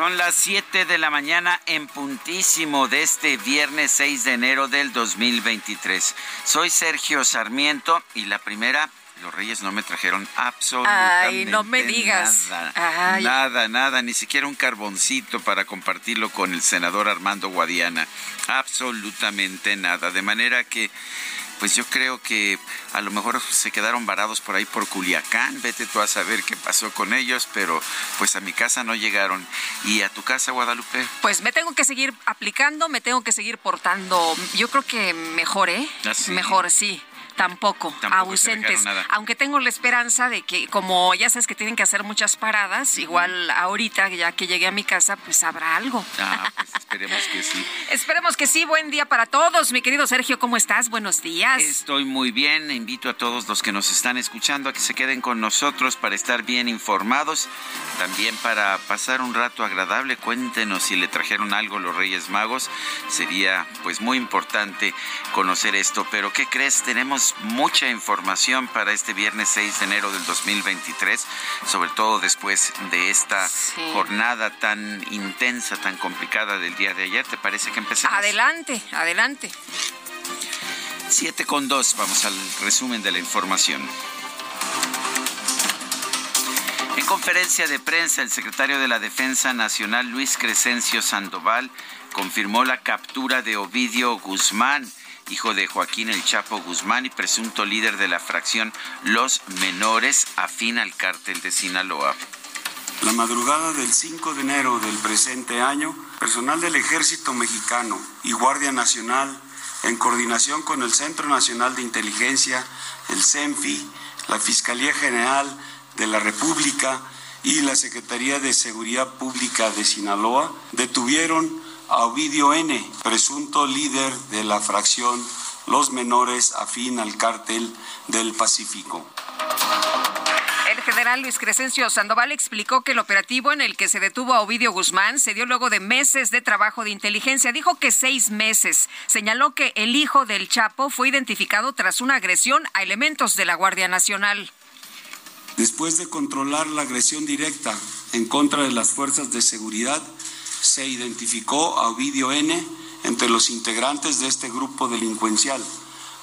Son las 7 de la mañana en puntísimo de este viernes 6 de enero del 2023. Soy Sergio Sarmiento y la primera, los Reyes no me trajeron absolutamente Ay, no me digas. Nada, Ay. nada, nada, ni siquiera un carboncito para compartirlo con el senador Armando Guadiana. Absolutamente nada. De manera que pues yo creo que a lo mejor se quedaron varados por ahí por Culiacán, vete tú a saber qué pasó con ellos, pero pues a mi casa no llegaron. ¿Y a tu casa, Guadalupe? Pues me tengo que seguir aplicando, me tengo que seguir portando. Yo creo que mejor, ¿eh? ¿Ah, sí? Mejor, sí. Tampoco, Tampoco te ausentes. nada. Aunque tengo la esperanza de que, como ya sabes que tienen que hacer muchas paradas, igual ahorita, ya que llegué a mi casa, pues habrá algo. Ah, pues esperemos que sí. Esperemos que sí. Buen día para todos. Mi querido Sergio, ¿cómo estás? Buenos días. Estoy muy bien. Invito a todos los que nos están escuchando a que se queden con nosotros para estar bien informados. También para pasar un rato agradable. Cuéntenos si le trajeron algo los Reyes Magos. Sería pues muy importante conocer esto. Pero ¿qué crees? Tenemos mucha información para este viernes 6 de enero del 2023. Sobre todo después de esta Sí. jornada tan intensa, tan complicada del día de ayer. ¿Te parece que empecemos? Adelante, adelante. 7 con 2, vamos al resumen de la información. En conferencia de prensa, el secretario de la Defensa Nacional, Luis Crescencio Sandoval, confirmó la captura de Ovidio Guzmán, hijo de Joaquín El Chapo Guzmán y presunto líder de la fracción Los Menores, afín al cártel de Sinaloa. La madrugada del 5 de enero del presente año, personal del Ejército Mexicano y Guardia Nacional, en coordinación con el Centro Nacional de Inteligencia, el CENFI, la Fiscalía General de la República y la Secretaría de Seguridad Pública de Sinaloa, detuvieron a Ovidio N., presunto líder de la fracción Los Menores afín al cártel del Pacífico. El general Luis Crescencio Sandoval explicó que el operativo en el que se detuvo a Ovidio Guzmán se dio luego de meses de trabajo de inteligencia. Dijo que seis meses. Señaló que el hijo del Chapo fue identificado tras una agresión a elementos de la Guardia Nacional. Después de controlar la agresión directa en contra de las fuerzas de seguridad, se identificó a Ovidio N. entre los integrantes de este grupo delincuencial,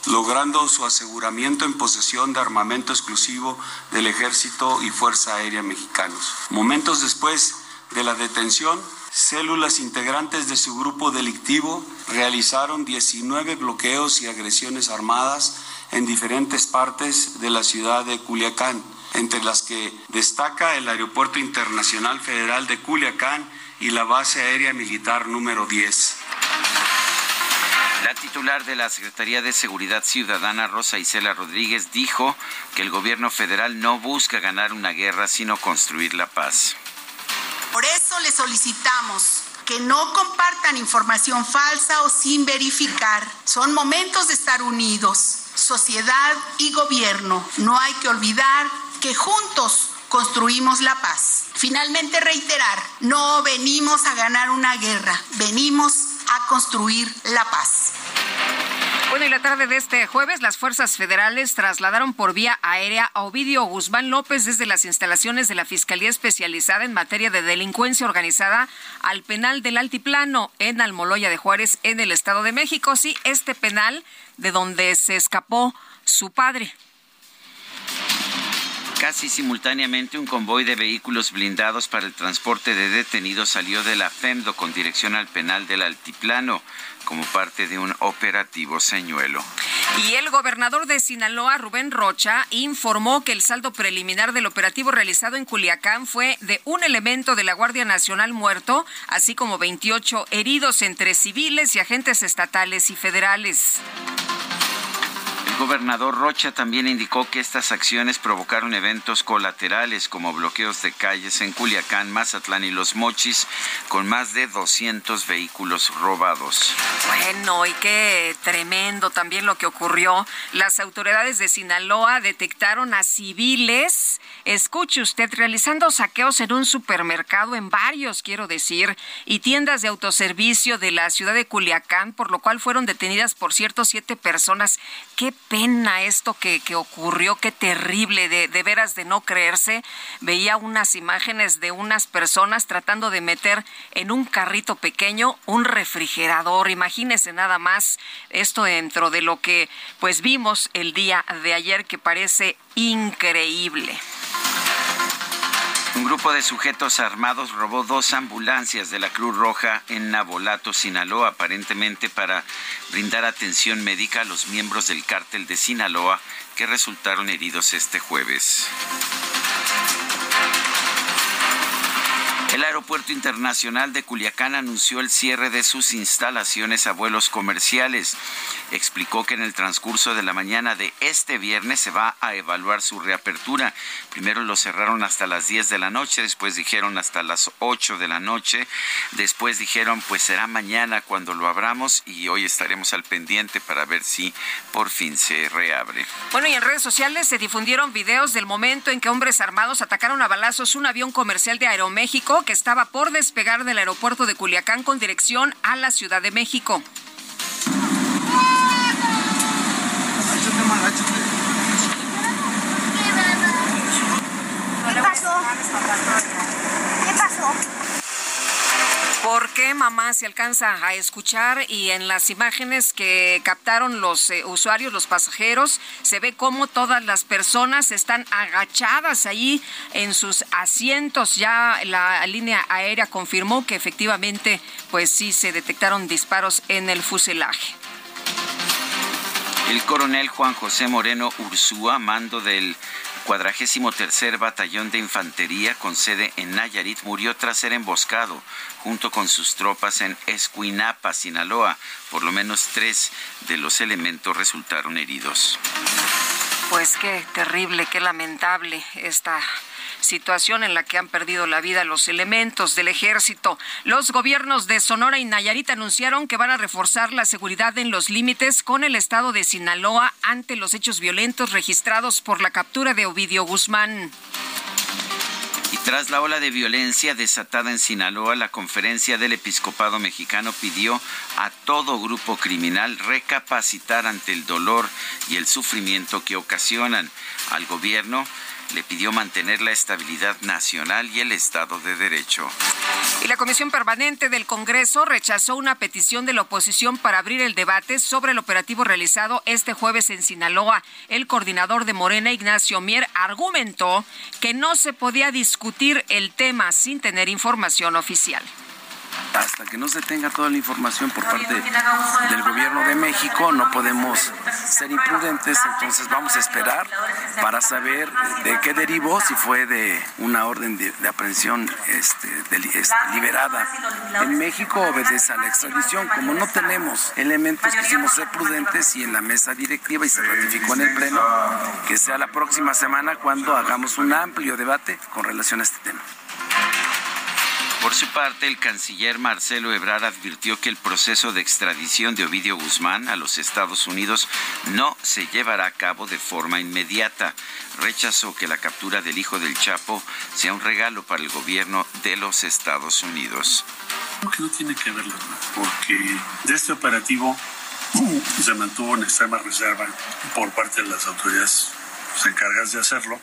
logrando su aseguramiento en posesión de armamento exclusivo del Ejército y Fuerza Aérea Mexicanos. Momentos después de la detención, células integrantes de su grupo delictivo realizaron 19 bloqueos y agresiones armadas en diferentes partes de la ciudad de Culiacán, entre las que destaca el Aeropuerto Internacional Federal de Culiacán y la Base Aérea Militar número 10. La titular de la Secretaría de Seguridad Ciudadana, Rosa Isela Rodríguez, dijo que el gobierno federal no busca ganar una guerra, sino construir la paz. Por eso le solicitamos que no compartan información falsa o sin verificar. Son momentos de estar unidos, sociedad y gobierno. No hay que olvidar que juntos construimos la paz. Finalmente reiterar, no venimos a ganar una guerra, venimos a construir la paz. Bueno, y la tarde de este jueves, las fuerzas federales trasladaron por vía aérea a Ovidio Guzmán López desde las instalaciones de la Fiscalía Especializada en materia de delincuencia organizada al penal del Altiplano en Almoloya de Juárez, en el Estado de México. Sí, este penal de donde se escapó su padre. Casi simultáneamente, un convoy de vehículos blindados para el transporte de detenidos salió de la FEMDO con dirección al penal del Altiplano como parte de un operativo señuelo. Y el gobernador de Sinaloa, Rubén Rocha, informó que el saldo preliminar del operativo realizado en Culiacán fue de un elemento de la Guardia Nacional muerto, así como 28 heridos entre civiles y agentes estatales y federales. Gobernador Rocha también indicó que estas acciones provocaron eventos colaterales como bloqueos de calles en Culiacán, Mazatlán y Los Mochis, con más de 200 vehículos robados. Bueno, y qué tremendo también lo que ocurrió. Las autoridades de Sinaloa detectaron a civiles, escuche usted, realizando saqueos en un supermercado, en varios, quiero decir, y tiendas de autoservicio de la ciudad de Culiacán, por lo cual fueron detenidas, por cierto, siete personas. Qué pena esto que, ocurrió, qué terrible, de, de veras de no creerse. Veía unas imágenes de unas personas tratando de meter en un carrito pequeño un refrigerador. Imagínese nada más esto dentro de lo que pues vimos el día de ayer que parece increíble. Un grupo de sujetos armados robó dos ambulancias de la Cruz Roja en Nabolato, Sinaloa, aparentemente para brindar atención médica a los miembros del cártel de Sinaloa que resultaron heridos este jueves. El Aeropuerto Internacional de Culiacán anunció el cierre de sus instalaciones a vuelos comerciales. Explicó que en el transcurso de la mañana de este viernes se va a evaluar su reapertura. Primero lo cerraron hasta las 10 de la noche, después dijeron hasta las 8 de la noche, después dijeron pues será mañana cuando lo abramos y hoy estaremos al pendiente para ver si por fin se reabre. Bueno, y en redes sociales se difundieron videos del momento en que hombres armados atacaron a balazos un avión comercial de Aeroméxico que estaba por despegar del aeropuerto de Culiacán con dirección a la Ciudad de México. ¿Qué? ¿Por qué mamá se alcanza a escuchar y en las imágenes que captaron los eh, usuarios, los pasajeros, se ve cómo todas las personas están agachadas ahí en sus asientos? Ya la línea aérea confirmó que efectivamente, pues sí, se detectaron disparos en el fuselaje. El coronel Juan José Moreno Ursúa, mando del cuadragésimo tercer batallón de infantería con sede en Nayarit murió tras ser emboscado junto con sus tropas en Escuinapa, Sinaloa. Por lo menos tres de los elementos resultaron heridos. Pues qué terrible, qué lamentable esta situación en la que han perdido la vida los elementos del ejército. Los gobiernos de Sonora y Nayarit anunciaron que van a reforzar la seguridad en los límites con el estado de Sinaloa ante los hechos violentos registrados por la captura de Ovidio Guzmán. Y tras la ola de violencia desatada en Sinaloa, la conferencia del episcopado mexicano pidió a todo grupo criminal recapacitar ante el dolor y el sufrimiento que ocasionan al gobierno le pidió mantener la estabilidad nacional y el Estado de Derecho. Y la Comisión Permanente del Congreso rechazó una petición de la oposición para abrir el debate sobre el operativo realizado este jueves en Sinaloa. El coordinador de Morena, Ignacio Mier, argumentó que no se podía discutir el tema sin tener información oficial hasta que no se tenga toda la información por parte del gobierno de México, no podemos ser imprudentes, entonces vamos a esperar para saber de qué derivó, si fue de una orden de, aprehensión este, este, liberada en México, obedece a la extradición. Como no tenemos elementos, quisimos ser prudentes y en la mesa directiva y se ratificó en el Pleno que sea la próxima semana cuando hagamos un amplio debate con relación a este tema. Por su parte, el canciller Marcelo Ebrard advirtió que el proceso de extradición de Ovidio Guzmán a los Estados Unidos no se llevará a cabo de forma inmediata. Rechazó que la captura del hijo del Chapo sea un regalo para el gobierno de los Estados Unidos. No tiene que verlo, porque de este operativo se mantuvo en extrema reserva por parte de las autoridades encargadas de hacerlo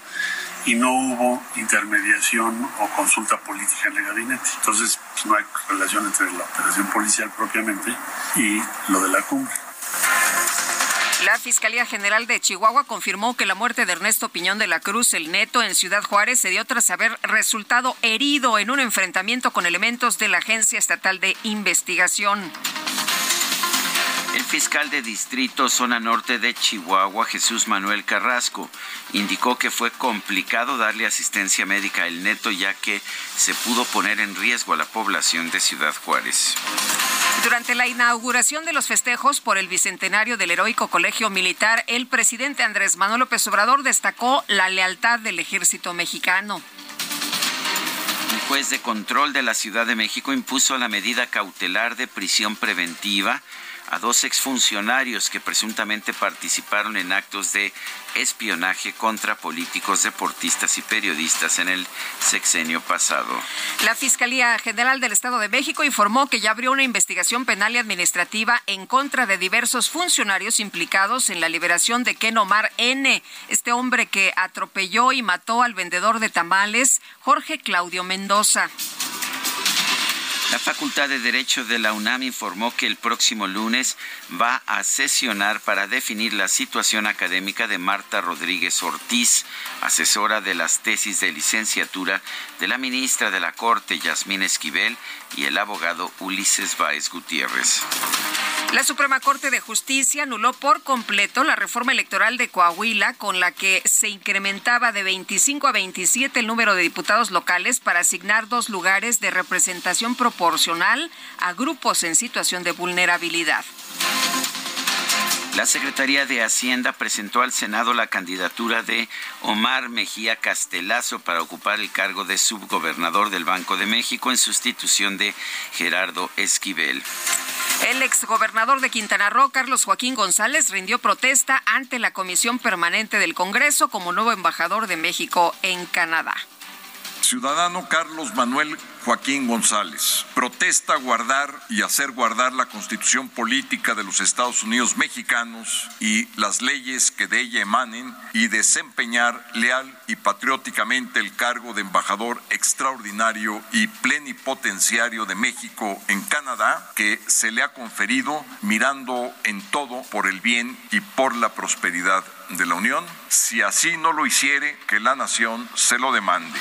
y no hubo intermediación o consulta política en el gabinete. Entonces, pues, no hay relación entre la operación policial propiamente y lo de la cumbre. La Fiscalía General de Chihuahua confirmó que la muerte de Ernesto Piñón de la Cruz, el neto, en Ciudad Juárez, se dio tras haber resultado herido en un enfrentamiento con elementos de la Agencia Estatal de Investigación. El fiscal de distrito zona norte de Chihuahua, Jesús Manuel Carrasco, indicó que fue complicado darle asistencia médica al neto ya que se pudo poner en riesgo a la población de Ciudad Juárez. Durante la inauguración de los festejos por el bicentenario del heroico colegio militar, el presidente Andrés Manuel López Obrador destacó la lealtad del ejército mexicano. Un juez de control de la Ciudad de México impuso la medida cautelar de prisión preventiva a dos exfuncionarios que presuntamente participaron en actos de espionaje contra políticos, deportistas y periodistas en el sexenio pasado. La Fiscalía General del Estado de México informó que ya abrió una investigación penal y administrativa en contra de diversos funcionarios implicados en la liberación de Ken Omar N., este hombre que atropelló y mató al vendedor de tamales, Jorge Claudio Mendoza. La Facultad de Derecho de la UNAM informó que el próximo lunes va a sesionar para definir la situación académica de Marta Rodríguez Ortiz, asesora de las tesis de licenciatura de la ministra de la Corte, Yasmín Esquivel, y el abogado Ulises Báez Gutiérrez. La Suprema Corte de Justicia anuló por completo la reforma electoral de Coahuila con la que se incrementaba de 25 a 27 el número de diputados locales para asignar dos lugares de representación proporcional a grupos en situación de vulnerabilidad. La Secretaría de Hacienda presentó al Senado la candidatura de Omar Mejía Castelazo para ocupar el cargo de subgobernador del Banco de México en sustitución de Gerardo Esquivel. El exgobernador de Quintana Roo, Carlos Joaquín González, rindió protesta ante la Comisión Permanente del Congreso como nuevo embajador de México en Canadá. Ciudadano Carlos Manuel Joaquín González. Protesta guardar y hacer guardar la constitución política de los Estados Unidos mexicanos y las leyes que de ella emanen y desempeñar leal y patrióticamente el cargo de embajador extraordinario y plenipotenciario de México en Canadá que se le ha conferido mirando en todo por el bien y por la prosperidad de la Unión. Si así no lo hiciere, que la nación se lo demande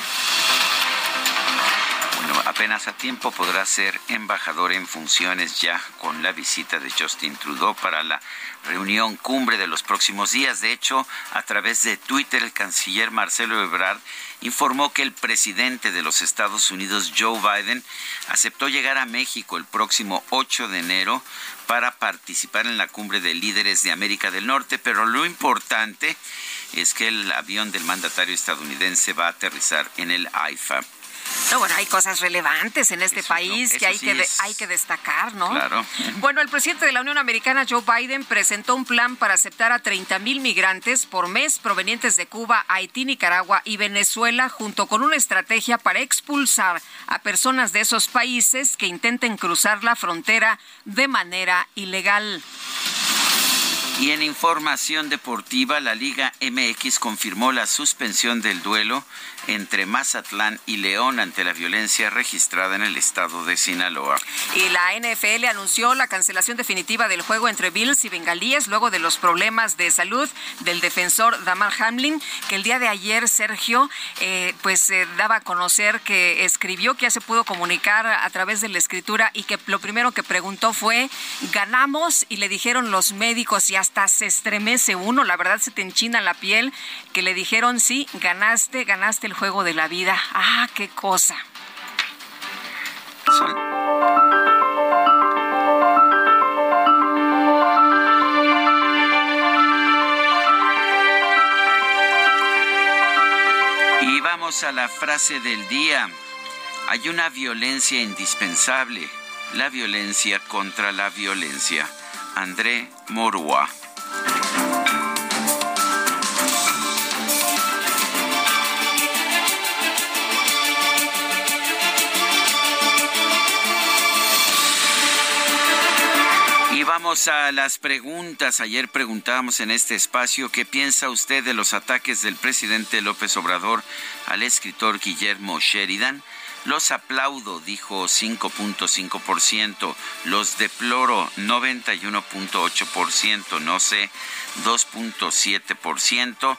apenas a tiempo podrá ser embajador en funciones ya con la visita de Justin Trudeau para la reunión cumbre de los próximos días. De hecho, a través de Twitter, el canciller Marcelo Ebrard informó que el presidente de los Estados Unidos, Joe Biden, aceptó llegar a México el próximo 8 de enero para participar en la cumbre de líderes de América del Norte, pero lo importante es que el avión del mandatario estadounidense va a aterrizar en el AIFA. No, bueno, hay cosas relevantes en este país que, hay, que hay que destacar, ¿no? Claro. Bueno, el presidente de la Unión Americana, Joe Biden, presentó un plan para aceptar a 30 mil migrantes por mes provenientes de Cuba, Haití, Nicaragua y Venezuela, junto con una estrategia para expulsar a personas de esos países que intenten cruzar la frontera de manera ilegal. Y en información deportiva, la Liga MX confirmó la suspensión del duelo entre Mazatlán y León ante la violencia registrada en el estado de Sinaloa. Y la NFL anunció la cancelación definitiva del juego entre Bills y Bengalíes luego de los problemas de salud del defensor Damar Hamlin, que el día de ayer Sergio eh, pues eh, daba a conocer que escribió que ya se pudo comunicar a través de la escritura y que lo primero que preguntó fue ganamos y le dijeron los médicos y hasta se estremece uno, la verdad se te enchina la piel que le dijeron sí ganaste, ganaste el juego de la vida. Ah, qué cosa. Y vamos a la frase del día. Hay una violencia indispensable, la violencia contra la violencia. André Morua. Vamos a las preguntas. Ayer preguntábamos en este espacio qué piensa usted de los ataques del presidente López Obrador al escritor Guillermo Sheridan. Los aplaudo, dijo 5.5%, los deploro 91.8%, no sé 2.7%.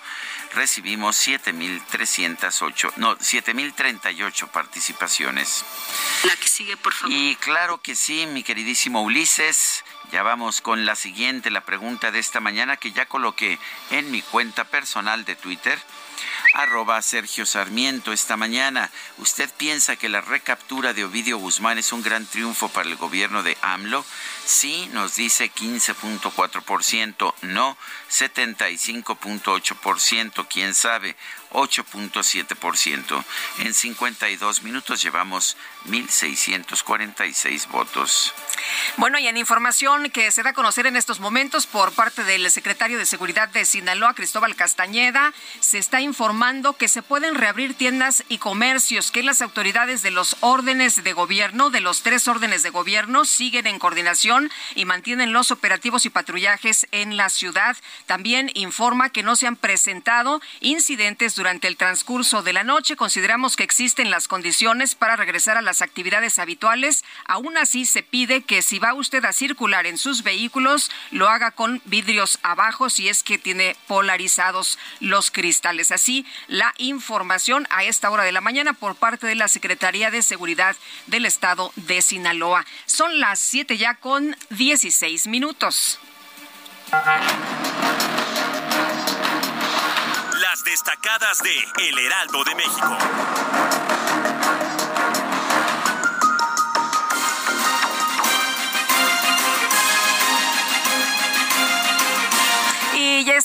Recibimos 7.308, no, 7.038 participaciones. La que sigue, por favor. Y claro que sí, mi queridísimo Ulises. Ya vamos con la siguiente, la pregunta de esta mañana que ya coloqué en mi cuenta personal de Twitter arroba Sergio Sarmiento esta mañana. ¿Usted piensa que la recaptura de Ovidio Guzmán es un gran triunfo para el gobierno de AMLO? Sí, nos dice 15.4%, no 75.8%, quién sabe, 8.7%. En 52 minutos llevamos 1.646 votos. Bueno, y en información que se da a conocer en estos momentos por parte del secretario de Seguridad de Sinaloa, Cristóbal Castañeda, se está informando que se pueden reabrir tiendas y comercios, que las autoridades de los órdenes de gobierno, de los tres órdenes de gobierno, siguen en coordinación y mantienen los operativos y patrullajes en la ciudad. También informa que no se han presentado incidentes durante el transcurso de la noche. Consideramos que existen las condiciones para regresar a las actividades habituales. Aún así, se pide que si va usted a circular en sus vehículos, lo haga con vidrios abajo si es que tiene polarizados los cristales. Así, la información a esta hora de la mañana por parte de la Secretaría de Seguridad del Estado de Sinaloa. Son las 7 ya con 16 minutos. Las destacadas de El Heraldo de México.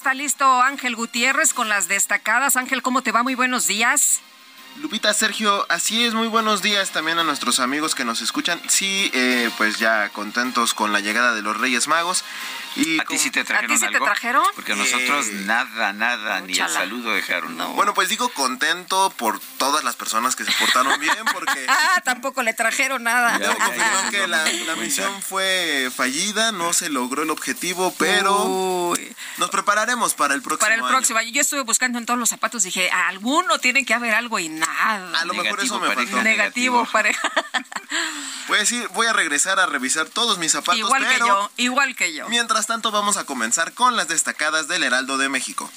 Está listo Ángel Gutiérrez con las destacadas. Ángel, ¿cómo te va? Muy buenos días. Lupita, Sergio, así es, muy buenos días también a nuestros amigos que nos escuchan. Sí, eh, pues ya contentos con la llegada de los Reyes Magos. Y ¿A ti sí te trajeron ¿A ti sí te trajeron? Porque a nosotros eh, nada, nada, ni el saludo dejaron. No. Bueno, pues digo contento por todas las personas que se portaron bien, porque... ah, tampoco le trajeron nada. Debo confirmar que la, misión fue fallida, no se logró el objetivo, pero nos prepararemos para el próximo Para el próximo año. Yo estuve buscando en todos los zapatos, dije, alguno tiene que haber algo y nada. A lo mejor eso me faltó. Negativo, pareja. Pues sí, voy a regresar a revisar todos mis zapatos, Igual que yo, igual que yo. Mientras tanto, vamos a comenzar con las destacadas del Heraldo de México.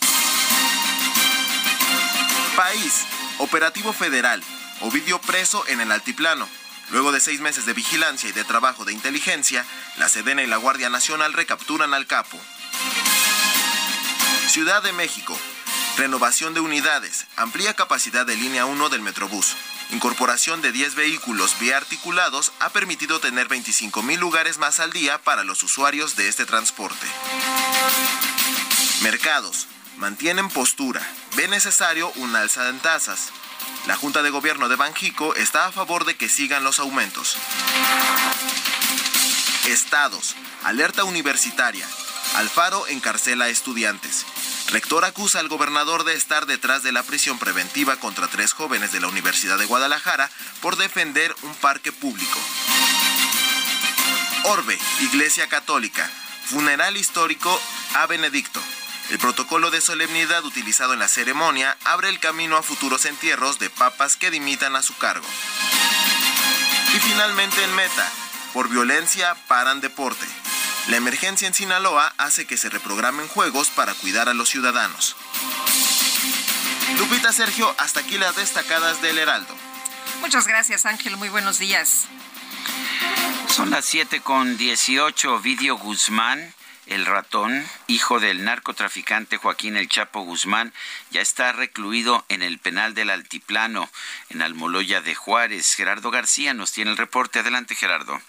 País, Operativo Federal, Ovidio preso en el Altiplano. Luego de seis meses de vigilancia y de trabajo de inteligencia, la Sedena y la Guardia Nacional recapturan al capo. Ciudad de México, renovación de unidades, amplía capacidad de línea 1 del Metrobús. Incorporación de 10 vehículos biarticulados ha permitido tener 25 mil lugares más al día para los usuarios de este transporte. Mercados. Mantienen postura. Ve necesario un alza en tasas. La Junta de Gobierno de Banjico está a favor de que sigan los aumentos. Estados. Alerta universitaria. Alfaro encarcela a estudiantes. Rector acusa al gobernador de estar detrás de la prisión preventiva contra tres jóvenes de la Universidad de Guadalajara por defender un parque público. Orbe, Iglesia Católica. Funeral histórico a Benedicto. El protocolo de solemnidad utilizado en la ceremonia abre el camino a futuros entierros de papas que dimitan a su cargo. Y finalmente en meta, por violencia paran deporte. La emergencia en Sinaloa hace que se reprogramen juegos para cuidar a los ciudadanos. Lupita Sergio, hasta aquí las destacadas del Heraldo. Muchas gracias Ángel, muy buenos días. Son las 7 con 18, Vidio Guzmán. El ratón, hijo del narcotraficante Joaquín El Chapo Guzmán, ya está recluido en el penal del Altiplano, en Almoloya de Juárez. Gerardo García nos tiene el reporte. Adelante, Gerardo.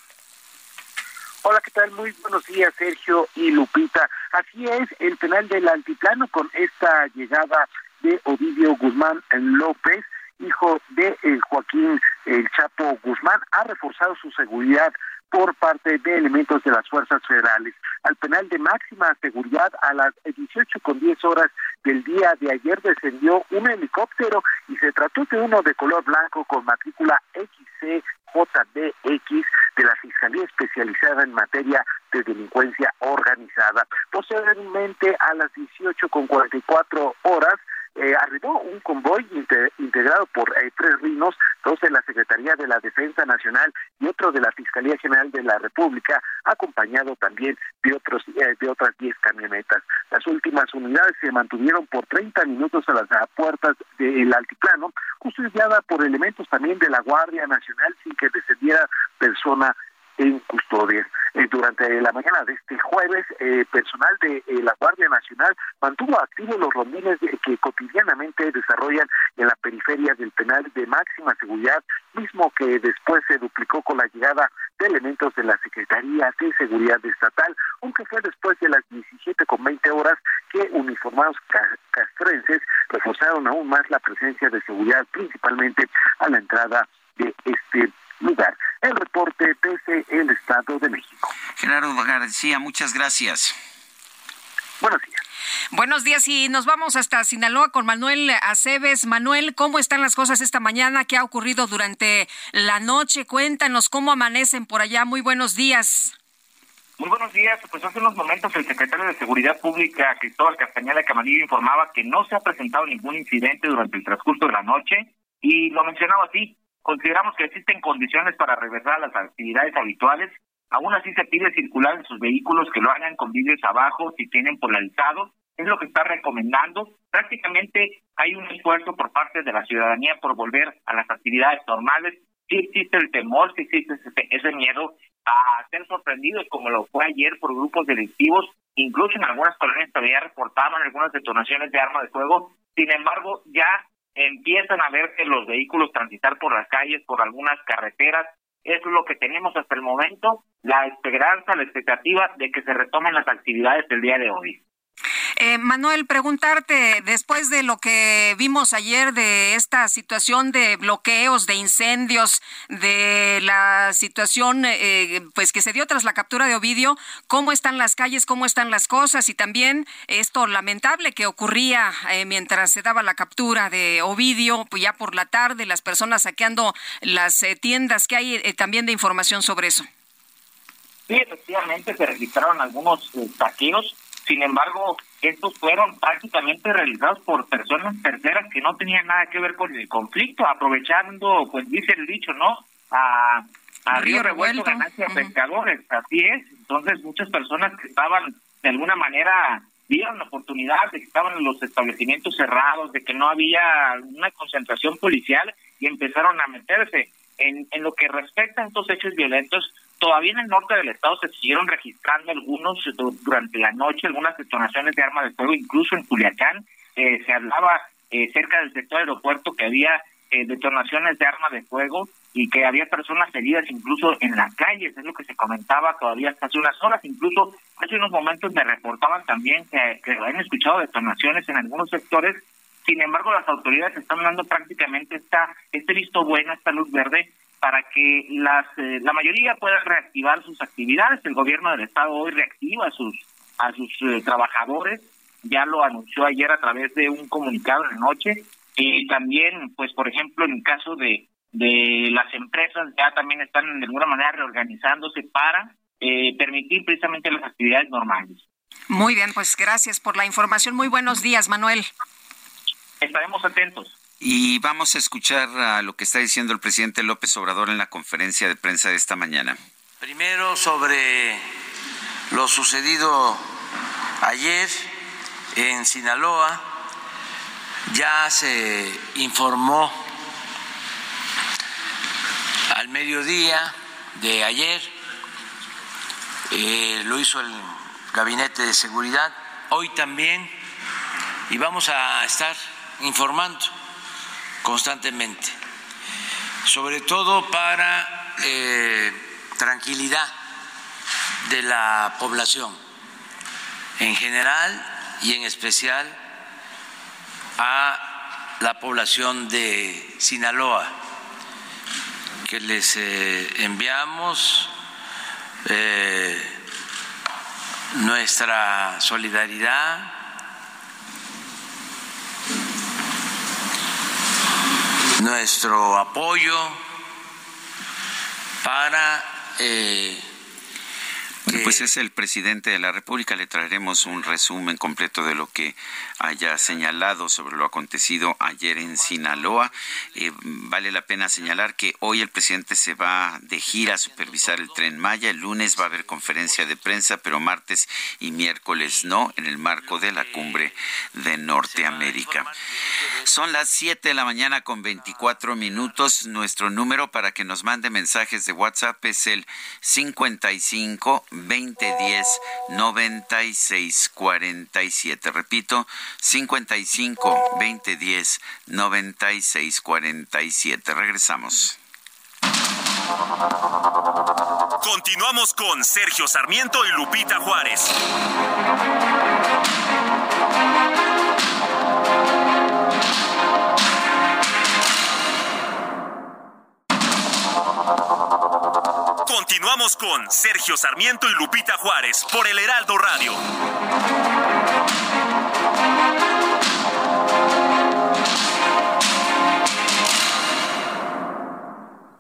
Hola, ¿qué tal? Muy buenos días, Sergio y Lupita. Así es, el penal del altiplano con esta llegada de Ovidio Guzmán López, hijo de eh, Joaquín El Chapo Guzmán, ha reforzado su seguridad por parte de elementos de las fuerzas federales. Al penal de máxima seguridad a las 18 con 10 horas del día de ayer descendió un helicóptero y se trató de uno de color blanco con matrícula XCJDX de la Fiscalía Especializada en Materia de Delincuencia Organizada. Posteriormente, a las 18 con 44 horas, eh, arribó un convoy integrado por eh, tres rinos, dos de la Secretaría de la Defensa Nacional y otro de la Fiscalía General de la República, acompañado también de otros eh, de otras diez camionetas. Las últimas unidades se mantuvieron por 30 minutos a las puertas del altiplano, custodiada por elementos también de la Guardia Nacional sin que descendiera persona en custodia. Eh, durante la mañana de este jueves, eh, personal de eh, la Guardia Nacional mantuvo activos los rondines que cotidianamente desarrollan en la periferia del penal de máxima seguridad, mismo que después se duplicó con la llegada de elementos de la Secretaría de Seguridad Estatal, aunque fue después de las 17 con 20 horas que uniformados castrenses reforzaron aún más la presencia de seguridad, principalmente a la entrada de este lugar. El reporte desde el Estado de México. Gerardo García, muchas gracias. Buenos días. Buenos días y nos vamos hasta Sinaloa con Manuel Aceves. Manuel, ¿cómo están las cosas esta mañana? ¿Qué ha ocurrido durante la noche? Cuéntanos cómo amanecen por allá. Muy buenos días. Muy buenos días. Pues hace unos momentos el secretario de Seguridad Pública, Cristóbal Castañeda Camalillo, informaba que no se ha presentado ningún incidente durante el transcurso de la noche y lo mencionaba así. Consideramos que existen condiciones para regresar a las actividades habituales. Aún así se pide circular en sus vehículos que lo hagan con vidrios abajo si tienen polarizado. Es lo que está recomendando. Prácticamente hay un esfuerzo por parte de la ciudadanía por volver a las actividades normales. Sí existe el temor, sí existe ese, miedo a ser sorprendidos como lo fue ayer por grupos delictivos. Incluso en algunas colonias todavía reportaban algunas detonaciones de armas de fuego. Sin embargo, ya empiezan a verse los vehículos transitar por las calles, por algunas carreteras. Es lo que tenemos hasta el momento, la esperanza, la expectativa de que se retomen las actividades del día de hoy. Eh, Manuel, preguntarte, después de lo que vimos ayer de esta situación de bloqueos, de incendios, de la situación eh, pues que se dio tras la captura de Ovidio, ¿cómo están las calles, cómo están las cosas? Y también esto lamentable que ocurría eh, mientras se daba la captura de Ovidio, pues ya por la tarde, las personas saqueando las tiendas, ¿qué hay también de información sobre eso? Sí, efectivamente se registraron algunos saqueos sin embargo, estos fueron prácticamente realizados por personas terceras que no tenían nada que ver con el conflicto, aprovechando, pues dice el dicho, ¿no? A, Río, Revuelto, ganancia pescadores, así es. Entonces, muchas personas que estaban de alguna manera vieron la oportunidad de que estaban los establecimientos cerrados, de que no había una concentración policial y empezaron a meterse. En, en lo que respecta a estos hechos violentos, Todavía en el norte del estado se siguieron registrando algunos durante la noche, algunas detonaciones de armas de fuego, incluso en Culiacán eh, se hablaba eh, cerca del sector aeropuerto que había eh, detonaciones de armas de fuego y que había personas heridas incluso en las calles, es lo que se comentaba todavía hasta hace unas horas, incluso hace unos momentos me reportaban también que, que habían escuchado detonaciones en algunos sectores, sin embargo las autoridades están dando prácticamente esta, este visto bueno, esta luz verde para que las eh, la mayoría pueda reactivar sus actividades. El gobierno del estado hoy reactiva a sus a sus eh, trabajadores, ya lo anunció ayer a través de un comunicado en la noche y también, pues por ejemplo, en el caso de de las empresas ya también están de alguna manera reorganizándose para eh, permitir precisamente las actividades normales. Muy bien, pues gracias por la información. Muy buenos días, Manuel. Estaremos atentos. Y vamos a escuchar a lo que está diciendo el presidente López Obrador en la conferencia de prensa de esta mañana. Primero sobre lo sucedido ayer en Sinaloa. Ya se informó al mediodía de ayer, eh, lo hizo el Gabinete de Seguridad, hoy también, y vamos a estar informando constantemente, sobre todo para eh, tranquilidad de la población en general y en especial a la población de Sinaloa, que les eh, enviamos eh, nuestra solidaridad, nuestro apoyo para eh, pues es el presidente de la República. Le traeremos un resumen completo de lo que haya señalado sobre lo acontecido ayer en Sinaloa. Eh, vale la pena señalar que hoy el presidente se va de gira a supervisar el tren Maya. El lunes va a haber conferencia de prensa, pero martes y miércoles no, en el marco de la cumbre de Norteamérica. Son las 7 de la mañana con 24 minutos. Nuestro número para que nos mande mensajes de WhatsApp es el 55 2010 96 47. Repito, 55 2010 96 47. Regresamos. Continuamos con Sergio Sarmiento y Lupita Juárez. Continuamos con Sergio Sarmiento y Lupita Juárez por el Heraldo Radio.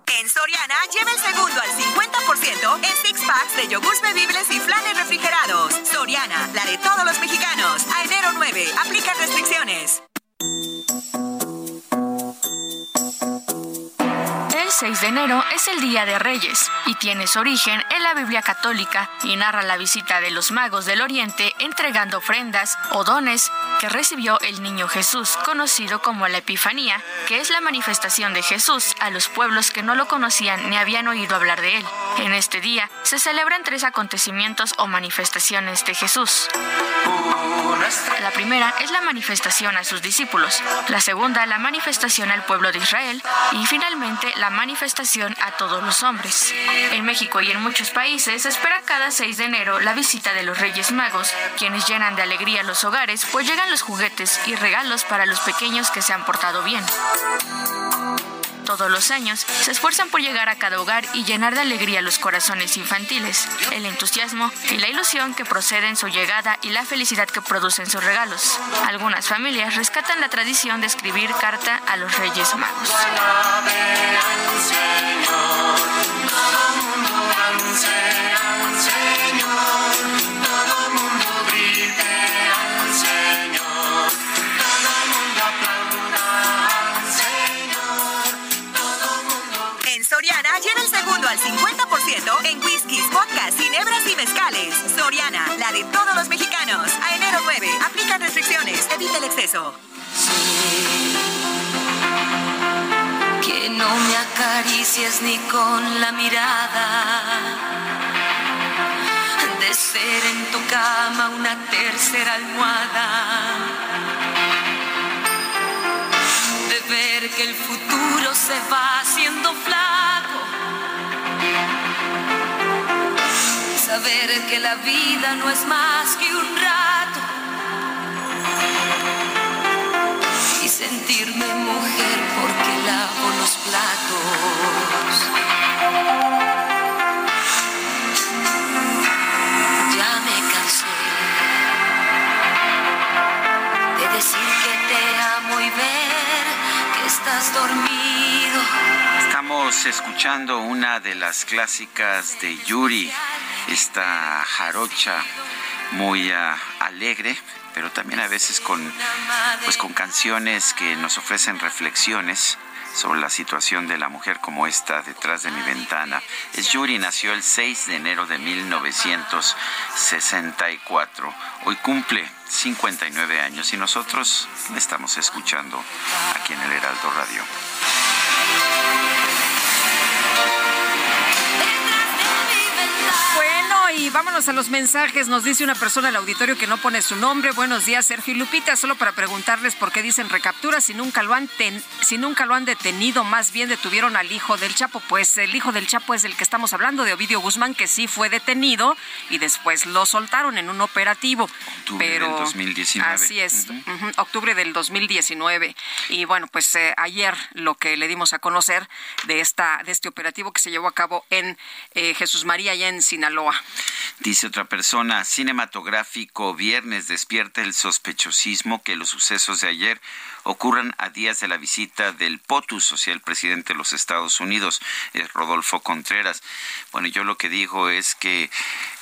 En Soriana lleva el segundo al 50% en six packs de yogurts bebibles y flanes refrigerados. Soriana, la de todos los mexicanos. A enero 9, aplica restricciones. 6 de enero es el Día de Reyes y tiene su origen en la Biblia católica y narra la visita de los magos del Oriente entregando ofrendas o dones que recibió el niño Jesús, conocido como la Epifanía, que es la manifestación de Jesús a los pueblos que no lo conocían ni habían oído hablar de él. En este día se celebran tres acontecimientos o manifestaciones de Jesús. La primera es la manifestación a sus discípulos, la segunda la manifestación al pueblo de Israel y finalmente la manifestación a todos los hombres. En México y en muchos países se espera cada 6 de enero la visita de los Reyes Magos, quienes llenan de alegría los hogares, pues llegan los juguetes y regalos para los pequeños que se han portado bien. Todos los años se esfuerzan por llegar a cada hogar y llenar de alegría los corazones infantiles, el entusiasmo y la ilusión que proceden su llegada y la felicidad que producen sus regalos. Algunas familias rescatan la tradición de escribir carta a los Reyes Magos. Al 50% en whiskies, vodkas, ginebras y mezcales. Soriana, la de todos los mexicanos. A enero 9, aplican restricciones, evita el exceso. Que no me acaricies ni con la mirada. De ser en tu cama una tercera almohada. De ver que el futuro se va haciendo flaco saber que la vida no es más que un rato y sentirme mujer porque lavo los platos. Ya me cansé de decir que te amo y ver que estás dormido. Estamos escuchando una de las clásicas de Yuri esta jarocha muy uh, alegre, pero también a veces con, pues, con canciones que nos ofrecen reflexiones sobre la situación de la mujer como esta detrás de mi ventana. Es Yuri, nació el 6 de enero de 1964. Hoy cumple 59 años y nosotros estamos escuchando aquí en el Heraldo Radio. Vámonos a los mensajes. Nos dice una persona al auditorio que no pone su nombre. Buenos días, Sergio y Lupita. Solo para preguntarles por qué dicen recaptura si nunca lo han si nunca lo han detenido. Más bien detuvieron al hijo del Chapo. Pues el hijo del Chapo es el que estamos hablando de Ovidio Guzmán, que sí fue detenido y después lo soltaron en un operativo. Octubre Pero del 2019. así es, octubre del 2019. Y bueno, pues eh, ayer lo que le dimos a conocer de esta de este operativo que se llevó a cabo en eh, Jesús María, allá en Sinaloa. Dice otra persona, cinematográfico viernes despierta el sospechosismo que los sucesos de ayer ocurran a días de la visita del POTUS, o sea, el presidente de los Estados Unidos, eh, Rodolfo Contreras. Bueno, yo lo que digo es que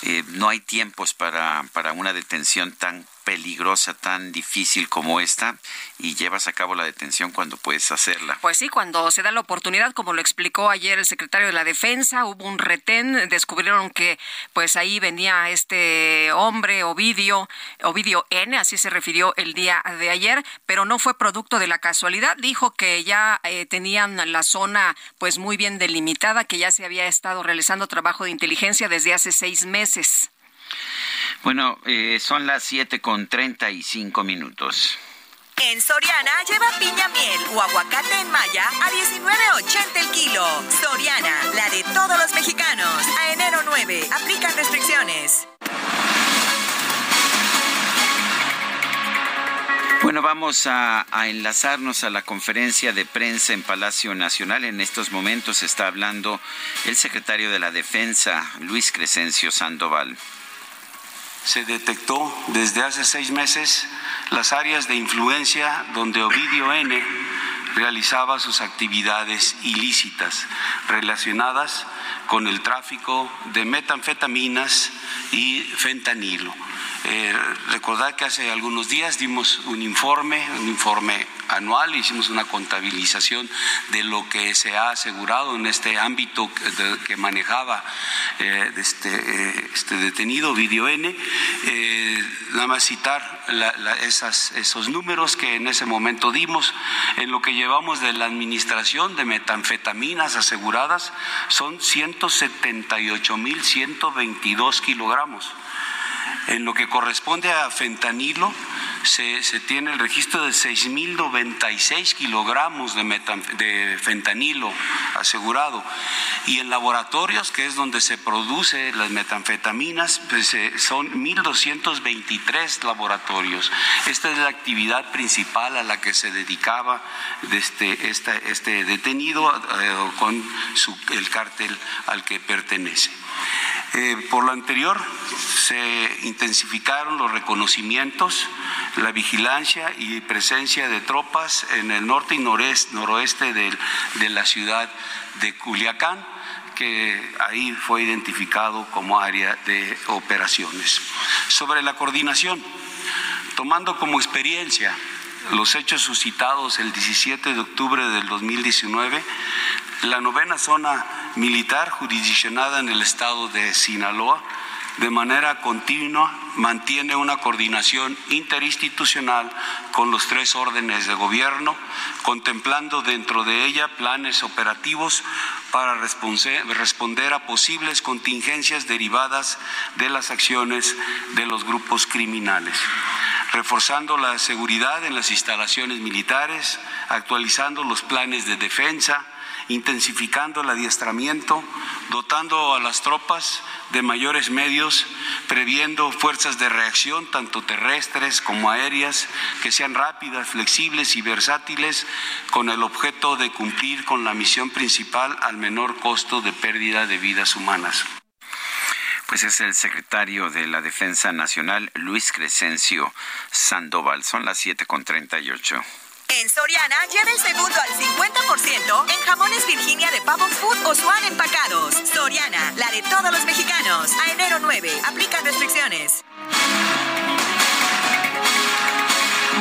eh, no hay tiempos para, para una detención tan peligrosa, tan difícil como esta, y llevas a cabo la detención cuando puedes hacerla. Pues sí, cuando se da la oportunidad, como lo explicó ayer el secretario de la Defensa, hubo un retén, descubrieron que pues ahí venía este hombre, Ovidio, Ovidio N, así se refirió el día de ayer, pero no fue producto de la casualidad, dijo que ya eh, tenían la zona pues muy bien delimitada, que ya se había estado realizando trabajo de inteligencia desde hace seis meses. Bueno, eh, son las siete con treinta y cinco minutos. En Soriana lleva piña miel o aguacate en malla a 19.80 el kilo. Soriana, la de todos los mexicanos. A enero 9, aplican restricciones. Bueno, vamos a, a, enlazarnos a la conferencia de prensa en Palacio Nacional. En estos momentos está hablando el secretario de la Defensa, Luis Crescencio Sandoval. Se detectó desde hace seis meses las áreas de influencia donde Ovidio N realizaba sus actividades ilícitas relacionadas con el tráfico de metanfetaminas y fentanilo. Eh, recordar que hace algunos días dimos un informe, un informe anual, hicimos una contabilización de lo que se ha asegurado en este ámbito que, manejaba eh, este, eh, este, detenido, Video N. nada más citar esos números que en ese momento dimos. En lo que llevamos de la administración de metanfetaminas aseguradas son 178.122 kilogramos. En lo que corresponde a fentanilo, se, tiene el registro de 6.096 kilogramos de, fentanilo asegurado. Y en laboratorios, que es donde se produce las metanfetaminas, pues, eh, son 1.223 laboratorios. Esta es la actividad principal a la que se dedicaba este, este, detenido eh, con el cártel al que pertenece. Eh, por lo anterior, se intensificaron los reconocimientos, la vigilancia y presencia de tropas en el norte y noroeste de, de la ciudad de Culiacán, que ahí fue identificado como área de operaciones. Sobre la coordinación, tomando como experiencia los hechos suscitados el 17 de octubre del 2019, la novena zona militar jurisdiccionada en el estado de Sinaloa de manera continua mantiene una coordinación interinstitucional con los tres órdenes de gobierno, contemplando dentro de ella planes operativos para responder a posibles contingencias derivadas de las acciones de los grupos criminales reforzando la seguridad en las instalaciones militares, actualizando los planes de defensa, intensificando el adiestramiento, dotando a las tropas de mayores medios, previendo fuerzas de reacción, tanto terrestres como aéreas, que sean rápidas, flexibles y versátiles, con el objeto de cumplir con la misión principal al menor costo de pérdida de vidas humanas. Pues es el secretario de la Defensa Nacional, Luis Crescencio Sandoval. Son las 7.38. En Soriana, lleva el segundo al 50% en jamones Virginia de Pavo Food o Swan empacados. Soriana, la de todos los mexicanos. A enero 9, aplica restricciones.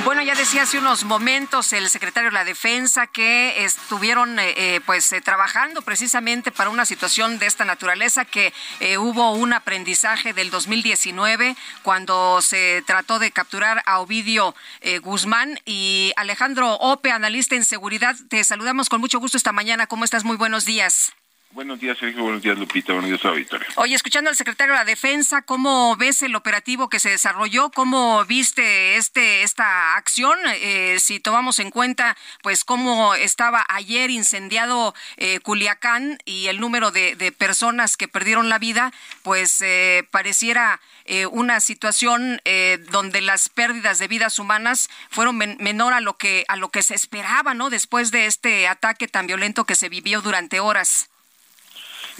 Bueno, ya decía hace unos momentos el secretario de la Defensa que estuvieron eh, eh, pues eh, trabajando precisamente para una situación de esta naturaleza, que eh, hubo un aprendizaje del 2019 cuando se trató de capturar a Ovidio Guzmán y Alejandro Ope, analista en seguridad. Te saludamos con mucho gusto esta mañana. ¿Cómo estás? Muy buenos días. Buenos días, Sergio. Buenos días, Lupita. Buenos días, auditorio. Oye, escuchando al secretario de la Defensa, ¿cómo ves el operativo que se desarrolló? ¿Cómo viste este esta acción? Eh, si tomamos en cuenta, pues, cómo estaba ayer incendiado eh, Culiacán y el número de, de, personas que perdieron la vida, pues eh, pareciera eh, una situación eh, donde las pérdidas de vidas humanas fueron men menor a lo que a lo que se esperaba, ¿no? Después de este ataque tan violento que se vivió durante horas.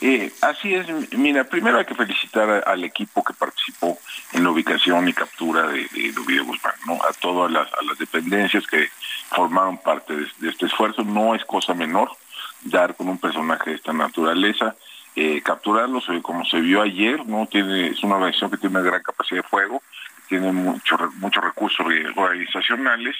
Eh, así es, mira, primero hay que felicitar al equipo que participó en la ubicación y captura de, de Ovidio Guzmán, ¿no? A todas las, dependencias que formaron parte de, de, este esfuerzo, no es cosa menor dar con un personaje de esta naturaleza, eh, capturarlos eh, como se vio ayer, no tiene, es una organización que tiene una gran capacidad de fuego, tiene mucho, muchos recursos organizacionales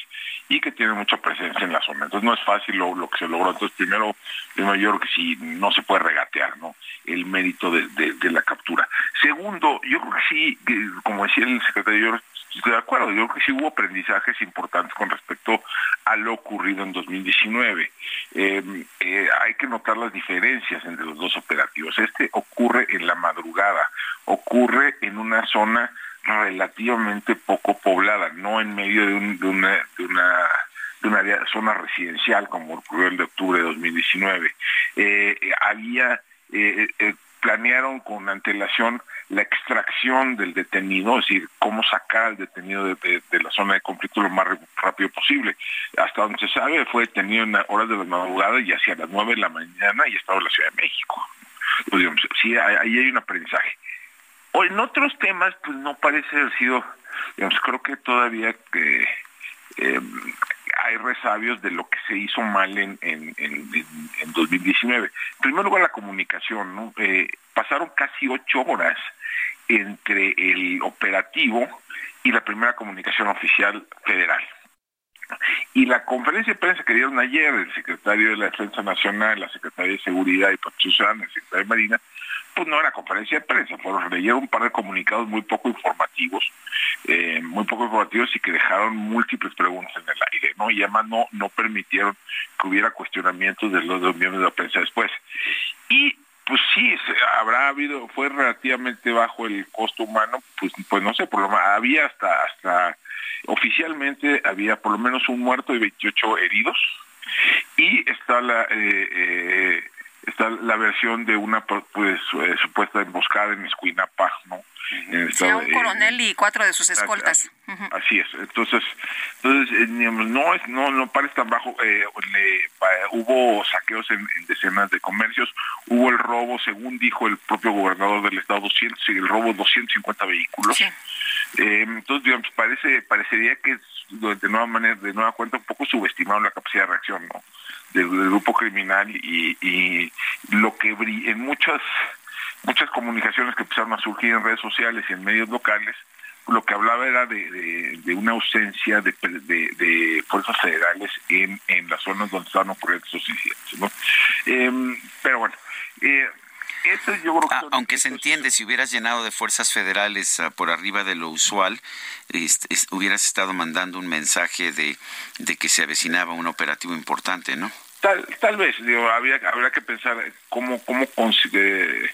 y que tiene mucha presencia en la zona. Entonces no es fácil lo, que se logró. Entonces primero, primero yo creo que sí, no se puede regatear ¿no? el mérito de, la captura. Segundo, yo creo que sí, como decía el secretario, estoy de acuerdo, yo creo que sí hubo aprendizajes importantes con respecto a lo ocurrido en 2019. Eh, eh, hay que notar las diferencias entre los dos operativos. Este ocurre en la madrugada, ocurre en una zona relativamente poco poblada, no en medio de, un, de una, de una de una zona residencial como ocurrió el de octubre de 2019. Eh, había eh, eh, planearon con antelación la extracción del detenido, es decir, cómo sacar al detenido de, la zona de conflicto lo más rápido posible. Hasta donde se sabe, fue detenido en horas de la madrugada y hacia las nueve de la mañana y estaba en la Ciudad de México. Pues, sí, ahí hay un aprendizaje. O en otros temas, pues no parece haber sido, digamos, creo que todavía eh, hay resabios de lo que se hizo mal en, en, en, en 2019. En primer lugar, la comunicación, ¿no? Eh, pasaron casi ocho horas entre el operativo y la primera comunicación oficial federal. Y la conferencia de prensa que dieron ayer el secretario de la Defensa Nacional, la secretaria de Seguridad y Protección, el secretario de Marina, pues no era conferencia de prensa, fueron leyeron un par de comunicados muy poco informativos, eh, muy poco informativos y que dejaron múltiples preguntas en el aire, ¿no? Y además no, no permitieron que hubiera cuestionamientos de los dos miembros de la prensa después. Y pues sí, habrá habido, fue relativamente bajo el costo humano, pues, pues no sé, por lo menos había hasta, hasta, oficialmente había por lo menos un muerto y 28 heridos, y está la, eh, eh, está la versión de una pues eh, supuesta emboscada en Escuinapa, ¿no? En el sí, a un coronel y cuatro de sus escoltas. Así, uh -huh. así es. Entonces, entonces eh, no es no no parece tan bajo. Eh, le, hubo saqueos en, en, decenas de comercios, hubo el robo, según dijo el propio gobernador del estado, 200, el robo 250 vehículos. Sí. Eh, entonces, digamos, parece parecería que de nueva manera, de nueva cuenta, un poco subestimaron la capacidad de reacción, ¿no? Del, grupo criminal y, y lo que en muchas muchas comunicaciones que empezaron a surgir en redes sociales y en medios locales, lo que hablaba era de, de, una ausencia de, de, fuerzas federales en, en las zonas donde estaban ocurriendo estos incidentes. ¿no? Eh, pero bueno, eh, eso yo creo que ah, aunque se entiende, si hubieras llenado de fuerzas federales uh, por arriba de lo usual, es, es, hubieras estado mandando un mensaje de, de que se avecinaba un operativo importante, ¿no? Tal, tal vez, digo, habría, habría que pensar cómo, cómo consigue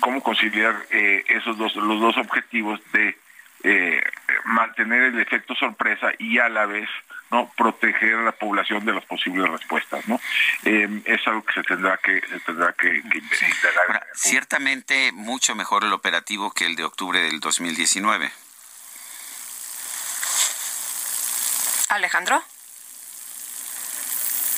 cómo conciliar eh, esos dos los dos objetivos de eh, mantener el efecto sorpresa y a la vez no proteger a la población de las posibles respuestas no eh, es algo que se tendrá que se tendrá que, que sí. Ahora, ciertamente mucho mejor el operativo que el de octubre del 2019 Alejandro.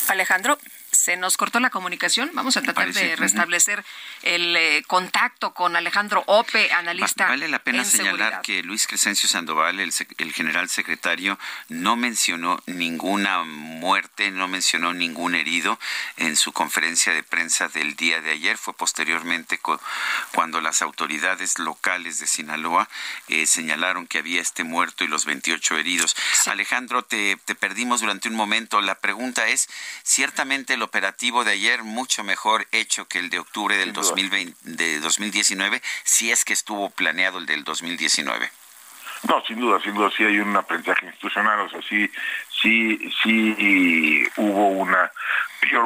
Alejandro se nos cortó la comunicación. Vamos a tratar de restablecer uh -huh. el eh, contacto con Alejandro Ope, analista. Vale la pena en señalar seguridad. que Luis Crescencio Sandoval, el, el, general secretario, no mencionó ninguna muerte, no mencionó ningún herido en su conferencia de prensa del día de ayer. Fue posteriormente cuando las autoridades locales de Sinaloa eh, señalaron que había este muerto y los 28 heridos. Sí. Alejandro, te, te perdimos durante un momento. La pregunta es, ciertamente el operativo de ayer mucho mejor hecho que el de octubre del 2020, de 2019, si es que estuvo planeado el del 2019. No, sin duda, sin duda, sí hay un aprendizaje institucional, o sea, sí, sí, sí hubo una,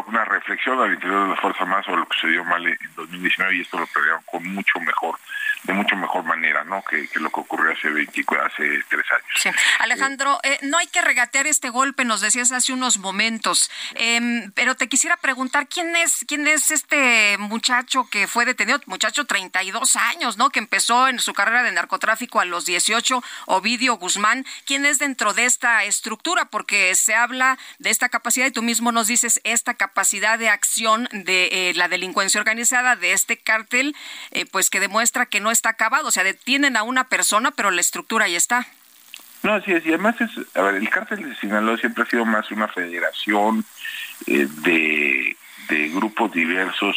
una reflexión al interior de la Fuerza Más sobre lo que sucedió mal en 2019 y esto lo pelearon con mucho mejor de mucho mejor manera, ¿no? Que, lo que ocurrió hace 24, hace tres años. Alejandro, eh, no hay que regatear este golpe, nos decías hace unos momentos, em, pero te quisiera preguntar quién es, quién es este muchacho que fue detenido, muchacho 32 años, ¿no? Que empezó en su carrera de narcotráfico a los 18, Ovidio Guzmán, quién es dentro de esta estructura, porque se habla de esta capacidad y tú mismo nos dices esta capacidad de acción de eh, la delincuencia organizada de este cártel, eh, pues que demuestra que no está acabado, o sea, detienen a una persona, pero la estructura ahí está. No, así es, y además es, a ver, el cártel de Sinaloa siempre ha sido más una federación eh, de, grupos diversos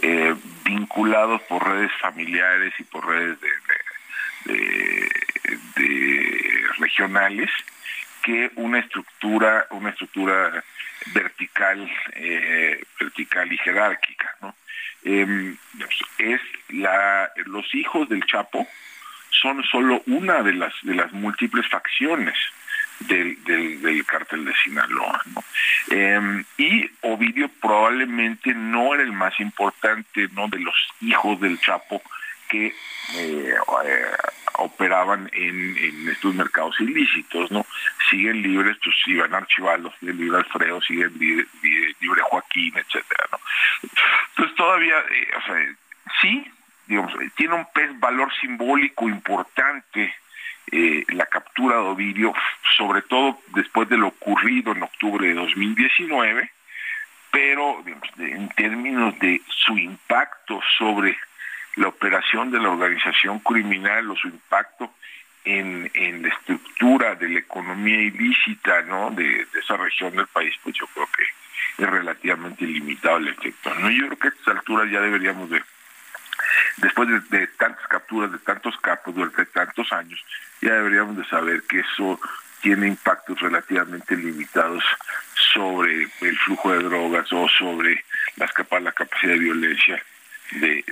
eh, vinculados por redes familiares y por redes de, regionales que una estructura, una estructura vertical, eh, vertical y jerárquica, ¿no? Em, es los hijos del Chapo son solo una de las, de las múltiples facciones del, del, cártel de Sinaloa. Em, y Ovidio probablemente no era el más importante ¿no? de los hijos del Chapo que eh, eh, operaban en, estos mercados ilícitos, ¿no? Siguen libres, pues Iván Archivalo, sigue libre Alfredo, sigue libre, libre, Joaquín, etcétera, ¿no? Entonces todavía, eh, o sea, sí, digamos, tiene un pez valor simbólico importante eh, la captura de Ovidio, sobre todo después de lo ocurrido en octubre de 2019, pero en términos de su impacto sobre la operación de la organización criminal o su impacto en, en la estructura de la economía ilícita ¿no? de, esa región del país, pues yo creo que es relativamente limitado el efecto. ¿no? Yo creo que a estas alturas ya deberíamos de, después de, tantas capturas, de tantos capos durante tantos años, ya deberíamos de saber que eso tiene impactos relativamente limitados sobre el flujo de drogas o sobre las la capacidad de violencia de,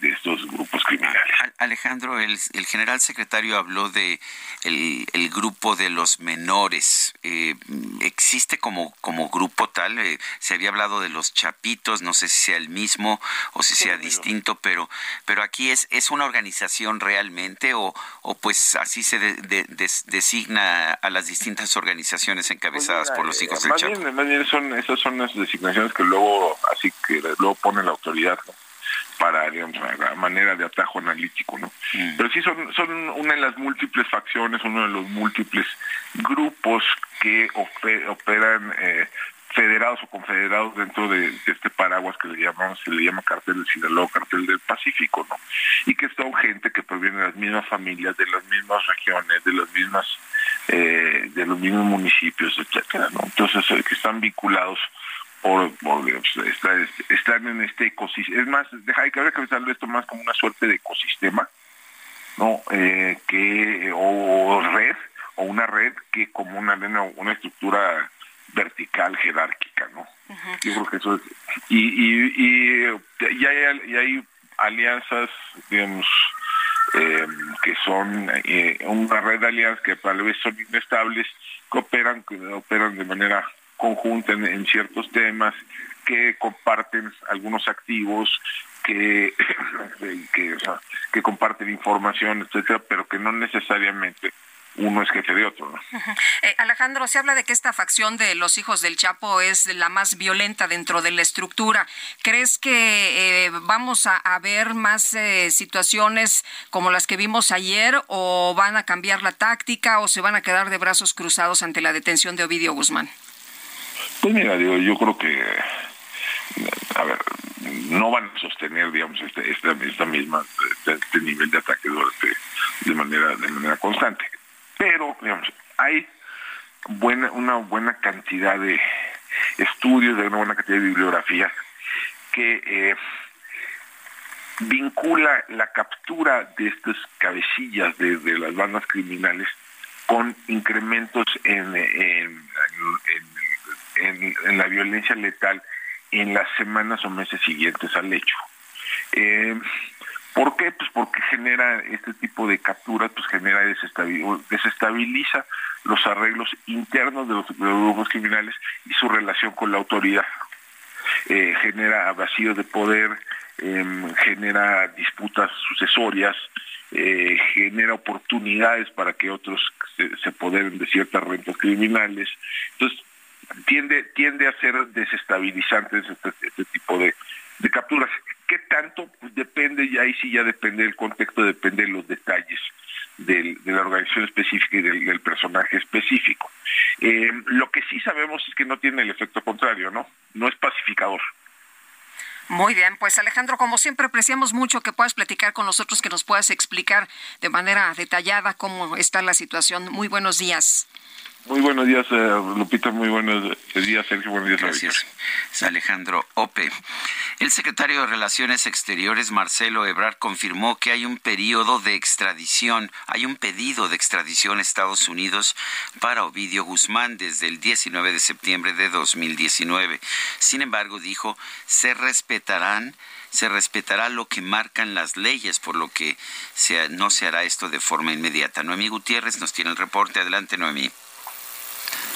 de, estos grupos criminales. Alejandro, el, general secretario habló de el, grupo de los menores. Eh, ¿Existe como, como grupo tal? Eh, se había hablado de los chapitos, no sé si sea el mismo o si sea distinto, pero, pero aquí es, es una organización realmente o, o pues así se designa a las distintas organizaciones encabezadas por los hijos del más Chapo. Bien, más bien son, esas son las designaciones que luego, así que luego pone la autoridad, ¿no? Para, digamos, la manera de atajo analítico, ¿no? Mm. Pero sí son, son una de las múltiples facciones, uno de los múltiples grupos que operan eh, federados o confederados dentro de, este paraguas que le llamamos, se le llama cartel del Sinaloa, cartel del Pacífico, ¿no? Y que son gente que proviene de las mismas familias, de las mismas regiones, de las mismas, eh, de los mismos municipios, etcétera, ¿no? Entonces, eh, que están vinculados por, están en este ecosistema. Es más, deja, que pensarlo esto más como una suerte de ecosistema, ¿no? Eh, que, o red, o una red que como una, una estructura vertical, jerárquica, ¿no? Yo creo que eso es. Y, y, y, hay, hay alianzas, digamos, eh, que son eh, una red de alianzas que tal vez son inestables, que operan, que operan de manera conjunta en, ciertos temas, que comparten algunos activos, que, que, que comparten información, etcétera, pero que no necesariamente uno es jefe de otro. Eh, Alejandro, se habla de que esta facción de los hijos del Chapo es la más violenta dentro de la estructura. ¿Crees que eh, vamos a, ver más eh, situaciones como las que vimos ayer o van a cambiar la táctica o se van a quedar de brazos cruzados ante la detención de Ovidio Guzmán? Pues mira, digo, yo creo que, no van a sostener, digamos, este, esta, esta misma, este, este nivel de ataque de manera, de manera constante. Pero, digamos, hay buena, una buena cantidad de estudios, de una buena cantidad de bibliografía que eh, vincula la captura de estas cabecillas de, las bandas criminales con incrementos en, en en, la violencia letal en las semanas o meses siguientes al hecho. Eh, ¿Por qué? Pues porque genera este tipo de capturas, pues genera desestabiliza, los arreglos internos de los, grupos criminales y su relación con la autoridad. Eh, genera vacío de poder, em, genera disputas sucesorias, eh, genera oportunidades para que otros se, se apoderen de ciertas rentas criminales. Entonces, tiende, tiende a ser desestabilizantes este, este tipo de, capturas. ¿Qué tanto? Pues depende, y ahí sí ya depende del contexto, depende de los detalles del, de la organización específica y del, personaje específico. Eh, lo que sí sabemos es que no tiene el efecto contrario, ¿no? No es pacificador. Muy bien, pues Alejandro, como siempre apreciamos mucho que puedas platicar con nosotros, que nos puedas explicar de manera detallada cómo está la situación. Muy buenos días. Muy buenos días, eh, Lupita. Muy buenos días, Sergio. Buenos días, Gracias. Alejandro Ope. El secretario de Relaciones Exteriores, Marcelo Ebrard, confirmó que hay un periodo de extradición, hay un pedido de extradición a Estados Unidos para Ovidio Guzmán desde el 19 de septiembre de 2019. Sin embargo, dijo, se respetarán se respetará lo que marcan las leyes, por lo que no se hará esto de forma inmediata. Noemí Gutiérrez nos tiene el reporte. Adelante, Noemí.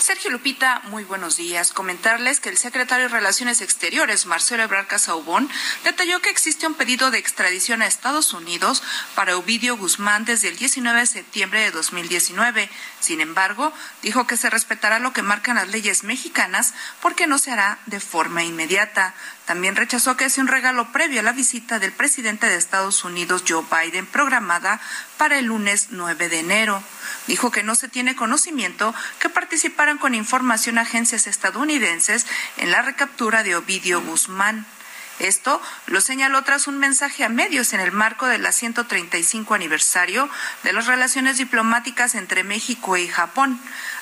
Sergio Lupita, muy buenos días. Comentarles que el secretario de Relaciones Exteriores, Marcelo Ebrard Casaubón, detalló que existe un pedido de extradición a Estados Unidos para Ovidio Guzmán desde el 19 de septiembre de 2019. Sin embargo, dijo que se respetará lo que marcan las leyes mexicanas porque no se hará de forma inmediata. También rechazó que es un regalo previo a la visita del presidente de Estados Unidos, Joe Biden, programada para el lunes 9 de enero. Dijo que no se tiene conocimiento que participaran con información agencias estadounidenses en la recaptura de Ovidio Guzmán. Esto lo señaló tras un mensaje a medios en el marco del 135 aniversario de las relaciones diplomáticas entre México y Japón.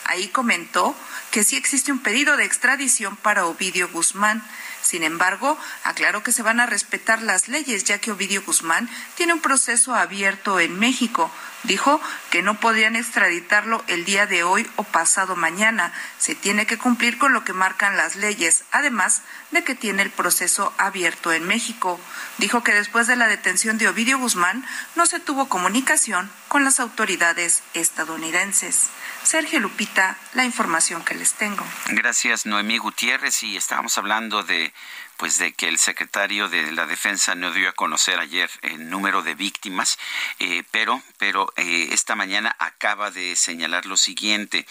Ahí comentó que sí existe un pedido de extradición para Ovidio Guzmán sin embargo, aclaró que se van a respetar las leyes, ya que Ovidio Guzmán tiene un proceso abierto en México. Dijo que no podrían extraditarlo el día de hoy o pasado mañana. Se tiene que cumplir con lo que marcan las leyes, además de que tiene el proceso abierto en México. Dijo que después de la detención de Ovidio Guzmán no se tuvo comunicación con las autoridades estadounidenses. Sergio Lupita, la información que les tengo. Gracias, Noemí Gutiérrez. Y estábamos hablando de pues de que el secretario de la defensa no dio a conocer ayer el número de víctimas, eh, pero, pero eh, esta mañana acaba de señalar lo siguiente.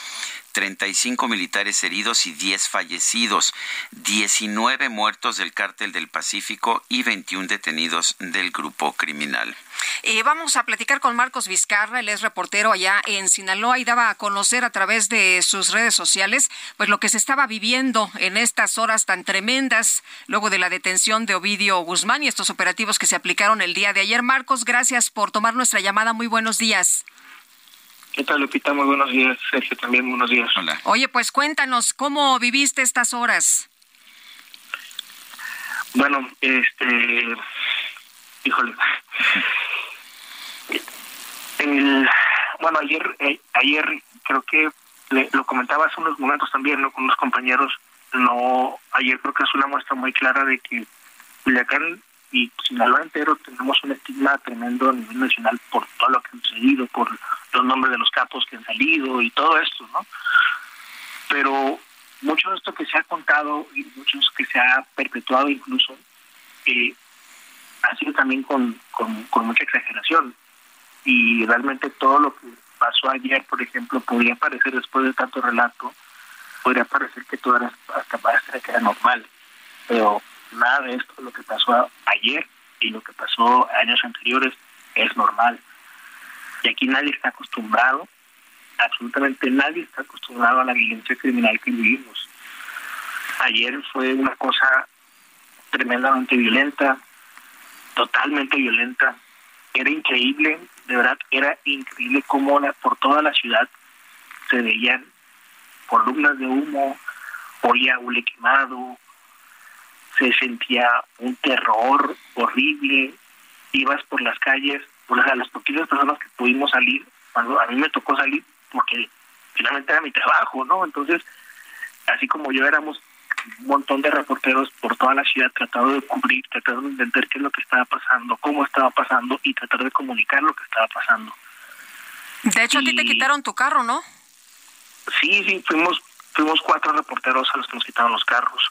35 militares heridos y 10 fallecidos, 19 muertos del cártel del Pacífico y 21 detenidos del grupo criminal. Eh, vamos a platicar con Marcos Vizcarra, él es reportero allá en Sinaloa y daba a conocer a través de sus redes sociales pues lo que se estaba viviendo en estas horas tan tremendas luego de la detención de Ovidio Guzmán y estos operativos que se aplicaron el día de ayer. Marcos, gracias por tomar nuestra llamada. Muy buenos días. ¿Qué tal, Lupita? Muy buenos días. Sergio, también buenos días. Hola. Oye, pues cuéntanos, ¿cómo viviste estas horas? Bueno, este... Híjole. bueno, ayer, eh, ayer creo que lo comentaba hace unos momentos también, ¿no? Con unos compañeros. No, ayer creo que es una muestra muy clara de que Culiacán y Sinaloa entero tenemos un estigma tremendo a nivel nacional por todo lo que han sucedido, por los nombres de los capos que han salido y todo esto, ¿no? Pero mucho de esto que se ha contado y mucho de esto que se ha perpetuado incluso eh, ha sido también con, con, mucha exageración y realmente todo lo que pasó ayer, por ejemplo, podría parecer después de tanto relato, podría parecer que todo era hasta parece que era normal, pero nada de esto, lo que pasó ayer y lo que pasó años anteriores es normal. Y aquí nadie está acostumbrado, absolutamente nadie está acostumbrado a la violencia criminal que vivimos. Ayer fue una cosa tremendamente violenta, totalmente violenta. Era increíble, de verdad, era increíble cómo por toda la ciudad se veían columnas de humo, olía hule quemado, se sentía un terror horrible, ibas por las calles, por las, las poquitas personas que pudimos salir, cuando a mí me tocó salir porque finalmente era mi trabajo, ¿no? Entonces, así como yo éramos un montón de reporteros por toda la ciudad tratando de cubrir, tratando de entender qué es lo que estaba pasando, cómo estaba pasando y tratar de comunicar lo que estaba pasando. De hecho, a ti te quitaron tu carro, ¿no? Sí, sí, fuimos fuimos cuatro reporteros a los que nos quitaron los carros.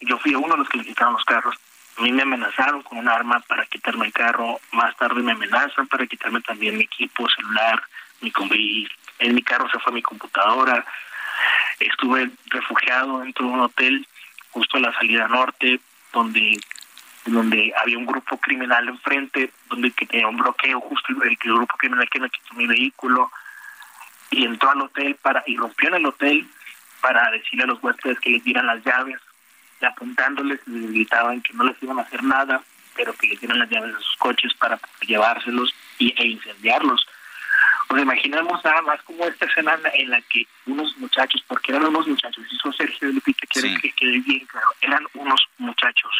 Yo fui uno de los que le quitaron los carros. A mí me amenazaron con un arma para quitarme el carro. Más tarde me amenazan para quitarme también mi equipo celular, mi en mi carro se fue mi computadora. Estuve refugiado dentro de un hotel justo a la salida norte, donde donde había un grupo criminal enfrente, donde que tenía un bloqueo justo el, el grupo criminal que me quitó mi vehículo y entró al hotel para y rompió en el hotel para decirle a los huéspedes que les dieran las llaves, apuntándoles y les gritaban que no les iban a hacer nada, pero que les dieran las llaves de sus coches para llevárselos y, e incendiarlos. Pues imaginemos nada más como esta escena en la que unos muchachos, porque eran unos muchachos, hizo Sergio Lupita, quiere que quede bien claro, eran unos muchachos.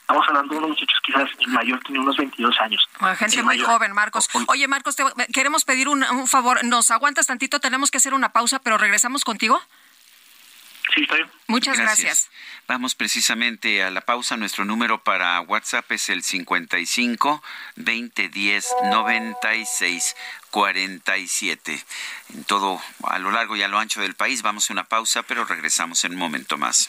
Estamos hablando de unos muchachos, quizás el mayor tenía unos 22 años. gente muy joven, Marcos. Oye, Marcos, te, queremos pedir un, un favor. ¿Nos aguantas tantito? Tenemos que hacer una pausa, pero regresamos contigo. Sí. Muchas gracias. Vamos precisamente a la pausa. Nuestro número para WhatsApp es el 55 2010 96 47. En todo, a lo largo y a lo ancho del país, vamos a una pausa, pero regresamos en un momento más.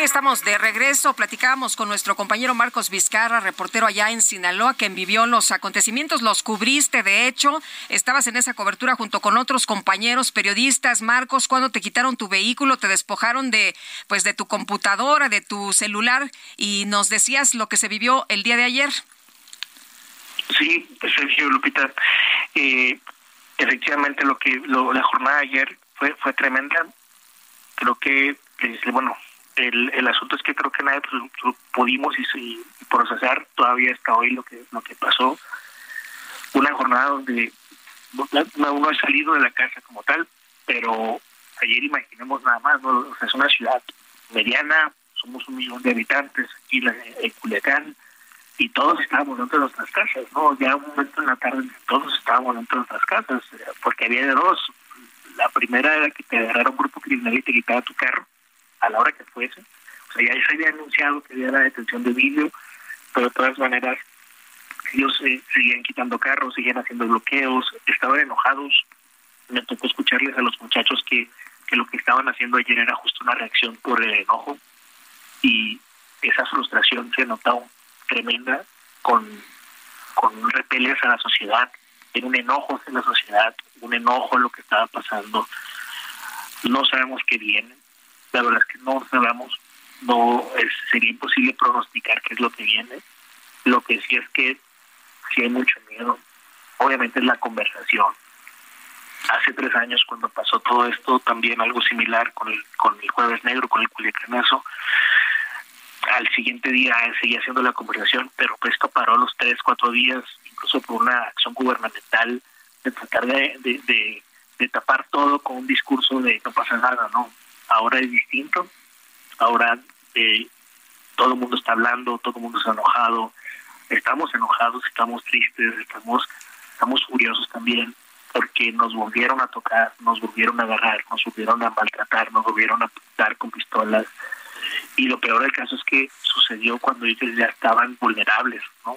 Estamos de regreso. Platicábamos con nuestro compañero Marcos Vizcarra, reportero allá en Sinaloa, quien vivió los acontecimientos, los cubriste, de hecho. Estabas en esa cobertura junto con otros compañeros periodistas. Marcos, cuando te quitaron tu vehículo, te despojaron de, pues, de tu computadora, de tu celular, y nos decías lo que se vivió el día de ayer. Sí, Sergio Lupita. Eh, efectivamente, lo que la jornada de ayer fue, fue tremenda. Creo que, este, bueno, el, el asunto es que creo que nadie pues, pudimos y, procesar todavía hasta hoy lo que lo que pasó. Una jornada donde uno ha salido de la casa como tal pero ayer imaginemos nada más ¿no? es una ciudad mediana somos un millón de habitantes aquí en Culiacán y todos estábamos dentro de nuestras casas no ya un momento en la tarde todos estábamos dentro de nuestras casas porque había de dos. La primera era que te agarrara un grupo criminal y te quitara tu carro a la hora que fuese. O sea, ya se había anunciado que había la detención de vídeo, pero de todas maneras ellos eh, seguían quitando carros, seguían haciendo bloqueos, estaban enojados. Me tocó escucharles a los muchachos que, que lo que estaban haciendo ayer era justo una reacción por el enojo y esa frustración se notaba tremenda con, con repeles a la sociedad, en un enojo hacia la sociedad, un enojo a lo que estaba pasando. No sabemos qué viene, la verdad es que no sabemos, no sería imposible pronosticar qué es lo que viene. Lo que sí es que sí hay mucho miedo. Obviamente es la conversación. Hace tres años cuando pasó todo esto, también algo similar con el, con el jueves negro, con el culiacanazo, al siguiente día seguía haciendo la conversación, pero esto paró los tres, cuatro días, incluso por una acción gubernamental de tratar de, de, de tapar todo con un discurso de no pasa nada, ¿no? Ahora es distinto, ahora eh, todo el mundo está hablando, todo el mundo está enojado, estamos enojados, estamos tristes, estamos, estamos furiosos también, porque nos volvieron a tocar, nos volvieron a agarrar, nos volvieron a maltratar, nos volvieron a apuntar con pistolas. Y lo peor del caso es que sucedió cuando ellos ya estaban vulnerables, ¿no?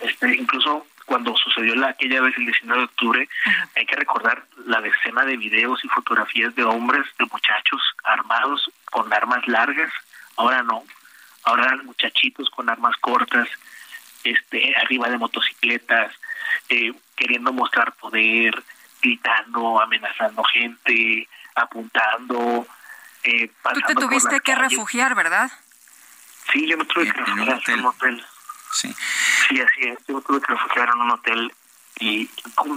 Este, incluso cuando sucedió la, aquella vez el 19 de octubre, hay que recordar la decena de videos y fotografías de hombres, de muchachos armados con armas largas. Ahora no, ahora eran muchachitos con armas cortas, este, arriba de motocicletas, eh, queriendo mostrar poder, gritando, amenazando gente, apuntando. Eh, Tú te tuviste que refugiar, ¿verdad? Sí, yo me tuve que refugiar en un hotel. Sí. Sí, así es. Yo tuve que refugiar en un hotel y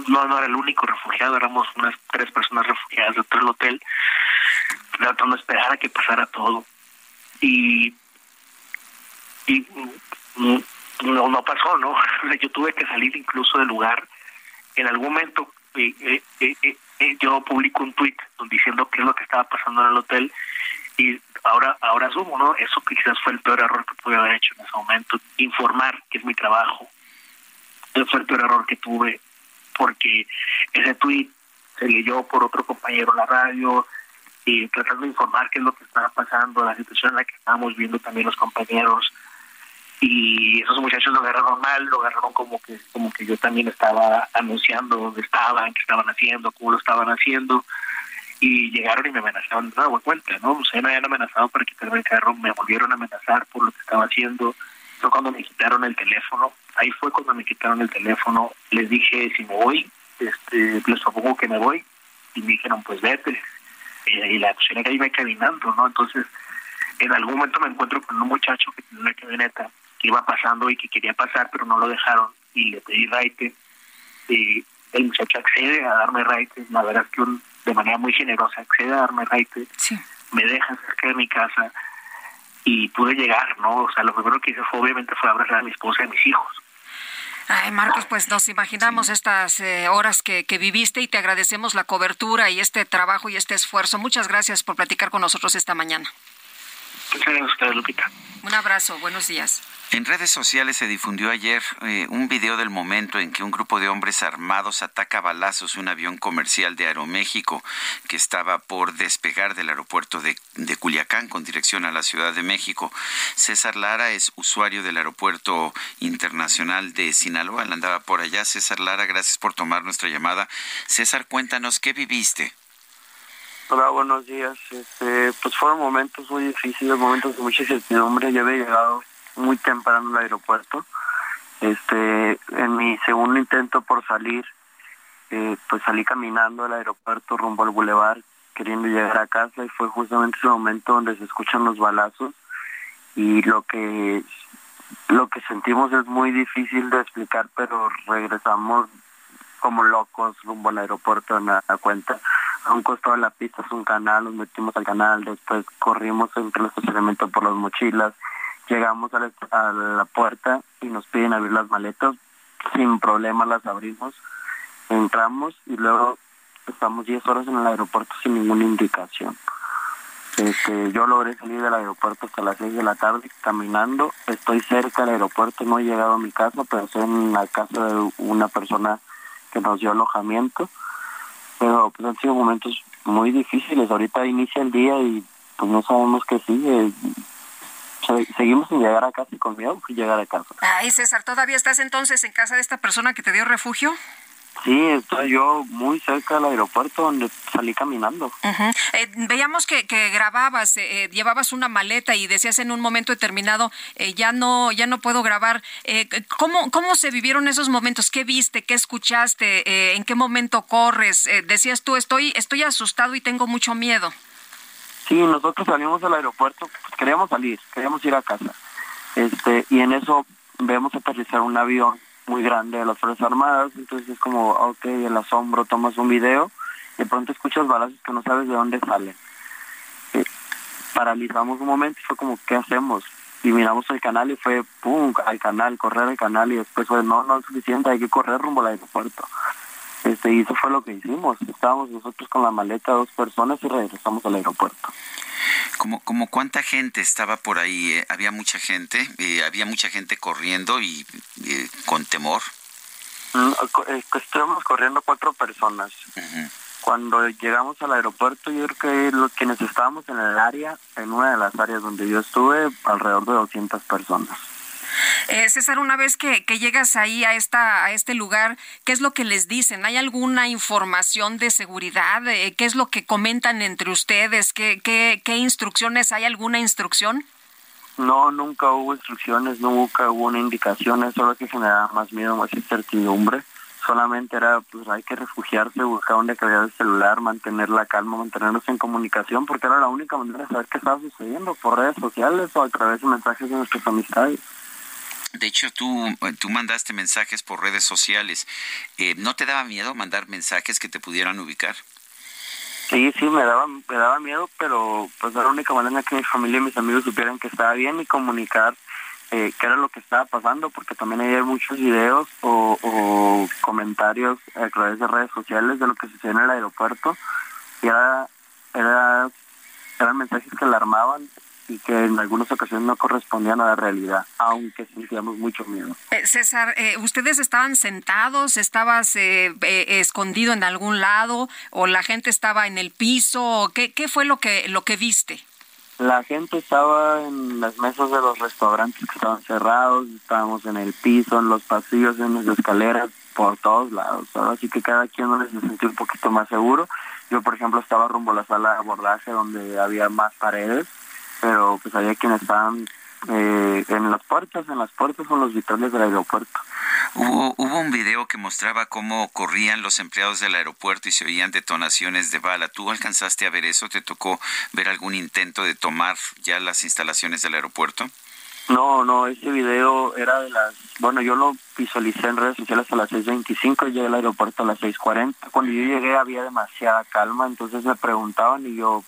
no, no era el único refugiado, éramos unas tres personas refugiadas dentro del hotel, tratando de esperar a que pasara todo. Y, y no, no pasó, ¿no? Yo tuve que salir incluso del lugar. En algún momento eh, eh, eh, yo publico un tweet diciendo qué es lo que estaba pasando en el hotel y ahora ahora asumo, ¿no? Eso quizás fue el peor error que pude haber hecho en ese momento, informar que es mi trabajo. Ese fue el peor error que tuve porque ese tweet se leyó por otro compañero en la radio y tratando de informar qué es lo que estaba pasando, la situación en la que estábamos viendo también los compañeros y esos muchachos lo agarraron mal, lo agarraron como que como que yo también estaba anunciando dónde estaban, qué estaban haciendo, cómo lo estaban haciendo y llegaron y me amenazaron de nuevo cuenta, ¿no? O sea, me habían amenazado para quitarme el carro, me volvieron a amenazar por lo que estaba haciendo, fue cuando me quitaron el teléfono, ahí fue cuando me quitaron el teléfono, les dije si me voy, este, les propongo que me voy, y me dijeron pues vete, y, la opción era irme caminando, ¿no? Entonces, en algún momento me encuentro con un muchacho que tiene una camioneta que iba pasando y que quería pasar, pero no lo dejaron, y le pedí raite, y el muchacho accede a darme raite, la verdad es que un de manera muy generosa, accede a darme raite, me deja cerca de mi casa y pude llegar, ¿no? O sea, lo primero que hice fue obviamente fue abrazar a mi esposa y a mis hijos. Ay, Marcos, pues nos imaginamos estas eh, horas que, que, viviste y te agradecemos la cobertura y este trabajo y este esfuerzo. Muchas gracias por platicar con nosotros esta mañana. Muchas gracias a usted, Lupita. Un abrazo, buenos días. En redes sociales se difundió ayer eh, un video del momento en que un grupo de hombres armados ataca a balazos un avión comercial de Aeroméxico que estaba por despegar del aeropuerto de, de, Culiacán con dirección a la Ciudad de México. César Lara es usuario del aeropuerto internacional de Sinaloa. Él andaba por allá. César Lara, gracias por tomar nuestra llamada. César, cuéntanos, ¿qué viviste? Hola, buenos días. Este, pues fueron momentos muy difíciles, momentos de mucha incertidumbre. Yo había llegado muy temprano al aeropuerto. Este, en mi segundo intento por salir, eh, pues salí caminando al aeropuerto rumbo al bulevar, queriendo llegar a casa y fue justamente ese momento donde se escuchan los balazos y lo que lo que sentimos es muy difícil de explicar, pero regresamos como locos rumbo al aeropuerto en la cuenta. A un costado de la pista es un canal, nos metimos al canal, después corrimos entre el estacionamiento por las mochilas, llegamos a la, puerta y nos piden abrir las maletas, sin problema las abrimos, entramos y luego estamos 10 horas en el aeropuerto sin ninguna indicación. Este, yo logré salir del aeropuerto hasta las 6 de la tarde caminando. Estoy cerca del aeropuerto, no he llegado a mi casa, pero estoy en la casa de una persona que nos dio alojamiento. Pero pues han sido momentos muy difíciles. Ahorita inicia el día y pues no sabemos qué sigue seguimos sin llegar a casa y con miedo de llegar a casa. Ay, César, ¿todavía estás entonces en casa de esta persona que te dio refugio? Sí, estoy yo muy cerca del aeropuerto donde salí caminando. eh, veíamos que, que grababas, eh, llevabas una maleta y decías en un momento determinado, eh, ya no ya no puedo grabar. Eh, ¿cómo, ¿Cómo se vivieron esos momentos? ¿Qué viste? ¿Qué escuchaste? ¿En qué momento corres? decías tú, estoy, estoy asustado y tengo mucho miedo. Sí, nosotros salimos al aeropuerto, pues queríamos salir, queríamos ir a casa. Este, y en eso vemos aterrizar un avión muy grande de las Fuerzas Armadas, entonces es como, ok, el asombro, tomas un video, de pronto escuchas balazos que no sabes de dónde salen. Eh, paralizamos un momento y fue como, ¿qué hacemos? Y miramos el canal y fue, pum, al canal, correr al canal, y después fue, no, no es suficiente, hay que correr rumbo al aeropuerto. Este, y eso fue lo que hicimos. Estábamos nosotros con la maleta, dos personas, y regresamos al aeropuerto. ¿Como, como cuánta gente estaba por ahí? Eh, ¿Había mucha gente? Eh, ¿Había mucha gente corriendo y eh, con temor? Mm, estuvimos corriendo cuatro personas. Cuando llegamos al aeropuerto, yo creo que los quienes estábamos en el área, en una de las áreas donde yo estuve, alrededor de 200 personas. Eh, César, una vez que, llegas ahí a, esta, a este lugar, ¿qué es lo que les dicen? ¿Hay alguna información de seguridad? Eh, ¿Qué es lo que comentan entre ustedes? ¿Qué, qué, qué instrucciones? ¿Hay alguna instrucción? No, nunca hubo instrucciones, nunca hubo una indicación, eso lo que generaba más miedo, más incertidumbre. Solamente era, pues hay que refugiarse, buscar donde cabía el celular, mantener la calma, mantenernos en comunicación, porque era la única manera de saber qué estaba sucediendo por redes sociales o a través de mensajes de nuestras amistades. De hecho, tú, tú mandaste mensajes por redes sociales. Eh, ¿No te daba miedo mandar mensajes que te pudieran ubicar? Sí, sí, me daba, me daba miedo, pero pues era la única manera que mi familia y mis amigos supieran que estaba bien y comunicar eh, qué era lo que estaba pasando, porque también hay muchos videos o, comentarios a través de redes sociales de lo que sucedió en el aeropuerto y era, era, eran mensajes que alarmaban y que en algunas ocasiones no correspondían a la realidad, aunque sentíamos mucho miedo. Eh, César, eh, ¿ustedes estaban sentados? ¿Estabas eh, escondido en algún lado? ¿O la gente estaba en el piso? ¿Qué, qué fue lo que, lo que viste? La gente estaba en las mesas de los restaurantes que estaban cerrados, estábamos en el piso, en los pasillos, en las escaleras, por todos lados. Así que cada quien se sentía un poquito más seguro. Yo, por ejemplo, estaba rumbo a la sala de abordaje donde había más paredes pero pues había quienes estaban eh, en las puertas, en las puertas son los vitrales del aeropuerto. Hubo, hubo un video que mostraba cómo corrían los empleados del aeropuerto y se oían detonaciones de bala. ¿Tú alcanzaste a ver eso? ¿Te tocó ver algún intento de tomar ya las instalaciones del aeropuerto? No, no, ese video era de las... Bueno, yo lo visualicé en redes sociales a las 6.25 y llegué al aeropuerto a las 6.40. Cuando yo llegué había demasiada calma, entonces me preguntaban y yo,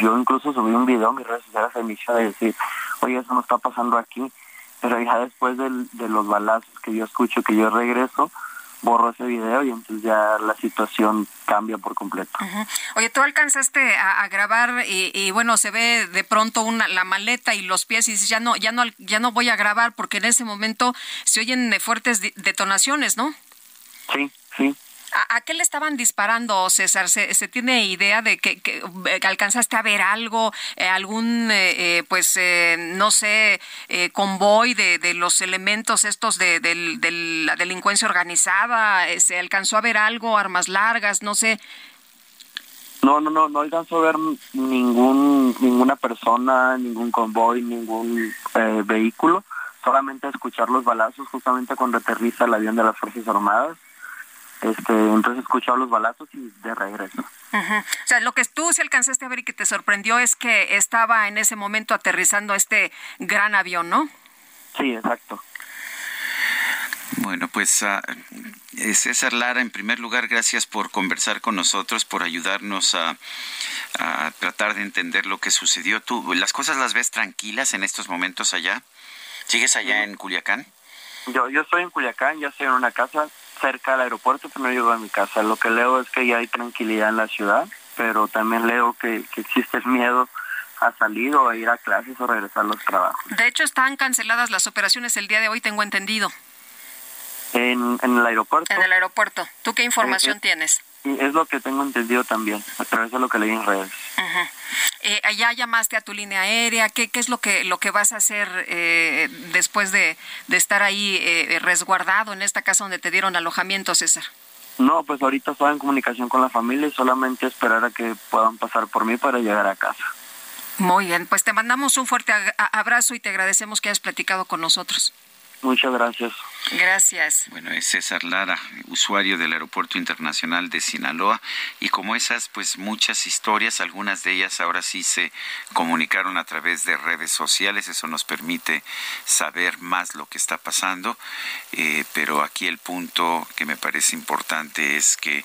yo incluso subí un video en mis redes sociales a inicio de decir, oye, eso no está pasando aquí, pero ya después de los balazos que yo escucho, que yo regreso, borro ese video y entonces ya la situación cambia por completo. Oye, tú alcanzaste a, grabar y, bueno, se ve de pronto una la maleta y los pies y dices, ya no, ya no, ya no voy a grabar porque en ese momento se oyen fuertes detonaciones, ¿no? Sí, sí. ¿A, qué le estaban disparando, César? ¿Se, tiene idea de que, eh, alcanzaste a ver algo, eh, algún, eh, pues, no sé, convoy de, los elementos estos de, la delincuencia organizada? ¿Se alcanzó a ver algo, armas largas, no sé? No, no, no, no alcanzó a ver ningún, ninguna persona, ningún convoy, ningún vehículo, solamente escuchar los balazos justamente cuando aterriza el avión de las Fuerzas Armadas este, entonces escuchó los balazos y de regreso. O sea, lo que tú sí alcanzaste a ver y que te sorprendió es que estaba en ese momento aterrizando este gran avión, ¿no? Sí, exacto. Bueno, pues uh, César Lara, en primer lugar, gracias por conversar con nosotros, por ayudarnos a, a, tratar de entender lo que sucedió. ¿Tú las cosas las ves tranquilas en estos momentos allá? ¿Sigues allá en Culiacán? Yo, yo estoy en Culiacán, ya estoy en una casa cerca del aeropuerto, pero no llego a mi casa. Lo que leo es que ya hay tranquilidad en la ciudad, pero también leo que, existe el miedo a salir o a ir a clases o regresar a los trabajos. De hecho, están canceladas las operaciones el día de hoy, tengo entendido. En, en el aeropuerto. En el aeropuerto. ¿Tú qué información eh, eh, tienes? Es lo que tengo entendido también, a través de lo que leí en redes. Eh, ¿Ya llamaste a tu línea aérea? ¿Qué, qué es lo que, lo que vas a hacer eh, después de, estar ahí eh, resguardado en esta casa donde te dieron alojamiento, César? No, pues ahorita estoy en comunicación con la familia y solamente esperar a que puedan pasar por mí para llegar a casa. Muy bien, pues te mandamos un fuerte abrazo y te agradecemos que hayas platicado con nosotros. Muchas gracias. Gracias. Bueno, es César Lara, usuario del Aeropuerto Internacional de Sinaloa. Y como esas, pues muchas historias, algunas de ellas ahora sí se comunicaron a través de redes sociales. Eso nos permite saber más lo que está pasando. Eh, pero aquí el punto que me parece importante es que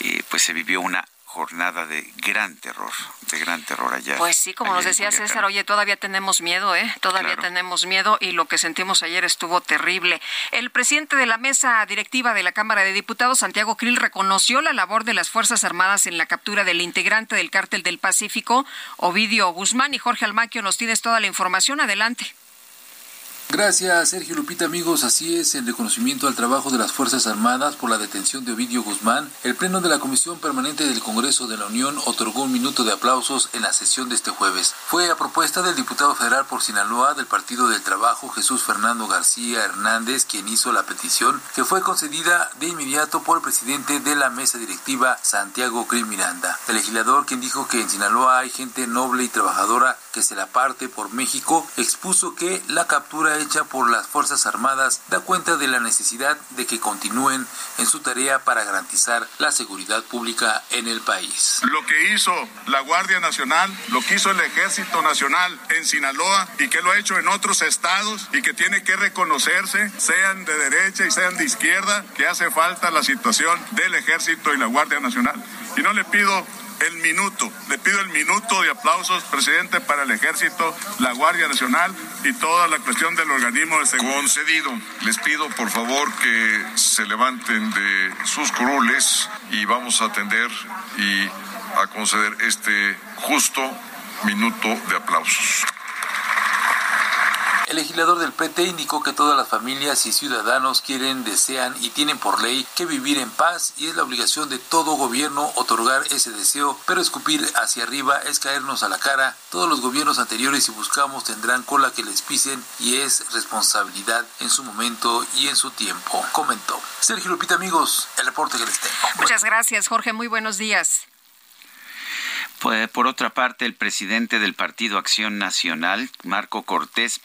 eh, pues se vivió una jornada de gran terror, de gran terror allá. Pues sí, como nos decía César, oye, todavía tenemos miedo, ¿eh? Todavía tenemos miedo y lo que sentimos ayer estuvo terrible. El presidente de la mesa directiva de la Cámara de Diputados, Santiago Krill, reconoció la labor de las Fuerzas Armadas en la captura del integrante del Cártel del Pacífico, Ovidio Guzmán, y Jorge Almaquio nos tienes toda la información. Adelante. Gracias, Sergio Lupita, amigos. Así es, en reconocimiento al trabajo de las Fuerzas Armadas por la detención de Ovidio Guzmán, el Pleno de la Comisión Permanente del Congreso de la Unión otorgó un minuto de aplausos en la sesión de este jueves. Fue a propuesta del diputado federal por Sinaloa del Partido del Trabajo, Jesús Fernando García Hernández, quien hizo la petición, que fue concedida de inmediato por el presidente de la mesa directiva, Santiago Crim Miranda. El legislador, quien dijo que en Sinaloa hay gente noble y trabajadora que se la parte por México, expuso que la captura hecha por las Fuerzas Armadas da cuenta de la necesidad de que continúen en su tarea para garantizar la seguridad pública en el país. Lo que hizo la Guardia Nacional, lo que hizo el Ejército Nacional en Sinaloa y que lo ha hecho en otros estados y que tiene que reconocerse, sean de derecha y sean de izquierda, que hace falta la situación del Ejército y la Guardia Nacional. Y no le pido el minuto. Le pido el minuto de aplausos, presidente, para el Ejército, la Guardia Nacional y toda la cuestión del organismo de seguridad. Concedido. Les pido, por favor, que se levanten de sus curules y vamos a atender y a conceder este justo minuto de aplausos. El legislador del PT indicó que todas las familias y ciudadanos quieren, desean y tienen por ley que vivir en paz y es la obligación de todo gobierno otorgar ese deseo, pero escupir hacia arriba es caernos a la cara. Todos los gobiernos anteriores si buscamos tendrán cola que les pisen y es responsabilidad en su momento y en su tiempo, comentó. Sergio Lupita, amigos, el reporte que les tengo. Muchas gracias, Jorge. Muy buenos días. Por otra parte, el presidente del Partido Acción Nacional, Marco Cortés,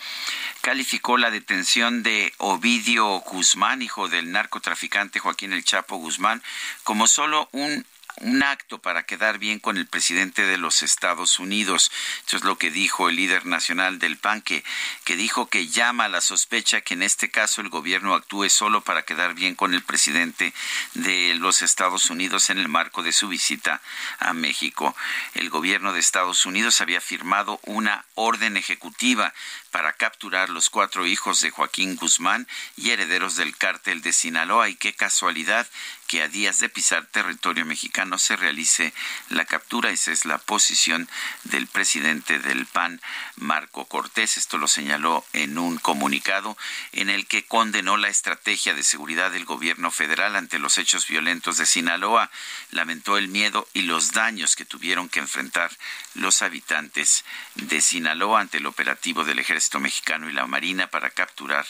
calificó la detención de Ovidio Guzmán, hijo del narcotraficante Joaquín El Chapo Guzmán, como solo un un acto para quedar bien con el presidente de los Estados Unidos. Eso es lo que dijo el líder nacional del PAN, que, que dijo que llama a la sospecha que en este caso el gobierno actúe solo para quedar bien con el presidente de los Estados Unidos en el marco de su visita a México. El gobierno de Estados Unidos había firmado una orden ejecutiva para capturar los cuatro hijos de Joaquín Guzmán y herederos del cártel de Sinaloa. Y qué casualidad que a días de pisar territorio mexicano se realice la captura. Esa es la posición del presidente del PAN, Marco Cortés. Esto lo señaló en un comunicado en el que condenó la estrategia de seguridad del gobierno federal ante los hechos violentos de Sinaloa. Lamentó el miedo y los daños que tuvieron que enfrentar los habitantes de Sinaloa ante el operativo del ejército mexicano y la marina para capturar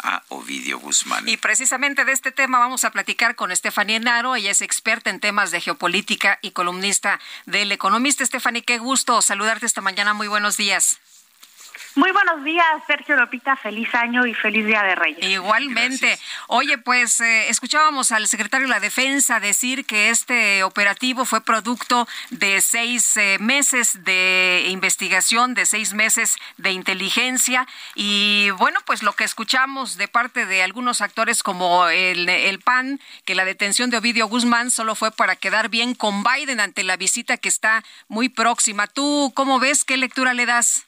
a Ovidio Guzmán. Y precisamente de este tema vamos a platicar con Estefanía Naro. Ella es experta en temas de geopolítica y columnista del Economista. Estefanía, qué gusto saludarte esta mañana. Muy buenos días. Muy buenos días, Sergio Lopita. Feliz año y feliz Día de Reyes. Igualmente. Oye, pues eh, escuchábamos al secretario de la Defensa decir que este operativo fue producto de seis eh, meses de investigación, de seis meses de inteligencia. Y bueno, pues lo que escuchamos de parte de algunos actores como el, el PAN, que la detención de Ovidio Guzmán solo fue para quedar bien con Biden ante la visita que está muy próxima. ¿Tú cómo ves? ¿Qué lectura le das?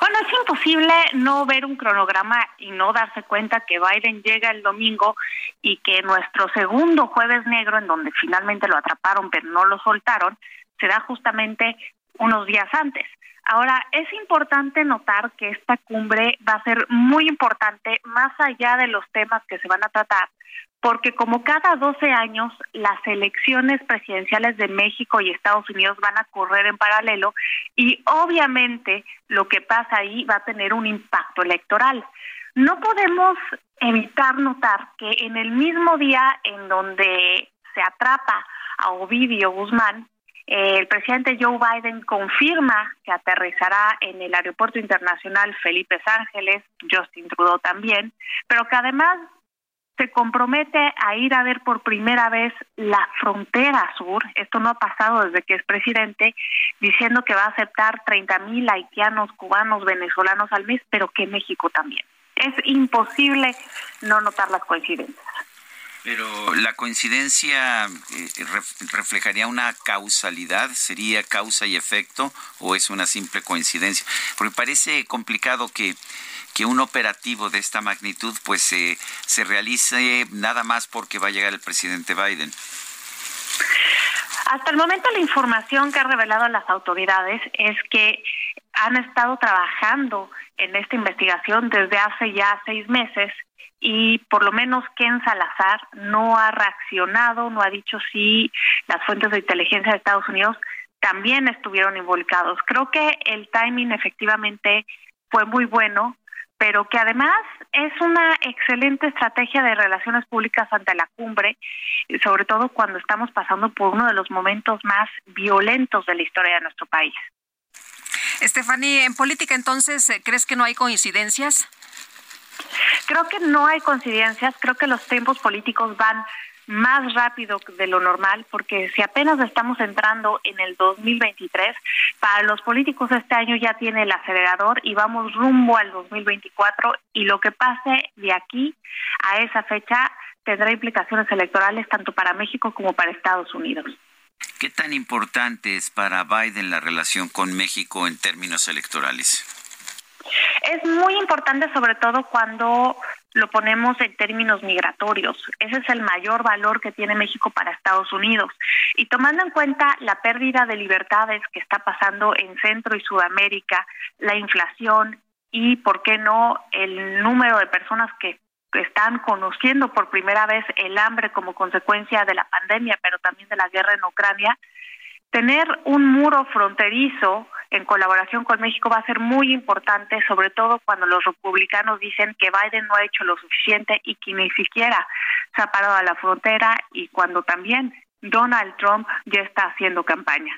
Bueno, es imposible no ver un cronograma y no darse cuenta que Biden llega el domingo y que nuestro segundo jueves negro, en donde finalmente lo atraparon pero no lo soltaron, será justamente unos días antes. Ahora, es importante notar que esta cumbre va a ser muy importante más allá de los temas que se van a tratar, porque como cada 12 años las elecciones presidenciales de México y Estados Unidos van a correr en paralelo y obviamente lo que pasa ahí va a tener un impacto electoral. No podemos evitar notar que en el mismo día en donde se atrapa a Ovidio Guzmán, el presidente Joe Biden confirma que aterrizará en el Aeropuerto Internacional Felipe Ángeles, Justin Trudeau también, pero que además se compromete a ir a ver por primera vez la frontera sur, esto no ha pasado desde que es presidente, diciendo que va a aceptar 30 mil haitianos, cubanos, venezolanos al mes, pero que México también. Es imposible no notar las coincidencias. Pero la coincidencia eh, reflejaría una causalidad, sería causa y efecto o es una simple coincidencia, porque parece complicado que que un operativo de esta magnitud pues se realice nada más porque va a llegar el presidente Biden. Hasta el momento la información que ha revelado las autoridades es que han estado trabajando en esta investigación desde hace ya seis meses y por lo menos Ken Salazar no ha reaccionado, no ha dicho si las fuentes de inteligencia de Estados Unidos también estuvieron involucrados. Creo que el timing efectivamente fue muy bueno pero que además es una excelente estrategia de relaciones públicas ante la cumbre, sobre todo cuando estamos pasando por uno de los momentos más violentos de la historia de nuestro país. Stephanie, en política entonces, ¿crees que no hay coincidencias? Creo que no hay coincidencias, creo que los tiempos políticos van más rápido de lo normal, porque si apenas estamos entrando en el 2023, para los políticos este año ya tiene el acelerador y vamos rumbo al 2024 y lo que pase de aquí a esa fecha tendrá implicaciones electorales tanto para México como para Estados Unidos. ¿Qué tan importante es para Biden la relación con México en términos electorales? Es muy importante sobre todo cuando lo ponemos en términos migratorios. Ese es el mayor valor que tiene México para Estados Unidos. Y tomando en cuenta la pérdida de libertades que está pasando en Centro y Sudamérica, la inflación y, ¿por qué no?, el número de personas que están conociendo por primera vez el hambre como consecuencia de la pandemia, pero también de la guerra en Ucrania, tener un muro fronterizo en colaboración con México va a ser muy importante, sobre todo cuando los republicanos dicen que Biden no ha hecho lo suficiente y que ni siquiera se ha parado a la frontera y cuando también Donald Trump ya está haciendo campaña.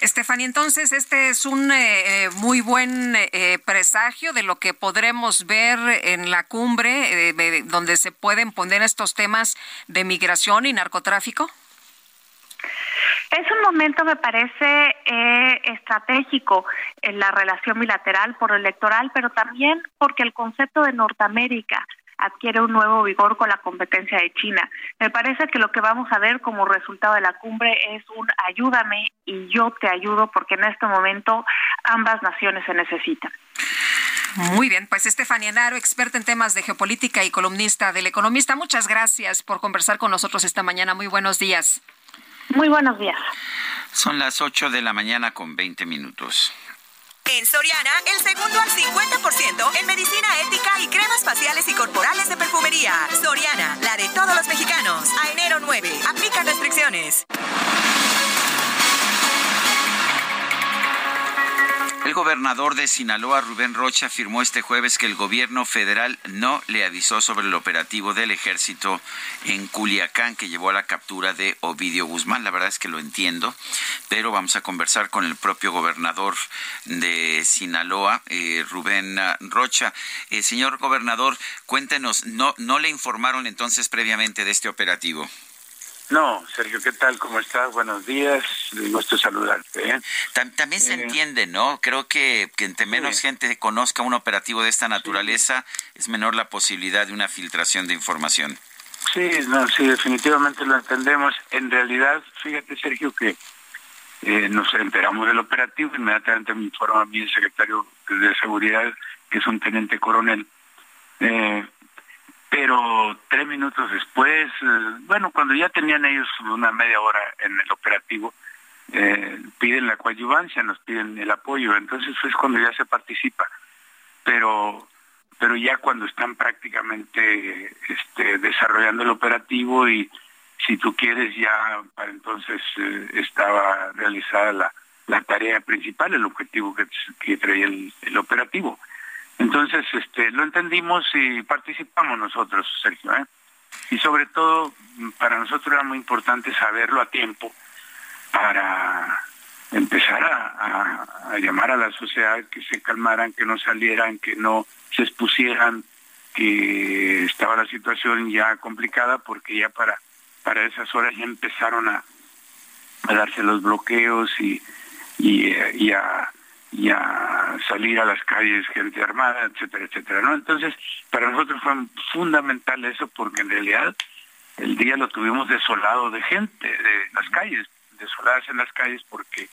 Estefania, entonces este es un eh, eh, muy buen eh, presagio de lo que podremos ver en la cumbre, donde se pueden poner estos temas de migración y narcotráfico. Es un momento, me parece, eh, estratégico en la relación bilateral por electoral, pero también porque el concepto de Norteamérica adquiere un nuevo vigor con la competencia de China. Me parece que lo que vamos a ver como resultado de la cumbre es un ayúdame y yo te ayudo porque en este momento ambas naciones se necesitan. Muy bien, pues Estefania Naro, experta en temas de geopolítica y columnista del Economista, muchas gracias por conversar con nosotros esta mañana. Muy buenos días. Muy buenos días. Son las 8 de la mañana con 20 minutos. En Soriana, el segundo al 50% en medicina ética y cremas faciales y corporales de perfumería. Soriana, la de todos los mexicanos. A enero 9. Aplica restricciones. El gobernador de Sinaloa, Rubén Rocha, afirmó este jueves que el gobierno federal no le avisó sobre el operativo del ejército en Culiacán que llevó a la captura de Ovidio Guzmán. La verdad es que lo entiendo, pero vamos a conversar con el propio gobernador de Sinaloa, eh, Rubén Rocha. Eh, señor gobernador, cuéntenos, ¿no, ¿no le informaron entonces previamente de este operativo? No, Sergio, ¿qué tal? ¿Cómo estás? Buenos días. Gusto saludarte. ¿eh? También se entiende, ¿no? Creo que, que entre menos gente conozca un operativo de esta naturaleza, es menor la posibilidad de una filtración de información. Sí, no, sí, definitivamente lo entendemos. En realidad, fíjate, Sergio, que eh, nos enteramos del operativo, inmediatamente me informa a mí el secretario de Seguridad, que es un teniente coronel. Eh, pero tres minutos después, eh, bueno, cuando ya tenían ellos una media hora en el operativo, eh, piden la coadyuvancia, nos piden el apoyo, entonces es cuando ya se participa, pero pero ya cuando están prácticamente este, desarrollando el operativo y si tú quieres ya para entonces eh, estaba realizada la, la tarea principal, el objetivo que, que traía el, el operativo. Entonces, este, lo entendimos y participamos nosotros, Sergio. ¿eh? Y sobre todo, para nosotros era muy importante saberlo a tiempo para empezar a, llamar a la sociedad que se calmaran, que no salieran, que no se expusieran, que estaba la situación ya complicada porque ya para, para esas horas ya empezaron a, a darse los bloqueos y, y, y a y a salir a las calles gente armada, etcétera, etcétera, ¿no? Entonces, para nosotros fue fundamental eso porque en realidad el día lo tuvimos desolado de gente, de las calles, desoladas en las calles porque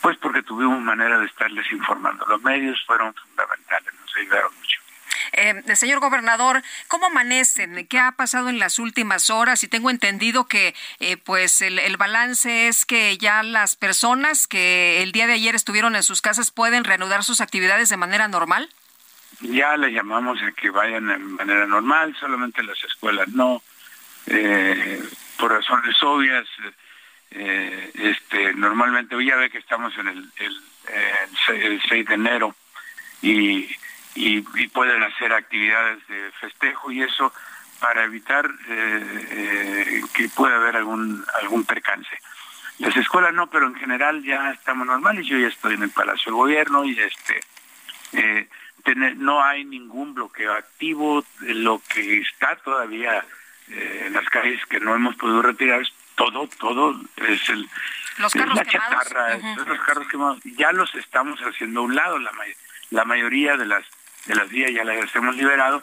pues porque tuvimos manera de estarles informando. Los medios fueron fundamentales, nos ayudaron mucho. Eh, señor gobernador, ¿cómo amanecen? ¿Qué ha pasado en las últimas horas? Y tengo entendido que eh, pues el, balance es que ya las personas que el día de ayer estuvieron en sus casas pueden reanudar sus actividades de manera normal. Ya le llamamos a que vayan de manera normal, solamente las escuelas no, eh, por razones obvias. Eh, este, normalmente, ya ve que estamos en el, el, el, el 6 de enero y y, y, pueden hacer actividades de festejo y eso para evitar eh, eh, que pueda haber algún algún percance. Las escuelas no, pero en general ya estamos normales. Yo ya estoy en el Palacio del Gobierno y este, eh, no hay ningún bloqueo activo. Lo que está todavía en las calles que no hemos podido retirar es todo, todo es el los la chatarra, los carros quemados. Ya los estamos haciendo a un lado, la, la mayoría de las de las vías ya las hemos liberado,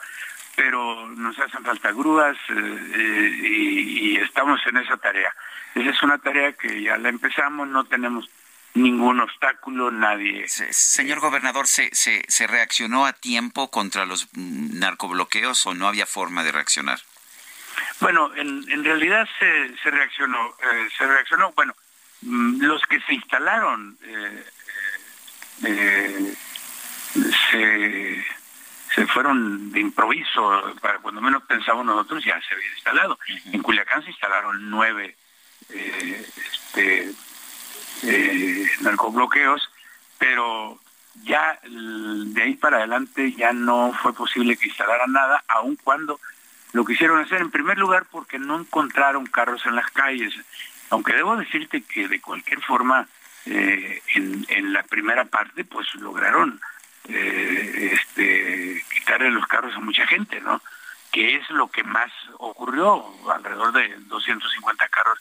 pero nos hacen falta grúas eh, y, estamos en esa tarea. Esa es una tarea que ya la empezamos, no tenemos ningún obstáculo, nadie. Señor gobernador, ¿se, se, se reaccionó a tiempo contra los mm, narcobloqueos o no había forma de reaccionar? Bueno, en, en realidad se, se reaccionó, eh, se reaccionó, bueno, mm, los que se instalaron eh, eh, se, se fueron de improviso, para cuando menos pensamos nosotros ya se había instalado. En Culiacán se instalaron nueve este, narcobloqueos, pero ya de ahí para adelante ya no fue posible que instalaran nada, aun cuando lo quisieron hacer en primer lugar porque no encontraron carros en las calles, aunque debo decirte que de cualquier forma eh, en, la primera parte pues lograron eh, este, quitarle los carros a mucha gente, ¿no? Que es lo que más ocurrió, alrededor de 250 carros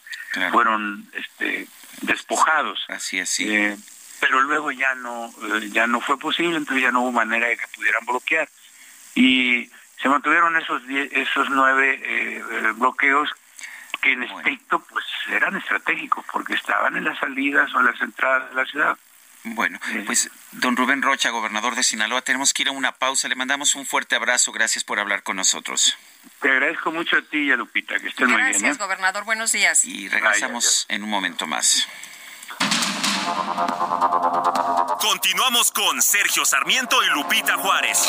fueron este, despojados. Así así. Eh, pero luego ya no ya no fue posible, entonces ya no hubo manera de que pudieran bloquear. Y se mantuvieron esos esos nueve eh, eh, bloqueos que en efecto pues eran estratégicos porque estaban en las salidas o en las entradas de la ciudad. Bueno, pues don Rubén Rocha, gobernador de Sinaloa, tenemos que ir a una pausa. Le mandamos un fuerte abrazo. Gracias por hablar con nosotros. Te agradezco mucho a ti y a Lupita, que estén muy bien. Gracias, gobernador. Buenos días. Y regresamos en un momento más. Continuamos con Sergio Sarmiento y Lupita Juárez.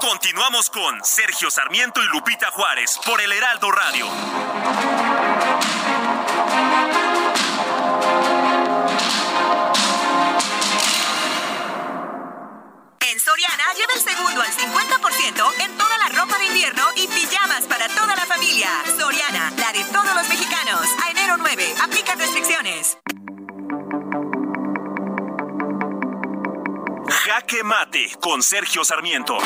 Continuamos con Sergio Sarmiento y Lupita Juárez por el Heraldo Radio. En Soriana lleva el segundo al 50% en toda la ropa de invierno y pijamas para toda la familia. Soriana, la de todos los mexicanos. A enero 9, aplica restricciones. Jaque Mate con Sergio Sarmiento.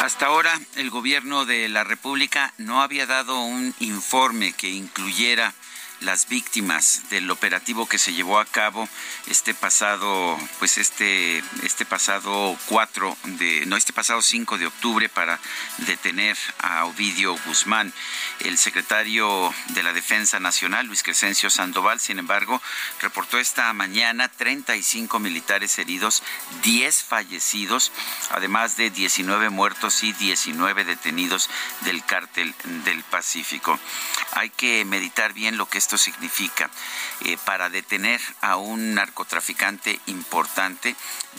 Hasta ahora el gobierno de la República no había dado un informe que incluyera las víctimas del operativo que se llevó a cabo este pasado, pues este, este pasado 4 de, no, este pasado 5 de octubre para detener a Ovidio Guzmán. El secretario de la Defensa Nacional, Luis Crescencio Sandoval, sin embargo, reportó esta mañana 35 militares heridos, 10 fallecidos, además de 19 muertos y 19 detenidos del cártel del Pacífico. Hay que meditar bien lo que esto significa. Eh, para detener a un narcotraficante importante,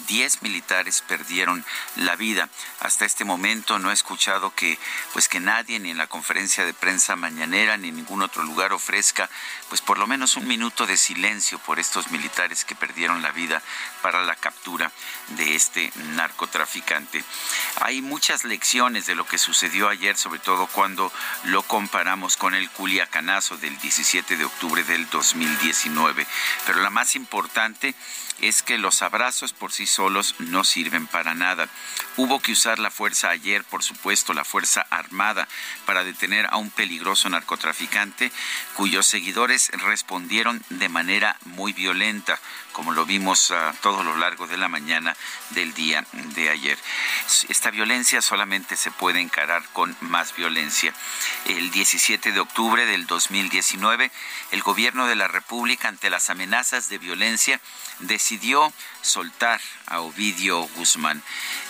10 militares perdieron la vida. Hasta este momento no he escuchado que pues que nadie ni en la conferencia de prensa mañanera ni en ningún otro lugar ofrezca pues por lo menos un minuto de silencio por estos militares que perdieron la vida para la captura de este narcotraficante. Hay muchas lecciones de lo que sucedió ayer, sobre todo cuando lo comparamos con el culiacanazo del 17 de octubre del 2019. Pero la más importante es que los abrazos por sí solos no sirven para nada. Hubo que usar la fuerza ayer, por supuesto, la fuerza armada, para detener a un peligroso narcotraficante cuyos seguidores respondieron de manera muy violenta como lo vimos a todo lo largo de la mañana del día de ayer. Esta violencia solamente se puede encarar con más violencia. El 17 de octubre del 2019, el gobierno de la República, ante las amenazas de violencia, decidió soltar a Ovidio Guzmán.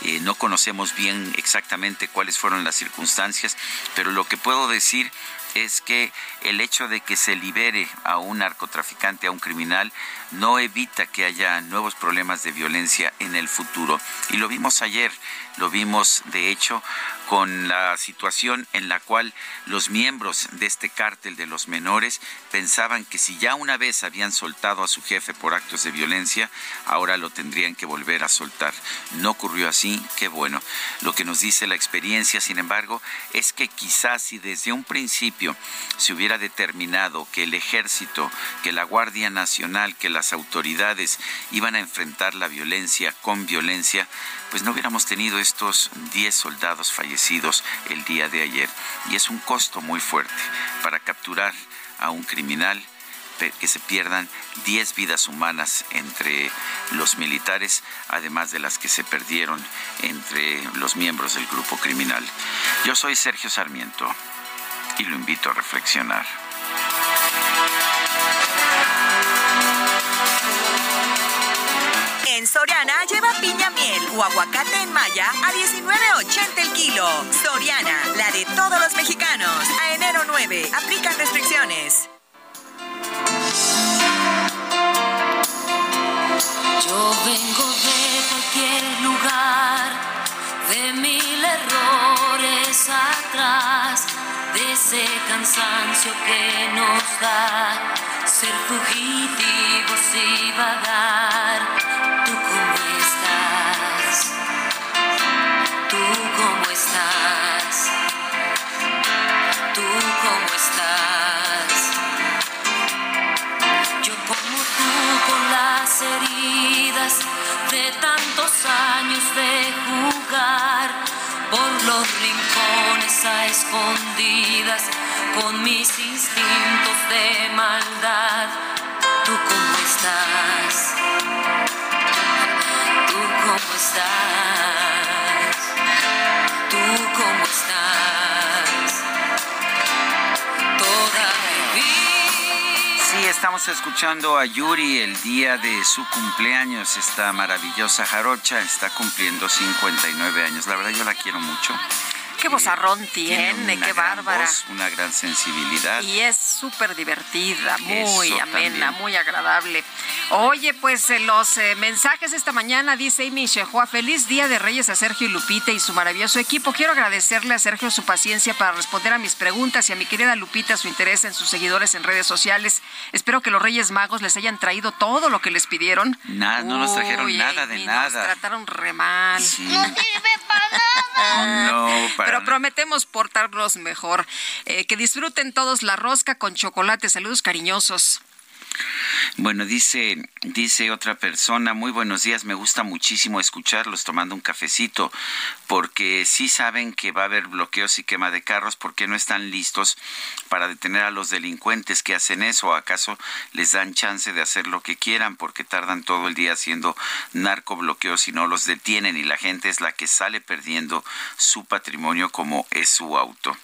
Eh, no conocemos bien exactamente cuáles fueron las circunstancias, pero lo que puedo decir es que el hecho de que se libere a un narcotraficante, a un criminal, no evita que haya nuevos problemas de violencia en el futuro. Y lo vimos ayer, lo vimos de hecho con la situación en la cual los miembros de este cártel de los menores pensaban que si ya una vez habían soltado a su jefe por actos de violencia, ahora lo tendrían que volver a soltar. No ocurrió así, qué bueno. Lo que nos dice la experiencia, sin embargo, es que quizás si desde un principio se hubiera determinado que el ejército, que la Guardia Nacional, que las autoridades iban a enfrentar la violencia con violencia, pues no hubiéramos tenido estos 10 soldados fallecidos el día de ayer. Y es un costo muy fuerte para capturar a un criminal que se pierdan 10 vidas humanas entre los militares, además de las que se perdieron entre los miembros del grupo criminal. Yo soy Sergio Sarmiento y lo invito a reflexionar. Soriana lleva piña miel o aguacate en malla a 19.80 el kilo. Soriana, la de todos los mexicanos. A enero 9, aplican restricciones. Yo vengo de cualquier lugar, de mil errores atrás, de ese cansancio que nos da ser fugitivos y vagar. De tantos años de jugar por los rincones a escondidas con mis instintos de maldad. ¿Tú cómo estás? ¿Tú cómo estás? ¿Tú cómo estás? Estamos escuchando a Yuri el día de su cumpleaños. Esta maravillosa jarocha está cumpliendo 59 años. La verdad yo la quiero mucho. Qué vozarrón tiene, qué bárbara. voz, una gran sensibilidad. Y es súper divertida, muy Eso amena, también. muy agradable. Oye, pues eh, los eh, mensajes esta mañana dice Amy Shehoa, feliz día de Reyes a Sergio y Lupita y su maravilloso equipo. Quiero agradecerle a Sergio su paciencia para responder a mis preguntas y a mi querida Lupita su interés en sus seguidores en redes sociales. Espero que los Reyes Magos les hayan traído todo lo que les pidieron. Nada, no nos trajeron Uy, nada de Amy, nada. Nos trataron re mal. No No, para Pero prometemos portarlos mejor. Eh, que disfruten todos la rosca con chocolate. Saludos cariñosos. Bueno, dice, dice otra persona, muy buenos días, me gusta muchísimo escucharlos tomando un cafecito, porque sí saben que va a haber bloqueos y quema de carros, porque no están listos para detener a los delincuentes que hacen eso, acaso les dan chance de hacer lo que quieran, porque tardan todo el día haciendo narcobloqueos y no los detienen, y la gente es la que sale perdiendo su patrimonio como es su auto.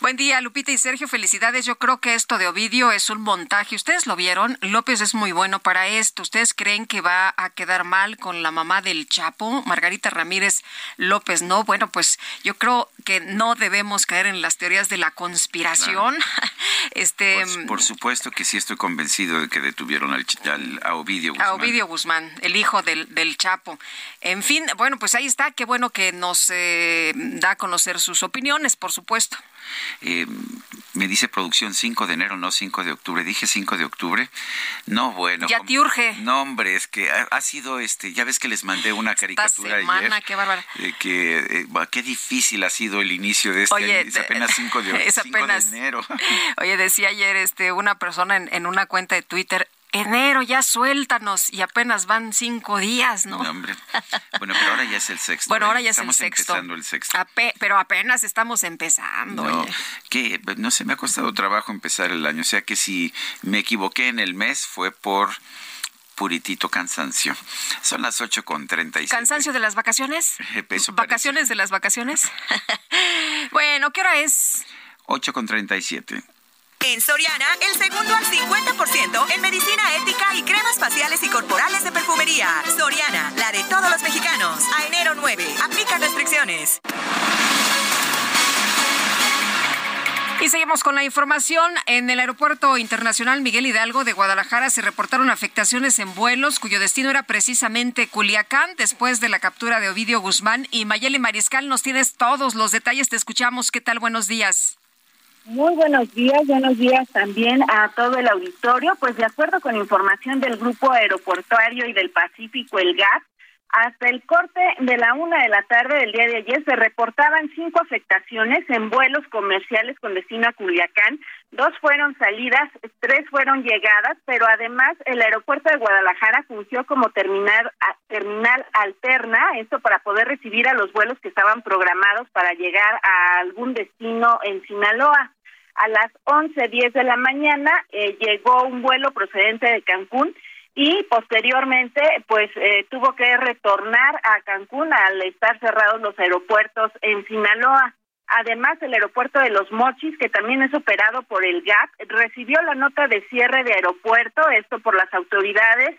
Buen día, Lupita y Sergio. Felicidades. Yo creo que esto de Ovidio es un montaje. ¿Ustedes lo vieron? López es muy bueno para esto. ¿Ustedes creen que va a quedar mal con la mamá del Chapo, Margarita Ramírez López? No, bueno, pues yo creo que no debemos caer en las teorías de la conspiración. Este Por, por supuesto que sí estoy convencido de que detuvieron al, al- a Ovidio Guzmán. a Ovidio Guzmán, el hijo del, del Chapo. En fin, bueno, pues ahí está. Qué bueno que nos eh, da a conocer sus opiniones, por supuesto. Eh, me dice producción 5 de enero, no 5 de octubre. Dije 5 de octubre. No, bueno. Ya te urge. No, hombre, es que ha, sido este. Ya ves que les mandé una caricatura Esta semana, qué bárbara. que eh, qué difícil ha sido el inicio de este. Oye, es apenas 5 de, es apenas, de enero. Oye, decía ayer este una persona en, en una cuenta de Twitter enero, ya suéltanos, y apenas van cinco días, ¿no? hombre. Bueno, pero ahora ya es el sexto. Bueno, ahora ¿eh? ya es el sexto. empezando el sexto. pero apenas estamos empezando. No, que no sé, me ha costado trabajo empezar el año. O sea que si me equivoqué en el mes fue por puritito cansancio. Son las ocho con seis. ¿Cansancio de las vacaciones? ¿Vacaciones de las vacaciones? bueno, ¿qué hora es? Ocho con treinta y siete. En Soriana, el segundo al 50% en medicina ética y cremas faciales y corporales de perfumería. Soriana, la de todos los mexicanos. A enero 9. Aplica restricciones. Y seguimos con la información. En el Aeropuerto Internacional Miguel Hidalgo de Guadalajara se reportaron afectaciones en vuelos cuyo destino era precisamente Culiacán después de la captura de Ovidio Guzmán. Y Mayeli Mariscal, nos tienes todos los detalles. Te escuchamos. ¿Qué tal? Buenos días. Muy buenos días, buenos días también a todo el auditorio. Pues de acuerdo con información del Grupo Aeroportuario y del Pacífico, el GAP, hasta el corte de la una de la tarde del día de ayer se reportaban cinco afectaciones en vuelos comerciales con destino a Culiacán. Dos fueron salidas, tres fueron llegadas, pero además el aeropuerto de Guadalajara funcionó como terminal, terminal alterna, esto para poder recibir a los vuelos que estaban programados para llegar a algún destino en Sinaloa a las 11.10 de la mañana eh, llegó un vuelo procedente de Cancún y posteriormente pues eh, tuvo que retornar a Cancún al estar cerrados los aeropuertos en Sinaloa. Además, el aeropuerto de Los Mochis, que también es operado por el GAP, recibió la nota de cierre de aeropuerto, esto por las autoridades,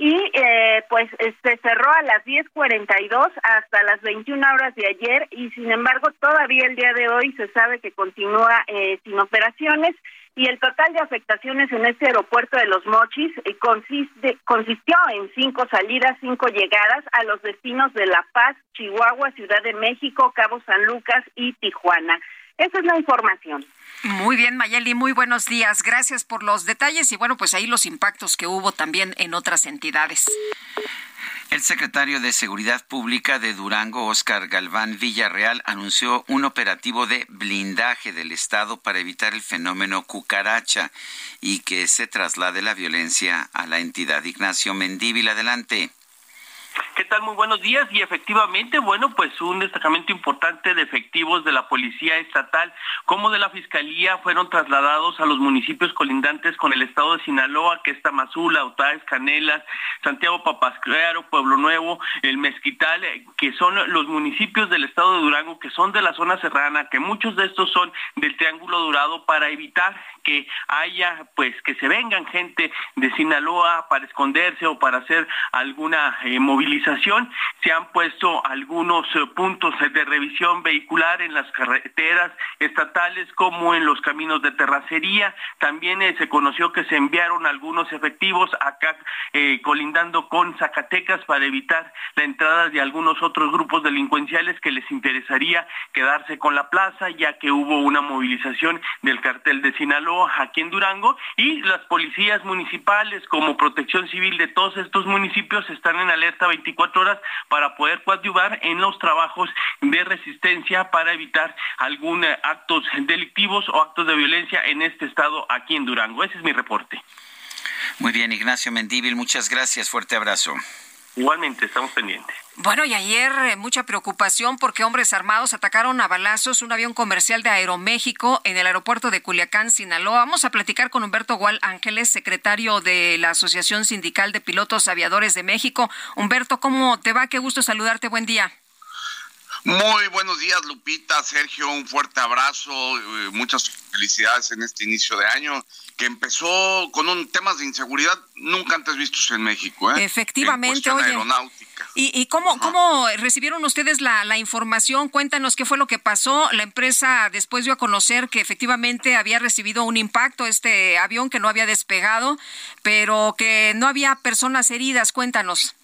y eh, pues se cerró a las 10:42 hasta las 21 horas de ayer y sin embargo todavía el día de hoy se sabe que continúa eh, sin operaciones y el total de afectaciones en este aeropuerto de Los Mochis eh, consistió en cinco salidas, cinco llegadas a los destinos de La Paz, Chihuahua, Ciudad de México, Cabo San Lucas y Tijuana. Esa es la información. Muy bien, Mayeli, muy buenos días. Gracias por los detalles y bueno, pues ahí los impactos que hubo también en otras entidades. El secretario de Seguridad Pública de Durango, Oscar Galván Villarreal, anunció un operativo de blindaje del Estado para evitar el fenómeno cucaracha y que se traslade la violencia a la entidad. Ignacio Mendívil, adelante. ¿Qué tal? Muy buenos días. Y efectivamente, bueno, pues un destacamento importante de efectivos de la Policía Estatal como de la Fiscalía fueron trasladados a los municipios colindantes con el estado de Sinaloa, que es Tamazula, Otaes, Canelas, Santiago Papasclaro, Pueblo Nuevo, El Mezquital, eh, que son los municipios del estado de Durango, que son de la zona serrana, que muchos de estos son del Triángulo Dorado, para evitar que haya, pues, que se vengan gente de Sinaloa para esconderse o para hacer alguna eh, movilización. Se han puesto algunos eh, puntos de revisión vehicular en las carreteras estatales como en los caminos de terracería. También eh, se conoció que se enviaron algunos efectivos acá colindando con Zacatecas para evitar la entrada de algunos otros grupos delincuenciales que les interesaría quedarse con la plaza, ya que hubo una movilización del cartel de Sinaloa aquí en Durango y las policías municipales como protección civil de todos estos municipios están en alerta 24 horas para poder coadyuvar en los trabajos de resistencia para evitar algún eh, actos delictivos o actos de violencia en este estado aquí en Durango. Ese es mi reporte. Muy bien, Ignacio Mendíbil, muchas gracias. Fuerte abrazo. Igualmente, estamos pendientes. Bueno, y ayer eh, mucha preocupación porque hombres armados atacaron a balazos un avión comercial de Aeroméxico en el aeropuerto de Culiacán, Sinaloa. Vamos a platicar con Humberto Gual Ángeles, secretario de la Asociación Sindical de Pilotos Aviadores de México. Humberto, ¿cómo te va? Qué gusto saludarte. Buen día. Muy buenos días, Lupita, Sergio, un fuerte abrazo, eh, muchas felicidades en este inicio de año que empezó con un temas de inseguridad nunca antes vistos en México. ¿eh? Efectivamente, oye. ¿Y, cómo, cómo recibieron ustedes la, la, información? Cuéntanos qué fue lo que pasó. La empresa después dio a conocer que efectivamente había recibido un impacto este avión que no había despegado, pero que no había personas heridas. Cuéntanos.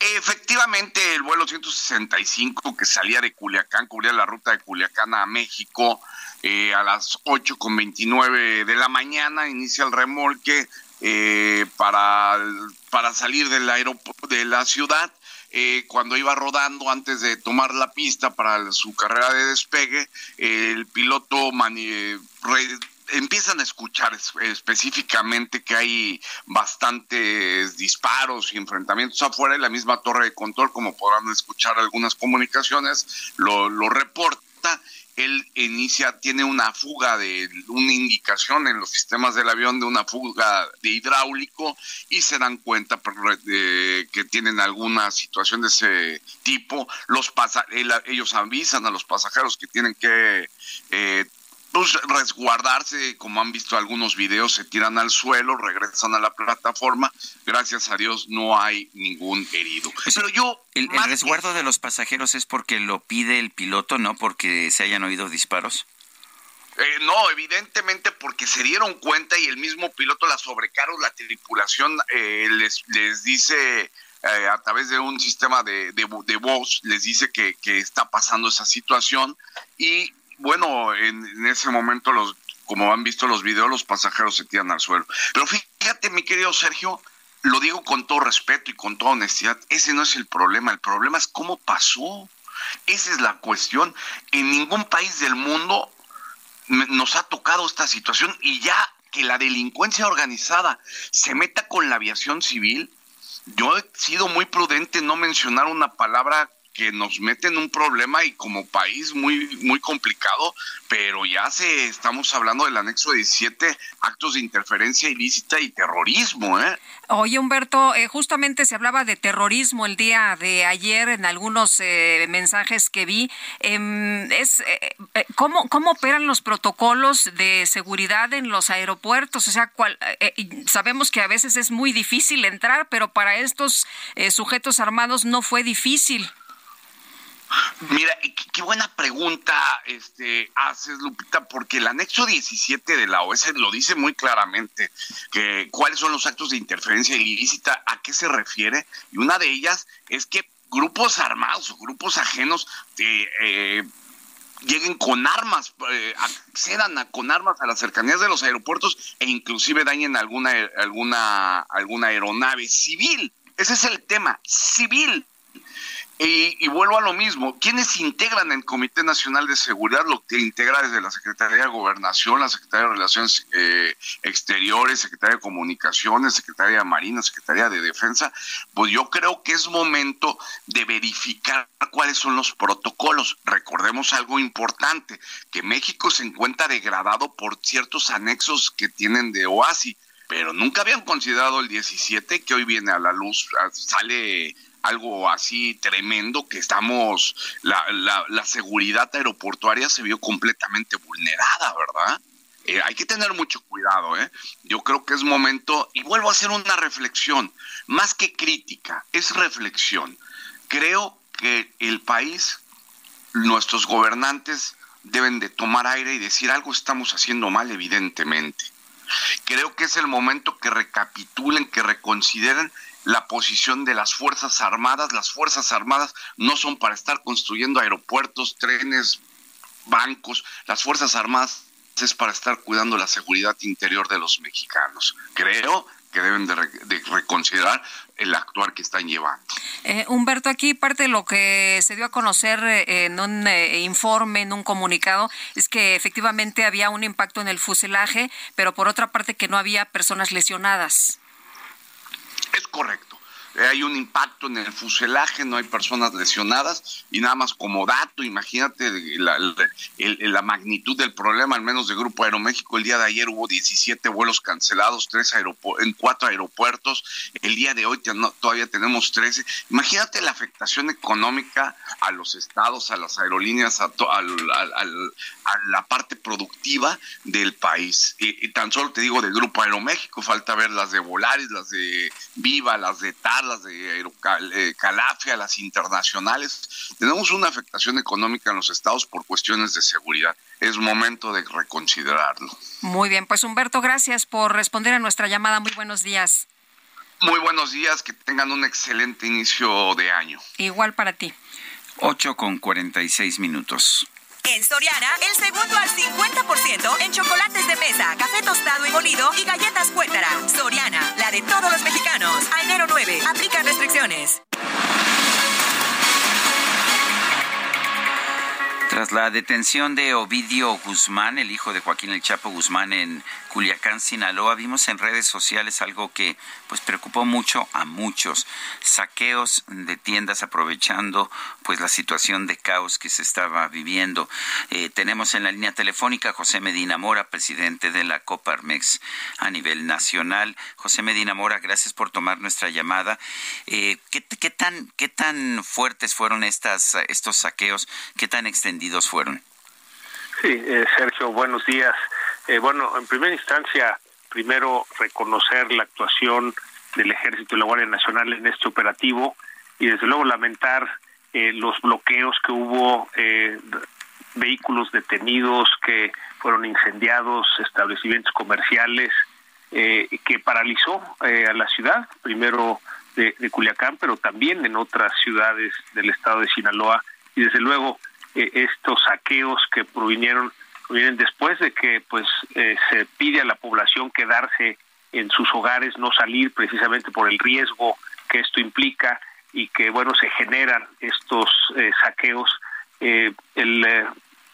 Efectivamente, el vuelo 165 que salía de Culiacán, cubría la ruta de Culiacán a México eh, a las 8.29 de la mañana, inicia el remolque eh, para, para salir del de la ciudad. Eh, cuando iba rodando antes de tomar la pista para su carrera de despegue, el piloto empiezan a escuchar específicamente que hay bastantes disparos y enfrentamientos afuera y la misma torre de control, como podrán escuchar algunas comunicaciones, lo, reporta él inicia, tiene una fuga de una indicación en los sistemas del avión de una fuga de hidráulico y se dan cuenta de que tienen alguna situación de ese tipo. Los ellos avisan a los pasajeros que tienen que eh, pues, resguardarse, como han visto algunos videos, se tiran al suelo, regresan a la plataforma. Gracias a Dios no hay ningún herido. Pero yo... El, resguardo de los pasajeros es porque lo pide el piloto, no porque se hayan oído disparos. Eh, no, evidentemente porque se dieron cuenta y el mismo piloto, la sobrecargos, la tripulación eh, les, les dice eh, a través de un sistema de, de, voz, les dice que, que, está pasando esa situación y bueno, en, ese momento, los, como han visto los videos, los pasajeros se tiran al suelo. Pero fíjate, mi querido Sergio, lo digo con todo respeto y con toda honestidad, ese no es el problema, el problema es cómo pasó. Esa es la cuestión. En ningún país del mundo nos ha tocado esta situación y ya que la delincuencia organizada se meta con la aviación civil, yo he sido muy prudente en no mencionar una palabra que nos mete en un problema y como país muy muy complicado, pero ya se estamos hablando del anexo 17, actos de interferencia ilícita y terrorismo, ¿eh? Oye, Humberto, eh, justamente se hablaba de terrorismo el día de ayer en algunos eh, mensajes que vi. Em, es eh, ¿cómo, ¿Cómo operan los protocolos de seguridad en los aeropuertos? O sea, cuál, sabemos que a veces es muy difícil entrar, pero para estos sujetos armados no fue difícil. Mira, qué buena pregunta este, haces, Lupita, porque el anexo 17 de la OES lo dice muy claramente, que cuáles son los actos de interferencia ilícita, a qué se refiere, y una de ellas es que grupos armados o grupos ajenos eh, eh, lleguen con armas, eh, accedan a, con armas a las cercanías de los aeropuertos e inclusive dañen alguna, alguna, alguna aeronave civil. Ese es el tema, civil. Y, vuelvo a lo mismo, ¿quiénes integran el Comité Nacional de Seguridad? Lo que integra desde la Secretaría de Gobernación, la Secretaría de Relaciones eh, Exteriores, Secretaría de Comunicaciones, Secretaría de Marina, Secretaría de Defensa, pues yo creo que es momento de verificar cuáles son los protocolos. Recordemos algo importante, que México se encuentra degradado por ciertos anexos que tienen de OASI, pero nunca habían considerado el 17 que hoy viene a la luz, sale algo así tremendo que estamos, la, la, seguridad aeroportuaria se vio completamente vulnerada, ¿verdad? Eh, hay que tener mucho cuidado, ¿eh? Yo creo que es momento, y vuelvo a hacer una reflexión, más que crítica, es reflexión. Creo que el país, nuestros gobernantes deben de tomar aire y decir algo estamos haciendo mal, evidentemente. Creo que es el momento que recapitulen, que reconsideren la posición de las Fuerzas Armadas. Las Fuerzas Armadas no son para estar construyendo aeropuertos, trenes, bancos. Las Fuerzas Armadas es para estar cuidando la seguridad interior de los mexicanos. Creo que deben de, reconsiderar el actuar que están llevando. Eh, Humberto, aquí parte de lo que se dio a conocer eh, en un eh, informe, en un comunicado, es que efectivamente había un impacto en el fuselaje, pero por otra parte que no había personas lesionadas. Es correcto. Hay un impacto en el fuselaje, no hay personas lesionadas y nada más como dato, imagínate la, magnitud del problema, al menos de Grupo Aeroméxico, el día de ayer hubo 17 vuelos cancelados, tres en cuatro aeropuertos, el día de hoy todavía tenemos 13. Imagínate la afectación económica a los estados, a las aerolíneas, a, la parte productiva del país. Y, tan solo te digo del Grupo Aeroméxico, falta ver las de Volaris, las de Viva, las de TAR, las de eh, Calafia, las internacionales. Tenemos una afectación económica en los estados por cuestiones de seguridad. Es momento de reconsiderarlo. Muy bien, pues Humberto, gracias por responder a nuestra llamada. Muy buenos días. Muy buenos días, que tengan un excelente inicio de año. Igual para ti. 8 con 46 minutos. En Soriana, el segundo al 50% en chocolates de mesa, café tostado y molido y galletas cuétara. Soriana, la de todos los mexicanos. Enero 9, aplica restricciones. Tras la detención de Ovidio Guzmán, el hijo de Joaquín El Chapo Guzmán en Culiacán, Sinaloa, vimos en redes sociales algo que pues preocupó mucho a muchos, saqueos de tiendas aprovechando pues la situación de caos que se estaba viviendo. Eh, tenemos en la línea telefónica a José Medina Mora, presidente de la Coparmex a nivel nacional. José Medina Mora, gracias por tomar nuestra llamada. Eh, ¿qué, ¿qué, tan, ¿Qué tan fuertes fueron estas, estos saqueos? ¿Qué tan extendidos Sí, eh, Sergio, buenos días. Eh, bueno, en primera instancia, primero reconocer la actuación del Ejército y la Guardia Nacional en este operativo y desde luego lamentar eh, los bloqueos que hubo, eh, vehículos detenidos que fueron incendiados, establecimientos comerciales, que paralizó a la ciudad, primero de, de, Culiacán, pero también en otras ciudades del estado de Sinaloa y desde luego estos saqueos que provinieron vienen después de que pues eh, se pide a la población quedarse en sus hogares, no salir precisamente por el riesgo que esto implica y que bueno se generan estos eh, saqueos. Eh, el,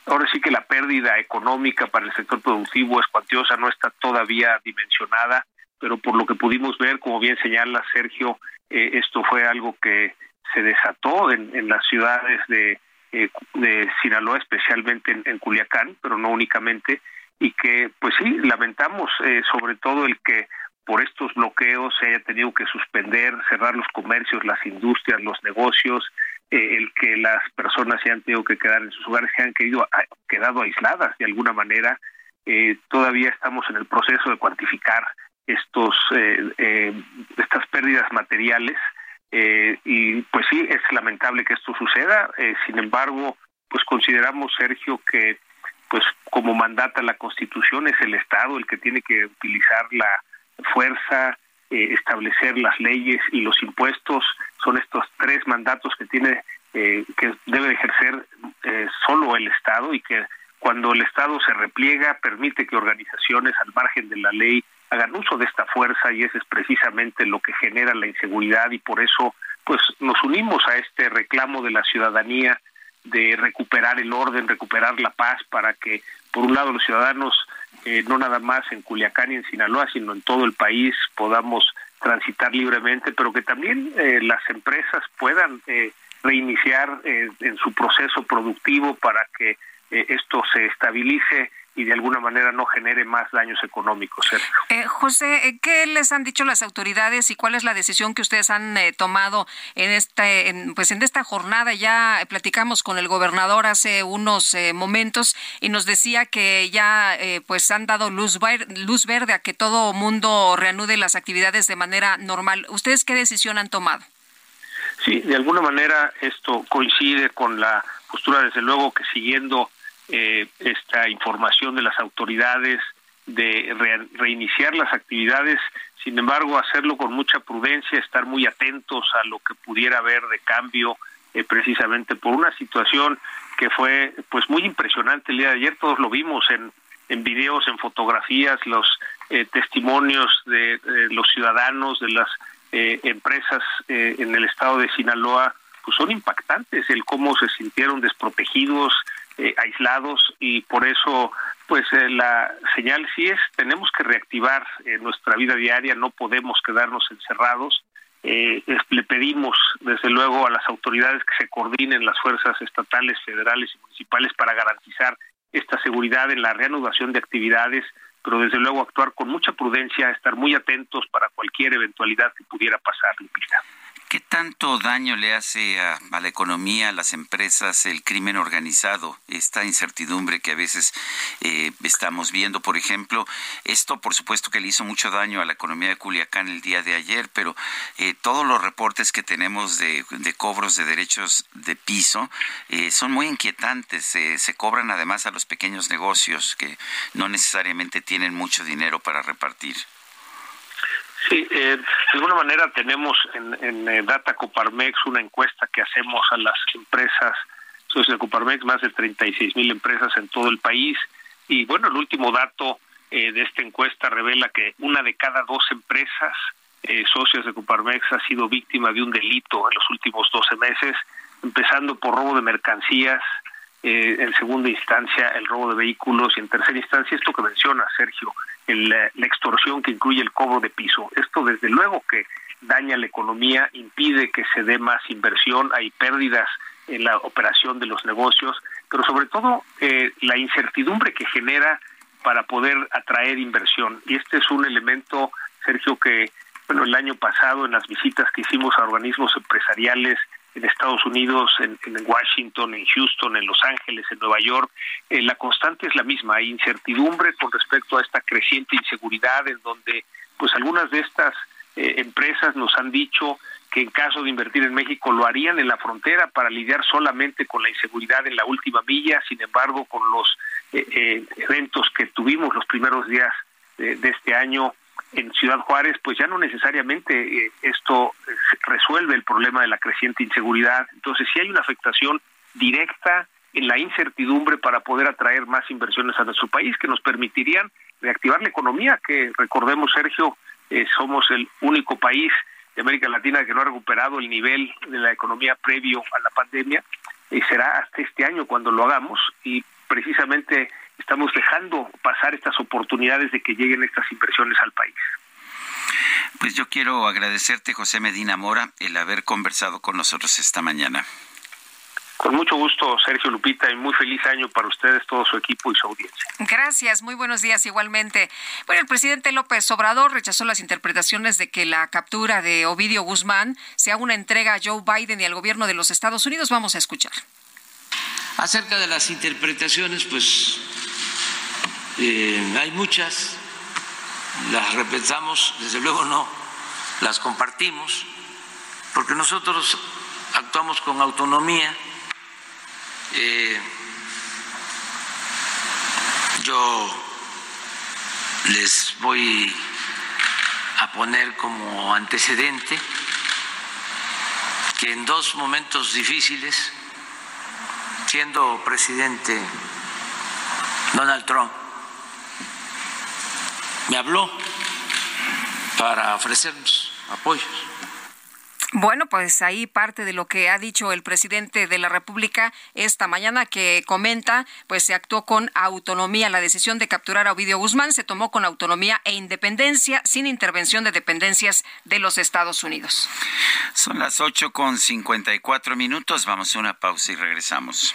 ahora sí que la pérdida económica para el sector productivo es cuantiosa, no está todavía dimensionada, pero por lo que pudimos ver, como bien señala Sergio, esto fue algo que se desató en las ciudades de eh, de Sinaloa, especialmente en, Culiacán, pero no únicamente, y que, pues sí, lamentamos eh, sobre todo el que por estos bloqueos se haya tenido que suspender, cerrar los comercios, las industrias, los negocios, eh, el que las personas se hayan tenido que quedar en sus hogares, se han querido, quedado aisladas de alguna manera. todavía estamos en el proceso de cuantificar estos estas pérdidas materiales eh, y pues sí, es lamentable que esto suceda. Eh, sin embargo, pues consideramos, Sergio, que pues como mandata la Constitución es el Estado el que tiene que utilizar la fuerza, eh, establecer las leyes y los impuestos. Son estos tres mandatos que tiene que debe ejercer solo el Estado y que cuando el Estado se repliega permite que organizaciones al margen de la ley hagan uso de esta fuerza y ese es precisamente lo que genera la inseguridad y por eso pues nos unimos a este reclamo de la ciudadanía de recuperar el orden, recuperar la paz para que por un lado los ciudadanos eh, no nada más en Culiacán y en Sinaloa, sino en todo el país podamos transitar libremente, pero que también eh, las empresas puedan eh, reiniciar en su proceso productivo para que esto se estabilice y de alguna manera no genere más daños económicos. Eh, José, eh, ¿qué les han dicho las autoridades y cuál es la decisión que ustedes han eh, tomado en este, en, pues en esta jornada? Ya platicamos con el gobernador hace unos momentos y nos decía que ya pues han dado luz, luz verde a que todo mundo reanude las actividades de manera normal. ¿Ustedes qué decisión han tomado? Sí, de alguna manera esto coincide con la postura, desde luego, que siguiendo eh, esta información de las autoridades de reiniciar las actividades, sin embargo hacerlo con mucha prudencia, estar muy atentos a lo que pudiera haber de cambio eh, precisamente por una situación que fue pues muy impresionante el día de ayer, todos lo vimos en, en videos, en fotografías, los eh, testimonios de, los ciudadanos, de las eh, empresas en el estado de Sinaloa, pues son impactantes, el cómo se sintieron desprotegidos, eh, aislados y por eso pues eh, la señal sí es tenemos que reactivar eh, nuestra vida diaria no podemos quedarnos encerrados le pedimos desde luego a las autoridades que se coordinen las fuerzas estatales federales y municipales para garantizar esta seguridad en la reanudación de actividades pero desde luego actuar con mucha prudencia estar muy atentos para cualquier eventualidad que pudiera pasar Lupita. ¿Qué tanto daño le hace a, la economía, a las empresas, el crimen organizado, esta incertidumbre que a veces eh, estamos viendo? Por ejemplo, esto por supuesto que le hizo mucho daño a la economía de Culiacán el día de ayer, pero eh, todos los reportes que tenemos de, cobros de derechos de piso eh, son muy inquietantes. se cobran además a los pequeños negocios que no necesariamente tienen mucho dinero para repartir. Sí, eh, de alguna manera tenemos en, en eh, Data Coparmex una encuesta que hacemos a las empresas socios de Coparmex, más de 36 mil empresas en todo el país. Y bueno, el último dato eh, de esta encuesta revela que una de cada dos empresas eh, socias de Coparmex ha sido víctima de un delito en los últimos 12 meses, empezando por robo de mercancías, eh, en segunda instancia el robo de vehículos y en tercera instancia esto que menciona Sergio, el, la extorsión que incluye el cobro de piso. Esto desde luego que daña la economía, impide que se dé más inversión, hay pérdidas en la operación de los negocios, pero sobre todo eh, la incertidumbre que genera para poder atraer inversión. Y este es un elemento, Sergio, que bueno, el año pasado en las visitas que hicimos a organismos empresariales en Estados Unidos, en, en Washington, en Houston, en Los Ángeles, en Nueva York, eh, la constante es la misma, hay incertidumbre con respecto a esta creciente inseguridad en donde pues algunas de estas eh, empresas nos han dicho que en caso de invertir en México lo harían en la frontera para lidiar solamente con la inseguridad en la última milla, sin embargo con los eh, eh, eventos que tuvimos los primeros días de, de este año en Ciudad Juárez, pues ya no necesariamente eh, esto eh, resuelve el problema de la creciente inseguridad. Entonces, sí hay una afectación directa en la incertidumbre para poder atraer más inversiones a nuestro país que nos permitirían reactivar la economía, que recordemos, Sergio, eh, somos el único país de América Latina que no ha recuperado el nivel de la economía previo a la pandemia, y será hasta este año cuando lo hagamos, y precisamente estamos dejando pasar estas oportunidades de que lleguen estas inversiones al país. Pues yo quiero agradecerte, José Medina Mora, el haber conversado con nosotros esta mañana. Con mucho gusto, Sergio Lupita, y muy feliz año para ustedes, todo su equipo y su audiencia. Gracias, muy buenos días igualmente. Bueno, el presidente López Obrador rechazó las interpretaciones de que la captura de Ovidio Guzmán sea una entrega a Joe Biden y al gobierno de los Estados Unidos. Vamos a escuchar. Acerca de las interpretaciones, pues eh, hay muchas, las repensamos, desde luego no las compartimos, porque nosotros actuamos con autonomía. Eh, yo les voy a poner como antecedente que en dos momentos difíciles, siendo presidente Donald Trump, me habló para ofrecernos apoyos. Bueno, pues ahí parte de lo que ha dicho el presidente de la República esta mañana que comenta, pues se actuó con autonomía. La decisión de capturar a Ovidio Guzmán se tomó con autonomía e independencia, sin intervención de dependencias de los Estados Unidos. Son las ocho con cincuenta y cuatro minutos. Vamos a una pausa y regresamos.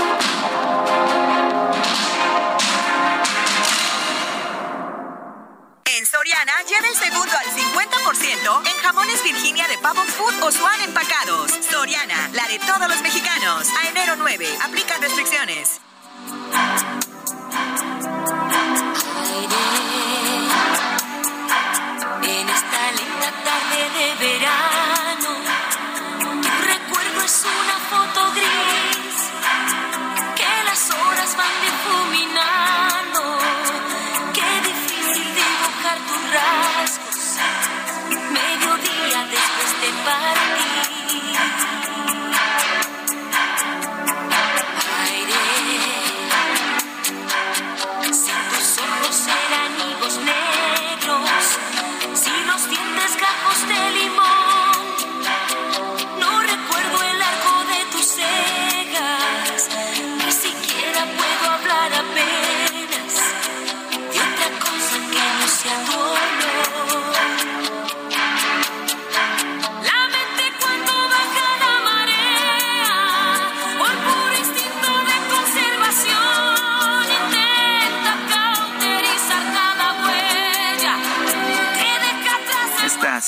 Soriana lleva el segundo al 50% en jamones Virginia de Pavo Food o Swan empacados. Soriana, la de todos los mexicanos. A enero 9, aplican restricciones. En esta linda tarde de verano, tu recuerdo es una But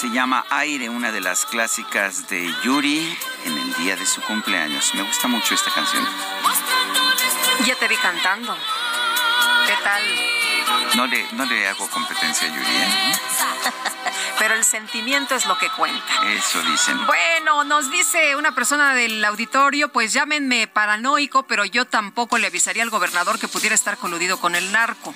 se llama Aire, una de las clásicas de Yuri en el día de su cumpleaños. Me gusta mucho esta canción. Ya te vi cantando. ¿Qué tal? No le, no le hago competencia a Yuri. ¿eh? Pero el sentimiento es lo que cuenta. Eso dicen. Bueno, nos dice una persona del auditorio, pues llámenme paranoico, pero yo tampoco le avisaría al gobernador que pudiera estar coludido con el narco.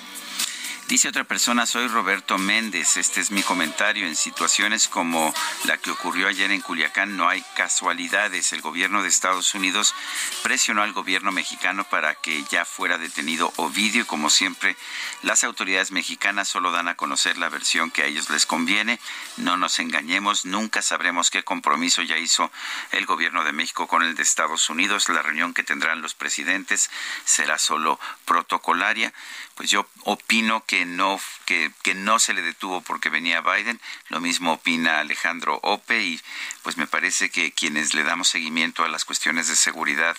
Dice otra persona, soy Roberto Méndez. Este es mi comentario. En situaciones como la que ocurrió ayer en Culiacán no hay casualidades. El gobierno de Estados Unidos presionó al gobierno mexicano para que ya fuera detenido Ovidio y como siempre las autoridades mexicanas solo dan a conocer la versión que a ellos les conviene. No nos engañemos, nunca sabremos qué compromiso ya hizo el gobierno de México con el de Estados Unidos. La reunión que tendrán los presidentes será solo protocolaria pues yo opino que no que, no se le detuvo porque venía Biden. Lo mismo opina Alejandro Ope y pues me parece que quienes le damos seguimiento a las cuestiones de seguridad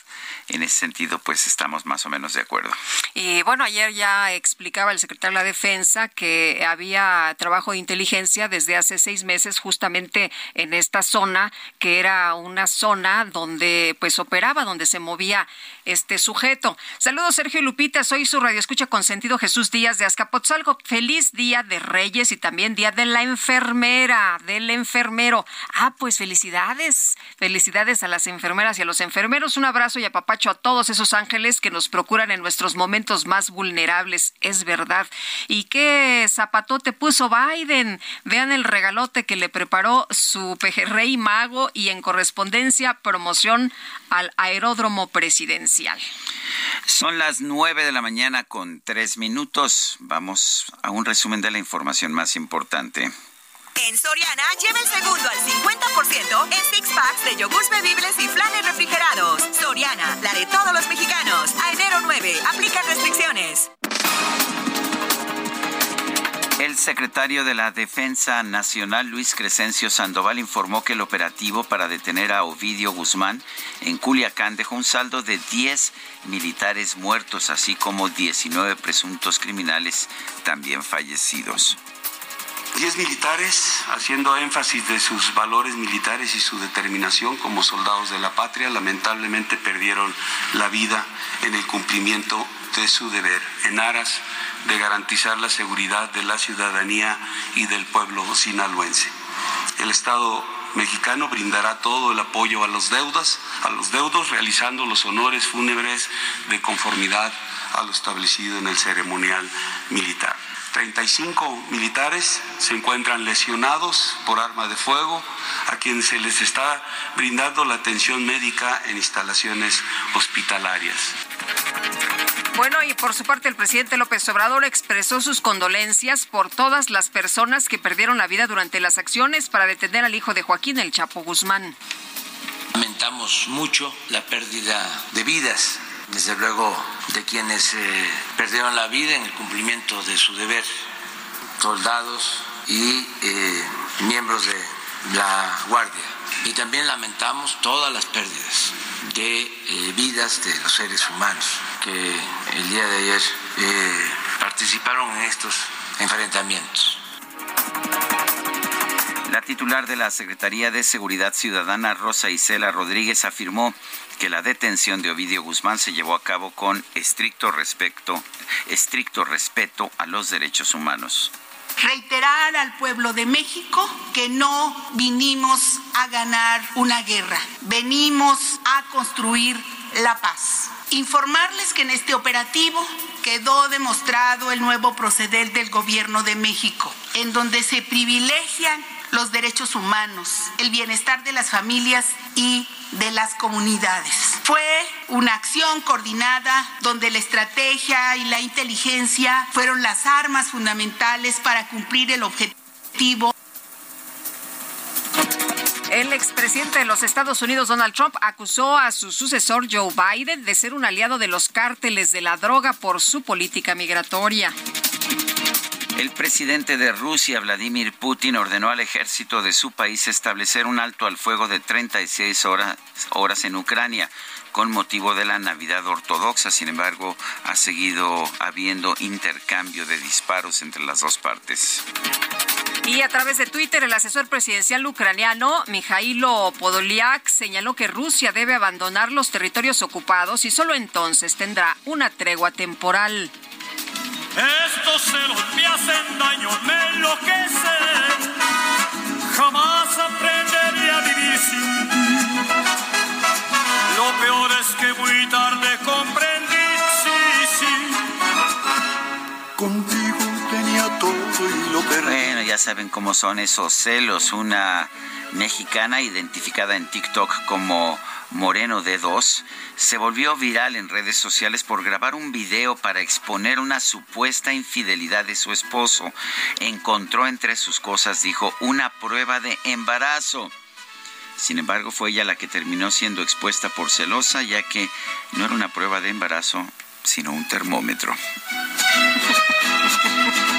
en ese sentido pues estamos más o menos de acuerdo. Y bueno, ayer ya explicaba el secretario de la Defensa que había trabajo de inteligencia desde hace seis meses justamente en esta zona, que era una zona donde pues operaba, donde se movía este sujeto. Saludos Sergio Lupita, soy su radio escucha consentido Jesús Díaz de Azcapotzalco. Feliz día de Reyes y también día de la enfermera, del enfermero. Ah, pues felicidades, felicidades a las enfermeras y a los enfermeros. Un abrazo y apapacho a todos esos ángeles que nos procuran en nuestros momentos más vulnerables, es verdad. ¿Y qué zapatote puso Biden? Vean el regalote que le preparó su pejerrey mago y en correspondencia promoción al aeródromo presidencial. Son las nueve de la mañana con tres minutos. Vamos a un resumen de la información más importante. En Soriana, lleva el segundo al 50% en six packs de yogurts bebibles y flanes refrigerados. Soriana, la de todos los mexicanos. A enero 9, aplica restricciones. El secretario de la Defensa Nacional, Luis Crescencio Sandoval, informó que el operativo para detener a Ovidio Guzmán en Culiacán dejó un saldo de 10 militares muertos, así como 19 presuntos criminales también fallecidos. 10 militares, haciendo énfasis de sus valores militares y su determinación como soldados de la patria, lamentablemente perdieron la vida en el cumplimiento de su deber, en aras de garantizar la seguridad de la ciudadanía y del pueblo sinaloense. El Estado mexicano brindará todo el apoyo a los deudas, a los deudos, realizando los honores fúnebres de conformidad a lo establecido en el ceremonial militar. 35 militares se encuentran lesionados por arma de fuego, a quienes se les está brindando la atención médica en instalaciones hospitalarias. Bueno, y por su parte el presidente López Obrador expresó sus condolencias por todas las personas que perdieron la vida durante las acciones para detener al hijo de Joaquín el Chapo Guzmán. Lamentamos mucho la pérdida de vidas, desde luego de quienes eh, perdieron la vida en el cumplimiento de su deber, soldados y eh, miembros de la Guardia. Y también lamentamos todas las pérdidas de eh, vidas de los seres humanos que el día de ayer participaron en estos enfrentamientos. La titular de la Secretaría de Seguridad Ciudadana, Rosa Isela Rodríguez, afirmó que la detención de Ovidio Guzmán se llevó a cabo con estricto respeto, estricto respeto a los derechos humanos reiterar al pueblo de México que no vinimos a ganar una guerra, venimos a construir la paz. Informarles que en este operativo quedó demostrado el nuevo proceder del gobierno de México, en donde se privilegian los derechos humanos, el bienestar de las familias y de las comunidades. Fue una acción coordinada donde la estrategia y la inteligencia fueron las armas fundamentales para cumplir el objetivo. El expresidente de los Estados Unidos, Donald Trump, acusó a su sucesor Joe Biden de ser un aliado de los cárteles de la droga por su política migratoria. El presidente de Rusia, Vladimir Putin, ordenó al ejército de su país establecer un alto al fuego de 36 horas, horas en Ucrania con motivo de la Navidad ortodoxa. Sin embargo, ha seguido habiendo intercambio de disparos entre las dos partes. Y a través de Twitter, el asesor presidencial ucraniano, Mijailo Podolyak, señaló que Rusia debe abandonar los territorios ocupados y solo entonces tendrá una tregua temporal. Estos celos me hacen daño, me enloquecen. Jamás aprenderé a vivir sin ti. Lo peor es que muy tarde comprendí, sí, sí. Bueno, ya saben cómo son esos celos. Una mexicana identificada en TikTok como Moreno de Dos, se volvió viral en redes sociales por grabar un video para exponer una supuesta infidelidad de su esposo. Encontró entre sus cosas, dijo, una prueba de embarazo. Sin embargo, fue ella la que terminó siendo expuesta por celosa, ya que no era una prueba de embarazo, sino un termómetro.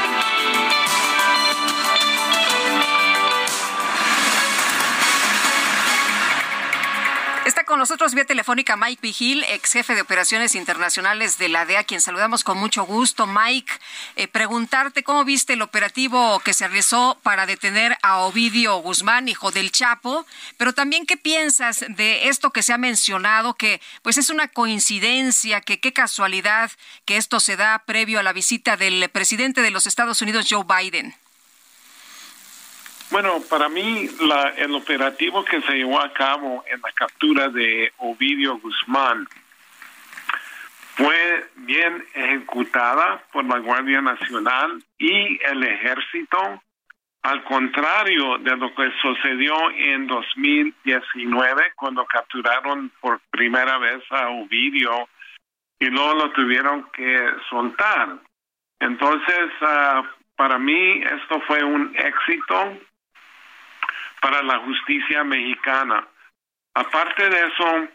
Con nosotros vía telefónica Mike Vigil, ex jefe de operaciones internacionales de la DEA, quien saludamos con mucho gusto. Mike, eh, preguntarte cómo viste el operativo que se realizó para detener a Ovidio Guzmán, hijo del Chapo, pero también qué piensas de esto que se ha mencionado, que pues es una coincidencia, que qué casualidad que esto se da previo a la visita del presidente de los Estados Unidos, Joe Biden. Bueno, para mí el operativo que se llevó a cabo en la captura de Ovidio Guzmán fue bien ejecutada por la Guardia Nacional y el Ejército, al contrario de lo que sucedió en 2019 cuando capturaron por primera vez a Ovidio y luego lo tuvieron que soltar. Entonces, ah, para mí esto fue un éxito para la justicia mexicana. Aparte de eso,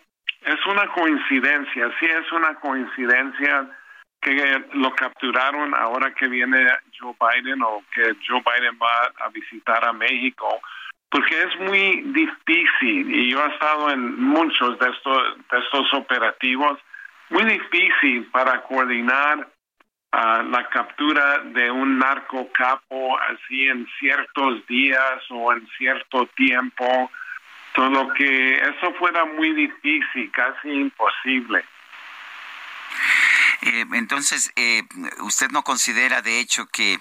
es una coincidencia, sí es una coincidencia que lo capturaron ahora que viene Joe Biden o que Joe Biden va a visitar a México, porque es muy difícil, y yo he estado en muchos de estos, de estos operativos, muy difícil para coordinar la captura de un narco capo así en ciertos días o en cierto tiempo, todo que eso fuera muy difícil, casi imposible. Eh, entonces, eh, ¿usted no considera de hecho que,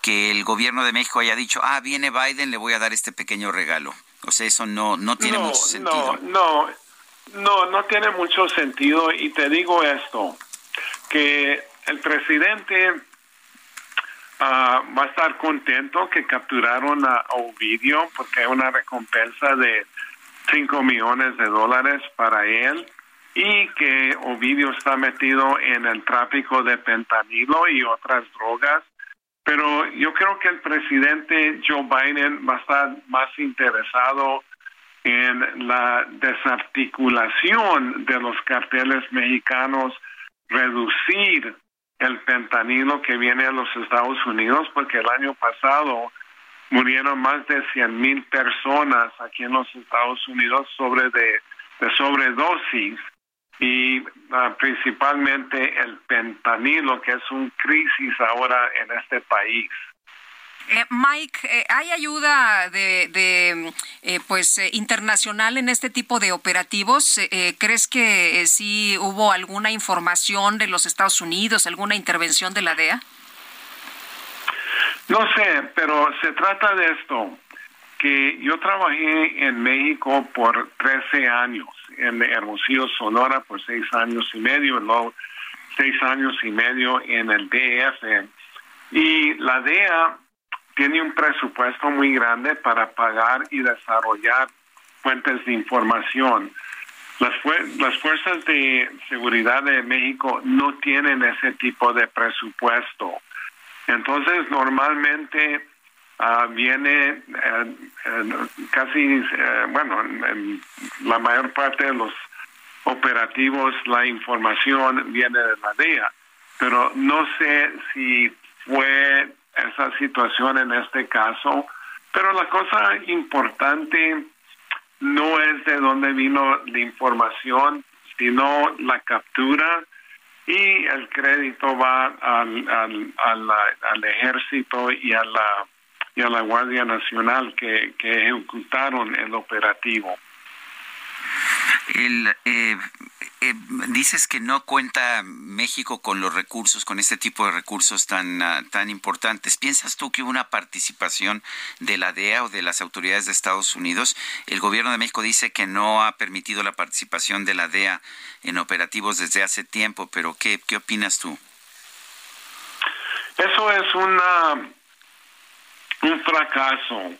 que el gobierno de México haya dicho, ah, viene Biden, le voy a dar este pequeño regalo? O sea, eso no, no tiene mucho sentido. No, no, no, no tiene mucho sentido y te digo esto, que el presidente ah, va a estar contento que capturaron a Ovidio porque hay una recompensa de 5 millones de dólares para él y que Ovidio está metido en el tráfico de pentanilo y otras drogas. Pero yo creo que el presidente Joe Biden va a estar más interesado en la desarticulación de los carteles mexicanos, reducir el pentanilo que viene a los Estados Unidos, porque el año pasado murieron más de 100 mil personas aquí en los Estados Unidos sobre de, sobredosis y ah, principalmente el pentanilo, que es un crisis ahora en este país. Eh, Mike, eh, ¿hay ayuda de, eh, pues internacional en este tipo de operativos? ¿Crees que sí hubo alguna información de los Estados Unidos, alguna intervención de la DEA? No sé, pero se trata de esto, que yo trabajé en México por 13 años, en Hermosillo, Sonora por seis años y medio, luego seis años y medio en el DF. Y la DEA tiene un presupuesto muy grande para pagar y desarrollar fuentes de información. Las, las fuerzas de seguridad de México no tienen ese tipo de presupuesto. Entonces, normalmente ah, viene casi, eh, bueno, en, la mayor parte de los operativos, la información viene de la DEA, pero no sé si fue esa situación en este caso, pero la cosa importante no es de dónde vino la información, sino la captura y el crédito va al, al, al, ejército y a la y a la Guardia Nacional que, que ejecutaron el operativo. El, eh, eh, dices que no cuenta México con los recursos, con este tipo de recursos tan, ah, tan importantes. ¿Piensas tú que hubo una participación de la DEA o de las autoridades de Estados Unidos? El gobierno de México dice que no ha permitido la participación de la DEA en operativos desde hace tiempo, pero ¿qué, qué opinas tú? Eso es una, un fracaso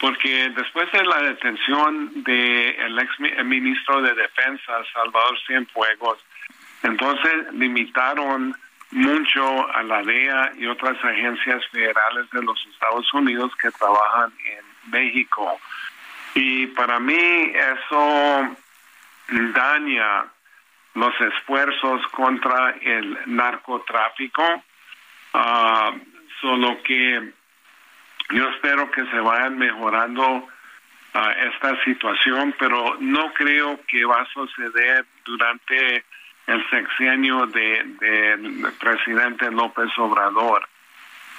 porque después de la detención del ex ministro de Defensa, Salvador Cienfuegos, entonces limitaron mucho a la DEA y otras agencias federales de los Estados Unidos que trabajan en México. Y para mí eso daña los esfuerzos contra el narcotráfico, uh, solo que yo espero que se vayan mejorando ah, esta situación, pero no creo que va a suceder durante el sexenio del de, presidente López Obrador.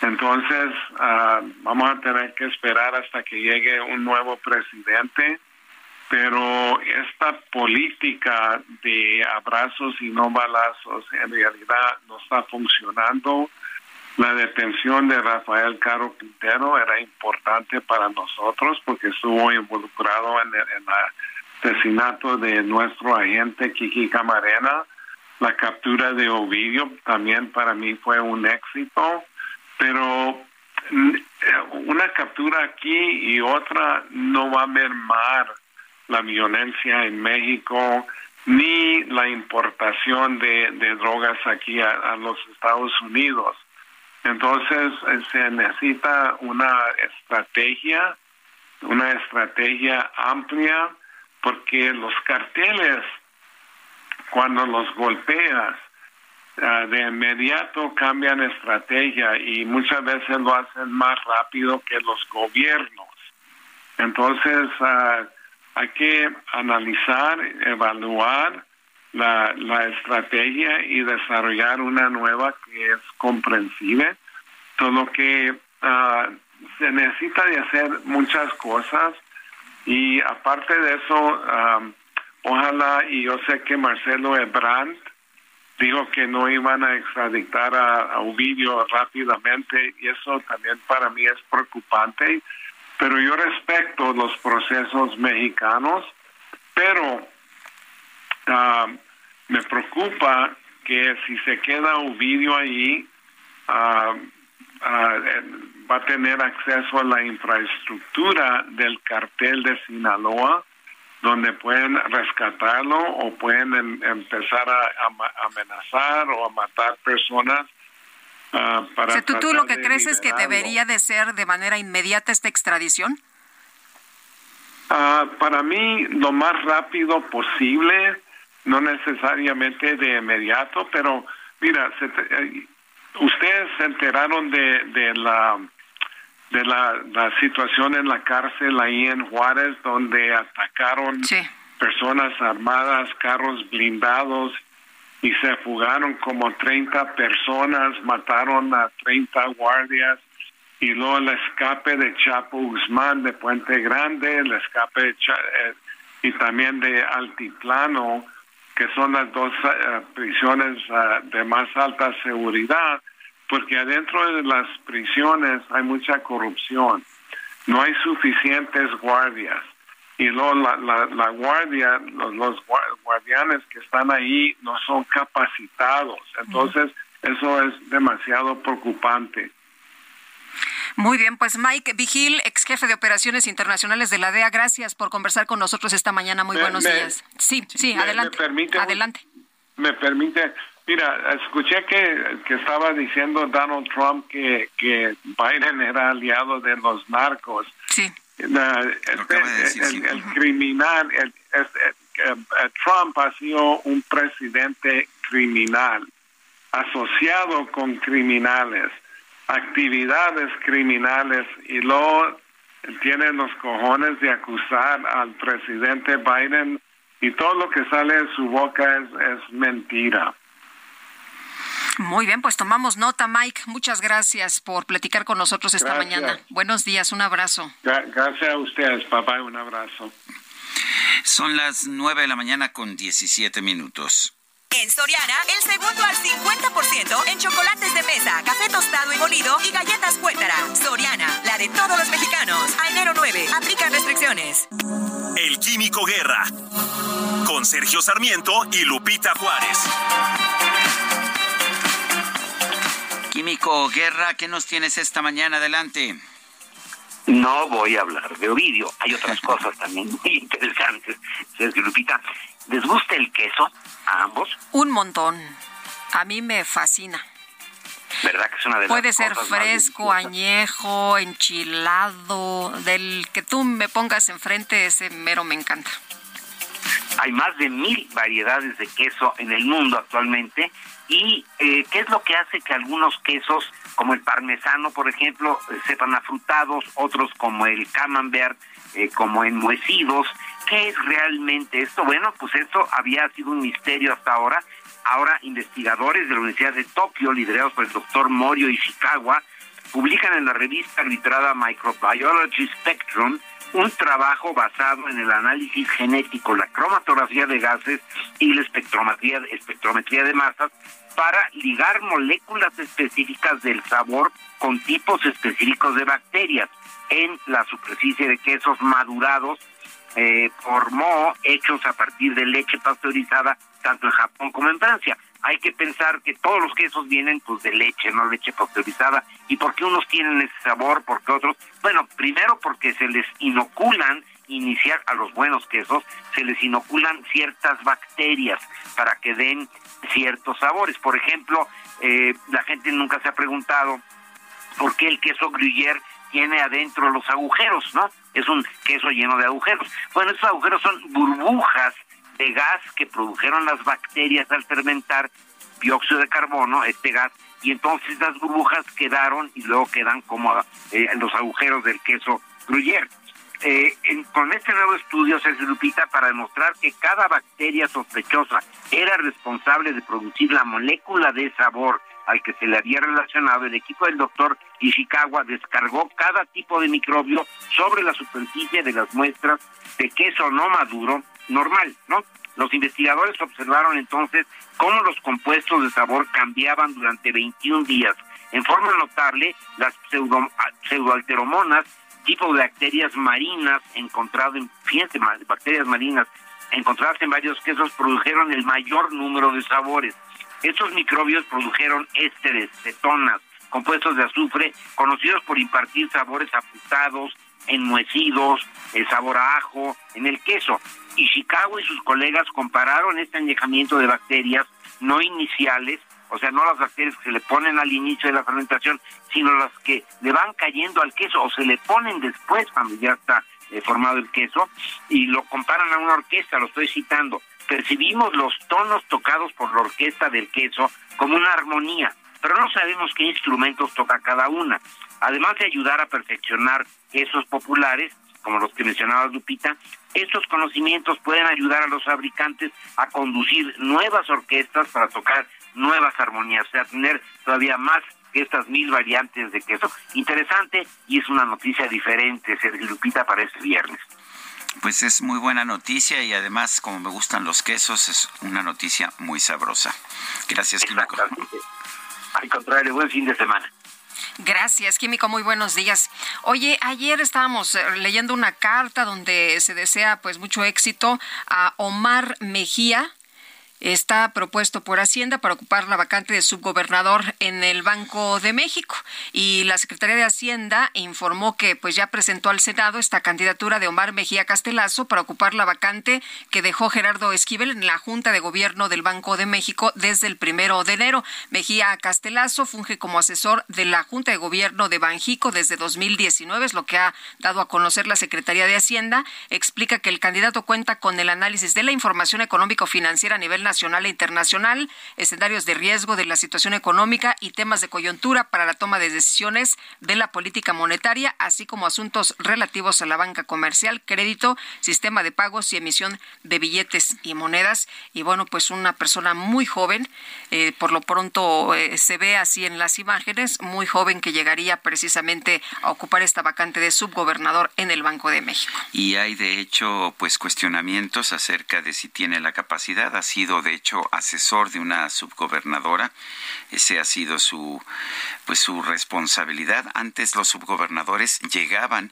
Entonces, uh, vamos a tener que esperar hasta que llegue un nuevo presidente, pero esta política de abrazos y no balazos en realidad no está funcionando la detención de Rafael Caro Quintero era importante para nosotros porque estuvo involucrado en el, asesinato de nuestro agente Kiki Camarena. La captura de Ovidio también para mí fue un éxito, pero mm, una captura aquí y otra no va a mermar la violencia en México ni la importación de, drogas aquí a los Estados Unidos. Entonces eh, se necesita una estrategia, una estrategia amplia, porque los carteles, cuando los golpeas, ah, de inmediato cambian estrategia y muchas veces lo hacen más rápido que los gobiernos. Entonces ah, hay que analizar, evaluar la, la estrategia y desarrollar una nueva que es comprensible, solo que ah, se necesita de hacer muchas cosas y aparte de eso, ojalá, y yo sé que Marcelo Ebrard dijo que no iban a extraditar a, a Ovidio rápidamente y eso también para mí es preocupante, pero yo respeto los procesos mexicanos, pero Ah, me preocupa que si se queda vídeo ahí, ah, ah, va a tener acceso a la infraestructura del cartel de Sinaloa, donde pueden rescatarlo o pueden em, empezar a, amenazar o a matar personas. para ¿tú, ¿Tú lo que crees es que debería de ser de manera inmediata esta extradición? para mí, lo más rápido posible no necesariamente de inmediato, pero mira, eh, ustedes se enteraron de, de la de la, la, situación en la cárcel ahí en Juárez, donde atacaron personas armadas, carros blindados y se fugaron como 30 personas, mataron a 30 guardias y luego el escape de Chapo Guzmán de Puente Grande, el escape de eh, y también de Altiplano que son las dos eh, prisiones eh, de más alta seguridad, porque adentro de las prisiones hay mucha corrupción, no hay suficientes guardias. Y luego la, la, guardia, los, guardianes que están ahí no son capacitados, entonces eso es demasiado preocupante. Muy bien, pues Mike Vigil, ex jefe de operaciones internacionales de la DEA, gracias por conversar con nosotros esta mañana. Muy buenos días. Sí, sí, adelante. Me permite, adelante. Me permite, mira, escuché que, que estaba diciendo Donald Trump que, que Biden era aliado de los narcos. Sí. Este, el, criminal, el, Trump ha sido un presidente criminal, asociado con criminales actividades criminales y luego tienen los cojones de acusar al presidente Biden y todo lo que sale de su boca es, es mentira. Muy bien, pues tomamos nota, Mike. Muchas gracias por platicar con nosotros esta mañana. Buenos días, un abrazo. Gracias a ustedes, papá, un abrazo. Son las nueve de la mañana con 17 minutos. En Soriana, el segundo al 50% en chocolates de mesa, café tostado y molido y galletas cuétara. Soriana, la de todos los mexicanos. A enero 9, aplica restricciones. El Químico Guerra. Con Sergio Sarmiento y Lupita Juárez. Químico Guerra, ¿qué nos tienes esta mañana? Adelante. No voy a hablar de Ovidio, hay otras cosas también muy interesantes. Sergio Lupita, ¿les gusta el queso a ambos? Un montón. A mí me fascina. ¿Verdad que es una de Puede las ser cosas fresco, añejo, enchilado, del que tú me pongas enfrente, ese mero me encanta. Hay más de mil variedades de queso en el mundo actualmente. ¿Y eh, qué es lo que hace que algunos quesos, como el parmesano, por ejemplo, eh, sepan afrutados, otros como el camembert, eh, como enmohecidos? ¿Qué es realmente esto? Bueno, pues esto había sido un misterio hasta ahora. Ahora investigadores de la Universidad de Tokio, liderados por el doctor Morio Ishikawa, publican en la revista arbitrada Microbiology Spectrum un trabajo basado en el análisis genético, la cromatografía de gases y la espectrometría, espectrometría de masas para ligar moléculas específicas del sabor con tipos específicos de bacterias en la superficie de quesos madurados eh, moho hechos a partir de leche pasteurizada tanto en Japón como en Francia. Hay que pensar que todos los quesos vienen pues de leche, no leche pasteurizada. ¿Y por qué unos tienen ese sabor? ¿Por qué otros? Bueno, primero porque se les inoculan iniciar a los buenos quesos, se les inoculan ciertas bacterias para que den ciertos sabores. Por ejemplo, eh, la gente nunca se ha preguntado por qué el queso gruyère tiene adentro los agujeros, ¿no? Es un queso lleno de agujeros. Bueno, esos agujeros son burbujas de gas que produjeron las bacterias al fermentar dióxido de carbono, este gas, y entonces las burbujas quedaron y luego quedan como eh, los agujeros del queso gruyère. Eh, con este nuevo estudio se Lupita para demostrar que cada bacteria sospechosa era responsable de producir la molécula de sabor al que se le había relacionado, el equipo del doctor Ishikawa descargó cada tipo de microbio sobre la superficie de las muestras de queso no maduro normal, ¿no? Los investigadores observaron entonces cómo los compuestos de sabor cambiaban durante 21 días. En forma notable, las pseudo, pseudoalteromonas, tipo de bacterias marinas encontrado en, fíjense, bacterias marinas encontradas en varios quesos produjeron el mayor número de sabores. Estos microbios produjeron ésteres, cetonas, compuestos de azufre, conocidos por impartir sabores afrutados, enmohecidos, el sabor a ajo en el queso. Ishikawa y sus colegas compararon este añejamiento de bacterias no iniciales, o sea, no las bacterias que se le ponen al inicio de la fermentación, sino las que le van cayendo al queso o se le ponen después cuando ya está eh, formado el queso, y lo comparan a una orquesta, lo estoy citando. Percibimos los tonos tocados por la orquesta del queso como una armonía, pero no sabemos qué instrumentos toca cada una. Además de ayudar a perfeccionar quesos populares, como los que mencionaba Lupita, estos conocimientos pueden ayudar a los fabricantes a conducir nuevas orquestas para tocar nuevas armonías, o sea, tener todavía más que estas mil variantes de queso. Interesante y es una noticia diferente, Sergio Lupita, para este viernes. Pues es muy buena noticia y además, como me gustan los quesos, es una noticia muy sabrosa. Gracias, Químico. Al contrario, buen fin de semana. Gracias, Químico. Muy buenos días. Oye, ayer estábamos eh, leyendo una carta donde se desea pues mucho éxito a Omar Mejía. Está propuesto por Hacienda para ocupar la vacante de subgobernador en el Banco de México. Y la Secretaría de Hacienda informó que pues ya presentó al Senado esta candidatura de Omar Mejía Castelazo para ocupar la vacante que dejó Gerardo Esquivel en la Junta de Gobierno del Banco de México desde el primero de enero. Mejía Castelazo funge como asesor de la Junta de Gobierno de Banjico desde 2019, es lo que ha dado a conocer la Secretaría de Hacienda. Explica que el candidato cuenta con el análisis de la información económico-financiera a nivel nacional nacional e internacional, escenarios de riesgo de la situación económica y temas de coyuntura para la toma de decisiones de la política monetaria, así como asuntos relativos a la banca comercial, crédito, sistema de pagos y emisión de billetes y monedas. Y bueno, pues una persona muy joven, eh, por lo pronto eh, se ve así en las imágenes, muy joven que llegaría precisamente a ocupar esta vacante de subgobernador en el Banco de México. Y hay de hecho pues cuestionamientos acerca de si tiene la capacidad. Ha sido de hecho asesor de una subgobernadora. Ese ha sido su pues su responsabilidad. Antes los subgobernadores llegaban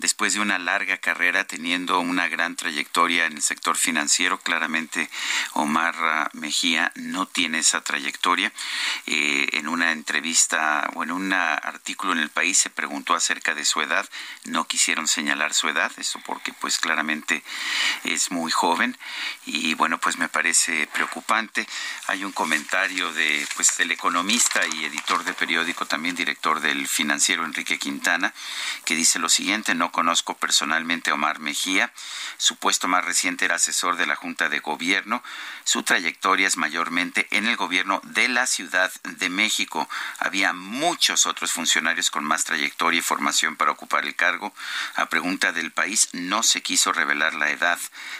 después de una larga carrera teniendo una gran trayectoria en el sector financiero. Claramente Omar Mejía no tiene esa trayectoria. Eh, en una entrevista o en un artículo en el país se preguntó acerca de su edad. No quisieron señalar su edad, eso porque pues claramente es muy joven y bueno pues me parece preocupante. Hay un comentario de pues del economista y editor de periódico, también director del financiero Enrique Quintana, que dice lo siguiente, no conozco personalmente a Omar Mejía. Su puesto más reciente era asesor de la Junta de Gobierno. Su trayectoria es mayormente en el gobierno de la Ciudad de México. Había muchos otros funcionarios con más trayectoria y formación para ocupar el cargo. A pregunta del país, no se quiso revelar la edad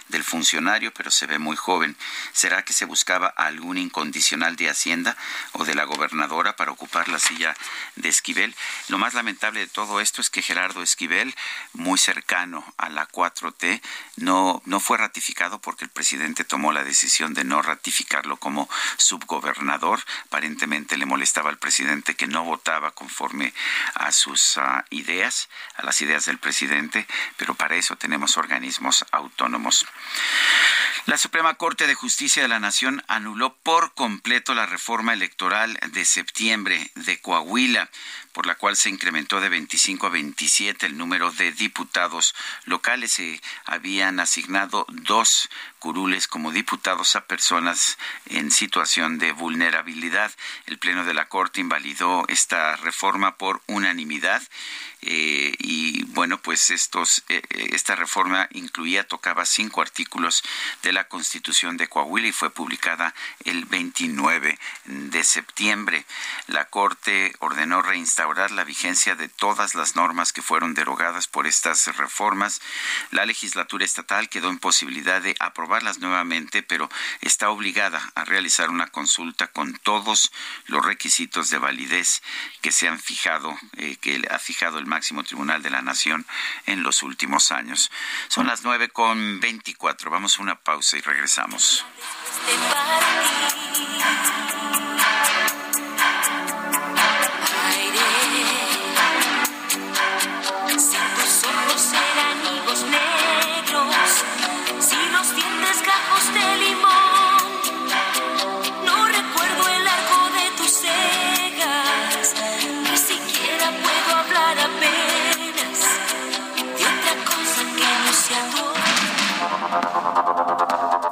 del funcionario, pero se ve muy joven. ¿Será que se buscaba algún incondicional de Hacienda o de la gobernadora para ocupar la silla de Esquivel? Lo más lamentable de todo esto es que Gerardo Esquivel muy cercano a la 4T, no, no fue ratificado porque el presidente tomó la decisión de no ratificarlo como subgobernador. Aparentemente le molestaba al presidente que no votaba conforme a sus ah, ideas, a las ideas del presidente, pero para eso tenemos organismos autónomos. La Suprema Corte de Justicia de la Nación anuló por completo la reforma electoral de septiembre de Coahuila por la cual se incrementó de 25 a 27 el número de diputados locales. Se habían asignado dos curules como diputados a personas en situación de vulnerabilidad. El Pleno de la Corte invalidó esta reforma por unanimidad. Eh, y bueno, pues estos, eh, eh, esta reforma incluía, tocaba cinco artículos de la Constitución de Coahuila y fue publicada el 29 de septiembre. La Corte ordenó la vigencia de todas las normas que fueron derogadas por estas reformas. La legislatura estatal quedó en posibilidad de aprobarlas nuevamente, pero está obligada a realizar una consulta con todos los requisitos de validez que se han fijado, que ha fijado el máximo tribunal de la nación en los últimos años. Son las nueve con veinticuatro. Vamos a una pausa y regresamos.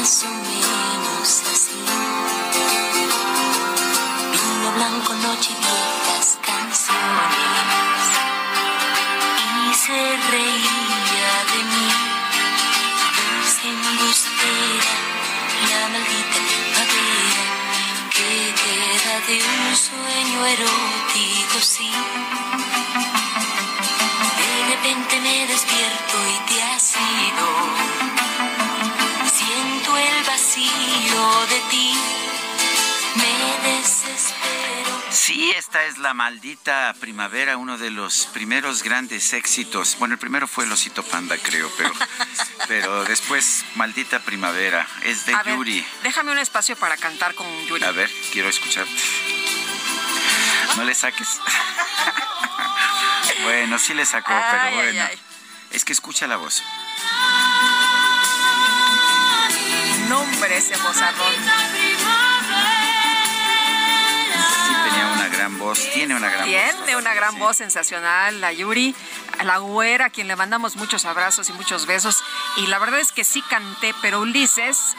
Más o menos así. Vino blanco, noche y viejas canciones. Y se reía de mí, dulce embustera, la maldita primavera que queda de un sueño erótico, sí. De repente me despierto y vacío de ti. Me desespero. Sí, esta es la maldita primavera, uno de los primeros grandes éxitos. Bueno, el primero fue el Osito Panda, creo, pero, pero después Maldita Primavera. Es de Yuri. déjame un espacio para cantar con Yuri. A ver, quiero escucharte. No le saques. bueno, sí le sacó, pero bueno. Es que escucha la voz. No hombre, ese vozarrón. Sí, tenía una gran voz, tiene una gran Tiene voz. Tiene una gran voz sensacional, la Yuri, a la güera, a quien le mandamos muchos abrazos y muchos besos. Y la verdad es que sí canté, pero Ulises,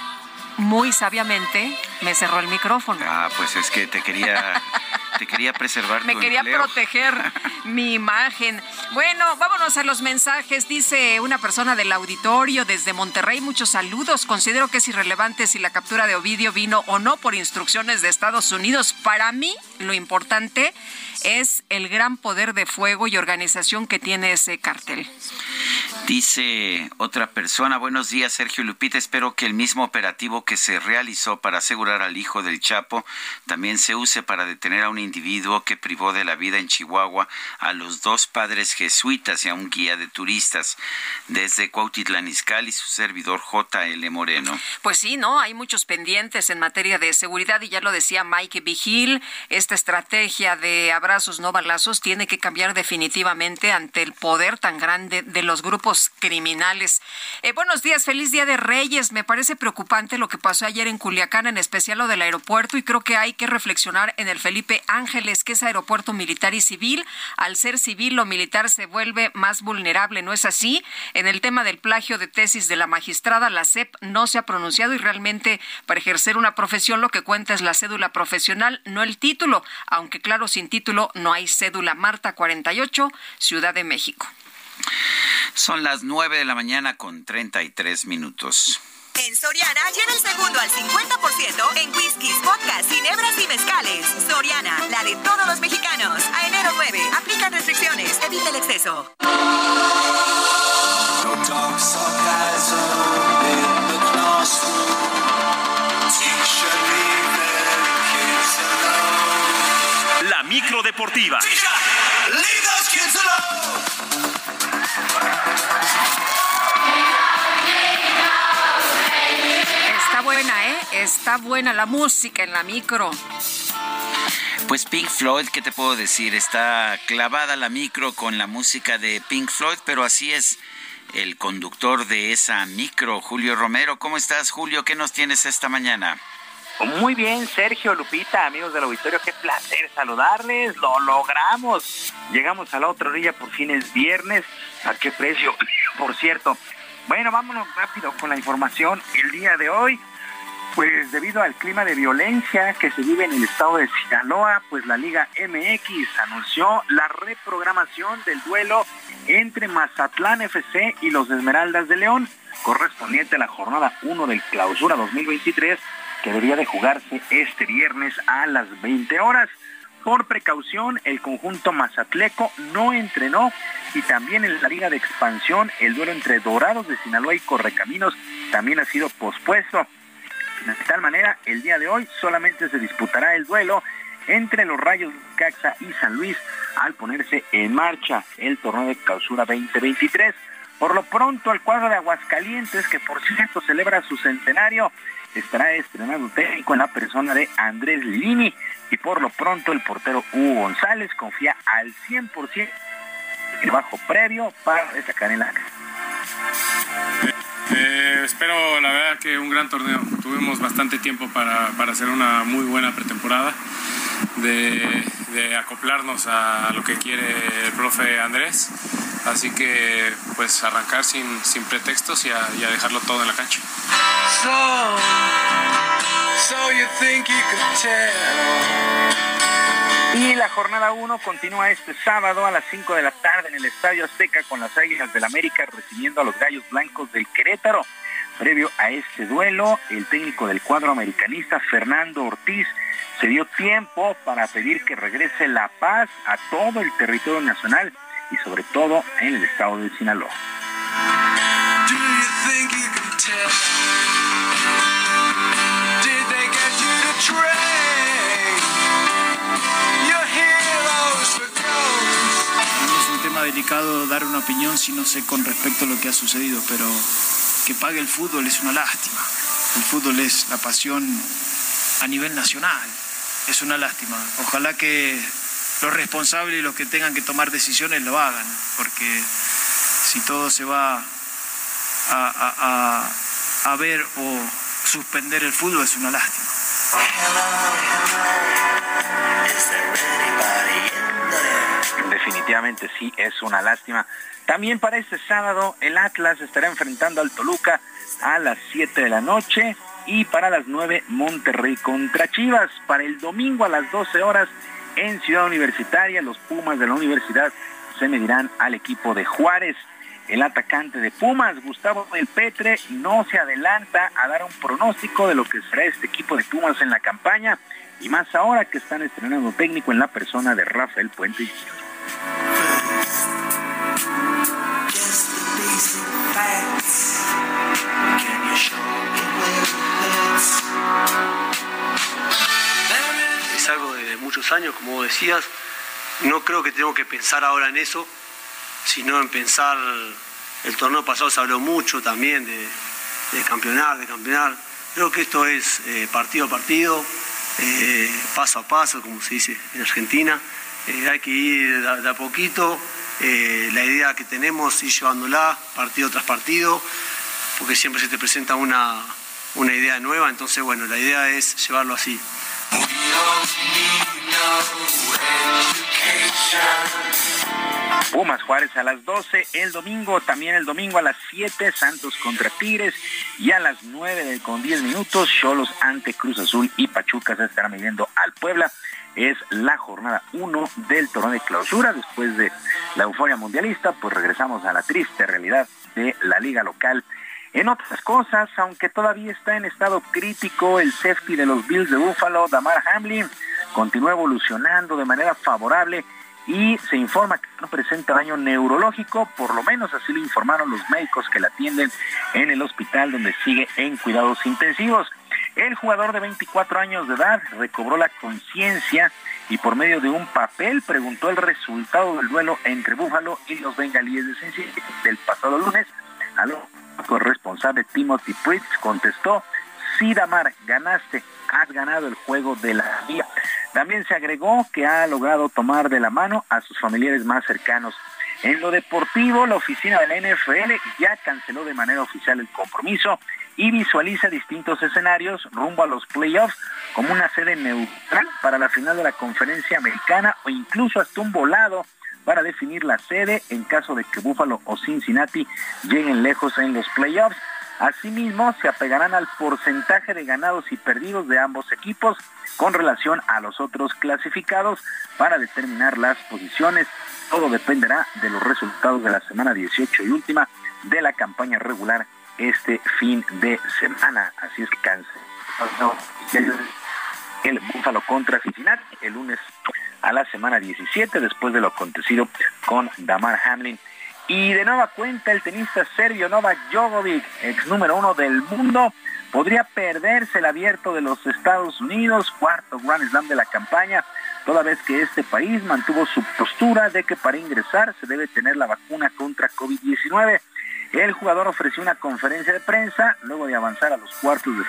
muy sabiamente, me cerró el micrófono. Ah, pues es que te quería, te quería preservar Me tu quería empleo. proteger mi imagen. Bueno, vámonos a los mensajes. Dice una persona del auditorio desde Monterrey, muchos saludos. Considero que es irrelevante si la captura de Ovidio vino o no por instrucciones de Estados Unidos. Para mí, lo importante es el gran poder de fuego y organización que tiene ese cartel. Dice otra persona, buenos días Sergio Lupita, espero que el mismo operativo que se realizó para asegurar al hijo del Chapo también se use para detener a un individuo que privó de la vida en Chihuahua a los dos padres jesuitas y a un guía de turistas desde Cuautitlán Izcalli y su servidor J.L. Moreno. Pues sí, ¿no? Hay muchos pendientes en materia de seguridad y ya lo decía Mike Vigil, esta estrategia de abrazos no balazos tiene que cambiar definitivamente ante el poder tan grande de los grupos criminales. Eh, buenos días, feliz Día de Reyes. Me parece preocupante lo que pasó ayer en Culiacán, en especial lo del aeropuerto, y creo que hay que reflexionar en el Felipe Ángeles, que es aeropuerto militar y civil. Al ser civil, lo militar se vuelve más vulnerable, ¿no es así? En el tema del plagio de tesis de la magistrada, la CEP no se ha pronunciado y realmente para ejercer una profesión lo que cuenta es la cédula profesional, no el título, aunque claro, sin título no hay cédula. Marta 48, Ciudad de México. Son las 9 de la mañana con 33 minutos. En Soriana lleva el segundo al 50% en whiskies, vodka, ginebras y mezcales. Soriana, la de todos los mexicanos. A enero 9, aplican restricciones, evita el exceso. La micro deportiva. Está buena, ¿eh? Está buena la música en la micro. Pues Pink Floyd, ¿qué te puedo decir? Está clavada la micro con la música de Pink Floyd, pero así es el conductor de esa micro, Julio Romero. ¿Cómo estás, Julio? ¿Qué nos tienes esta mañana? Muy bien, Sergio, Lupita, amigos del auditorio, qué placer saludarles, lo logramos. Llegamos a la otra orilla, por fin es viernes. ¿A qué precio? Por cierto. Bueno, vámonos rápido con la información. El día de hoy, pues debido al clima de violencia que se vive en el estado de Sinaloa, pues la Liga MX anunció la reprogramación del duelo entre Mazatlán FC y los Esmeraldas de León, correspondiente a la jornada 1 del Clausura 2023 que debería de jugarse este viernes a las 20 horas. Por precaución, el conjunto mazatleco no entrenó y también en la Liga de Expansión el duelo entre Dorados de Sinaloa y Correcaminos también ha sido pospuesto. De tal manera, el día de hoy solamente se disputará el duelo entre los Rayos Caxa y San Luis al ponerse en marcha el torneo de clausura 2023. Por lo pronto, el cuadro de Aguascalientes, que por cierto celebra su centenario, estará estrenando técnico en la persona de Andrés Lini. Y por lo pronto el portero Hugo González confía al 100% el trabajo previo para destacar en la Eh, espero, la verdad, que un gran torneo. Tuvimos bastante tiempo para, para hacer una muy buena pretemporada, de, de acoplarnos a lo que quiere el profe Andrés. Así que, pues, arrancar sin, sin pretextos y a, y a dejarlo todo en la cancha. So, so you think you could tell? Y la jornada 1 continúa este sábado a las 5 de la tarde en el Estadio Azteca con las Águilas del América recibiendo a los Gallos Blancos del Querétaro. Previo a este duelo, el técnico del cuadro americanista, Fernando Ortiz, se dio tiempo para pedir que regrese la paz a todo el territorio nacional y sobre todo en el estado de Sinaloa. Es un tema delicado dar una opinión si no sé con respecto a lo que ha sucedido, pero que pague el fútbol es una lástima. El fútbol es la pasión a nivel nacional. Es una lástima. Ojalá que los responsables y los que tengan que tomar decisiones lo hagan, porque si todo se va a, a- a- a ver o suspender el fútbol es una lástima. Definitivamente sí, es una lástima. También para este sábado el Atlas estará enfrentando al Toluca a las 7 de la noche y para las 9 Monterrey contra Chivas. Para el domingo a las 12 horas en Ciudad Universitaria los Pumas de la universidad se medirán al equipo de Juárez. El atacante de Pumas, Gustavo del Petre, no se adelanta a dar un pronóstico de lo que será este equipo de Pumas en la campaña y más ahora que están estrenando técnico en la persona de Rafael Puente muchos años, como decías. No creo que tengo que pensar ahora en eso, sino en pensar, el torneo pasado se habló mucho también de, campeonar, de campeonar. Creo que esto es eh, partido a partido, eh, paso a paso, como se dice en Argentina. Eh, hay que ir de, a poquito. La idea que tenemos ir llevándola partido tras partido, porque siempre se te presenta una, una idea nueva. Entonces, bueno, la idea es llevarlo así. Pumas Juárez a las 12, el domingo, también el domingo a las 7, Santos contra Tigres, y a las 9 con 10 minutos, Cholos ante Cruz Azul y Pachuca se estarán midiendo al Puebla. Es la jornada 1 del torneo de clausura. Después de la euforia mundialista, pues regresamos a la triste realidad de la liga local. En otras cosas, aunque todavía está en estado crítico el safety de los Bills de Buffalo, Damar Hamlin, continúa evolucionando de manera favorable y se informa que no presenta daño neurológico, por lo menos así lo informaron los médicos que la atienden en el hospital donde sigue en cuidados intensivos. El jugador de 24 años de edad recobró la conciencia y por medio de un papel preguntó el resultado del duelo entre Búfalo y los bengalíes de Cincinnati del pasado lunes. A corresponsable Timothy Pritz contestó, sí Damar, ganaste, has ganado el juego de la vida. También se agregó que ha logrado tomar de la mano a sus familiares más cercanos. En lo deportivo, la oficina de la NFL ya canceló de manera oficial el compromiso y visualiza distintos escenarios rumbo a los playoffs como una sede neutral para la final de la conferencia americana o incluso hasta un volado para definir la sede en caso de que Buffalo o Cincinnati lleguen lejos en los playoffs. Asimismo, se apegarán al porcentaje de ganados y perdidos de ambos equipos con relación a los otros clasificados para determinar las posiciones. Todo dependerá de los resultados de la semana 18 y última de la campaña regular este fin de semana. Así es que canceló el Búfalo contra Cincinnati el lunes a la semana 17 después de lo acontecido con Damar Hamlin. Y de nueva cuenta el tenista serbio Novak Djokovic, ex número uno del mundo, podría perderse el abierto de los Estados Unidos, cuarto Grand Slam de la campaña, toda vez que este país mantuvo su postura de que para ingresar se debe tener la vacuna contra COVID-19. El jugador ofreció una conferencia de prensa luego de avanzar a los cuartos de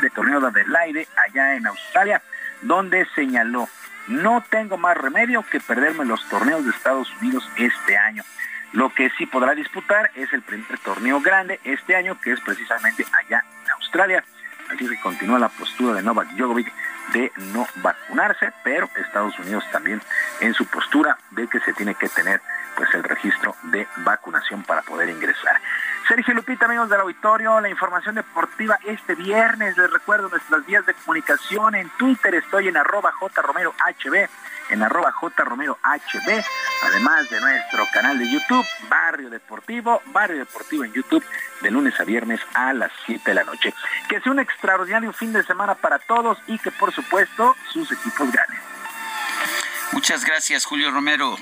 de torneo de Adelaide allá en Australia, donde señaló, no tengo más remedio que perderme los torneos de Estados Unidos este año. Lo que sí podrá disputar es el primer torneo grande este año, que es precisamente allá en Australia. Así que continúa la postura de Novak Djokovic de no vacunarse, pero Estados Unidos también en su postura de que se tiene que tener pues el registro de vacunación para poder ingresar. Sergio Lupita, amigos del auditorio, la información deportiva este viernes. Les recuerdo nuestras vías de comunicación. En Twitter estoy en arroba jromerohb, en arroba jromerohb, además de nuestro canal de YouTube, Barrio Deportivo, Barrio Deportivo en YouTube, de lunes a viernes a las 7 de la noche. Que sea un extraordinario fin de semana para todos y que por supuesto sus equipos ganen. Muchas gracias, Julio Romero.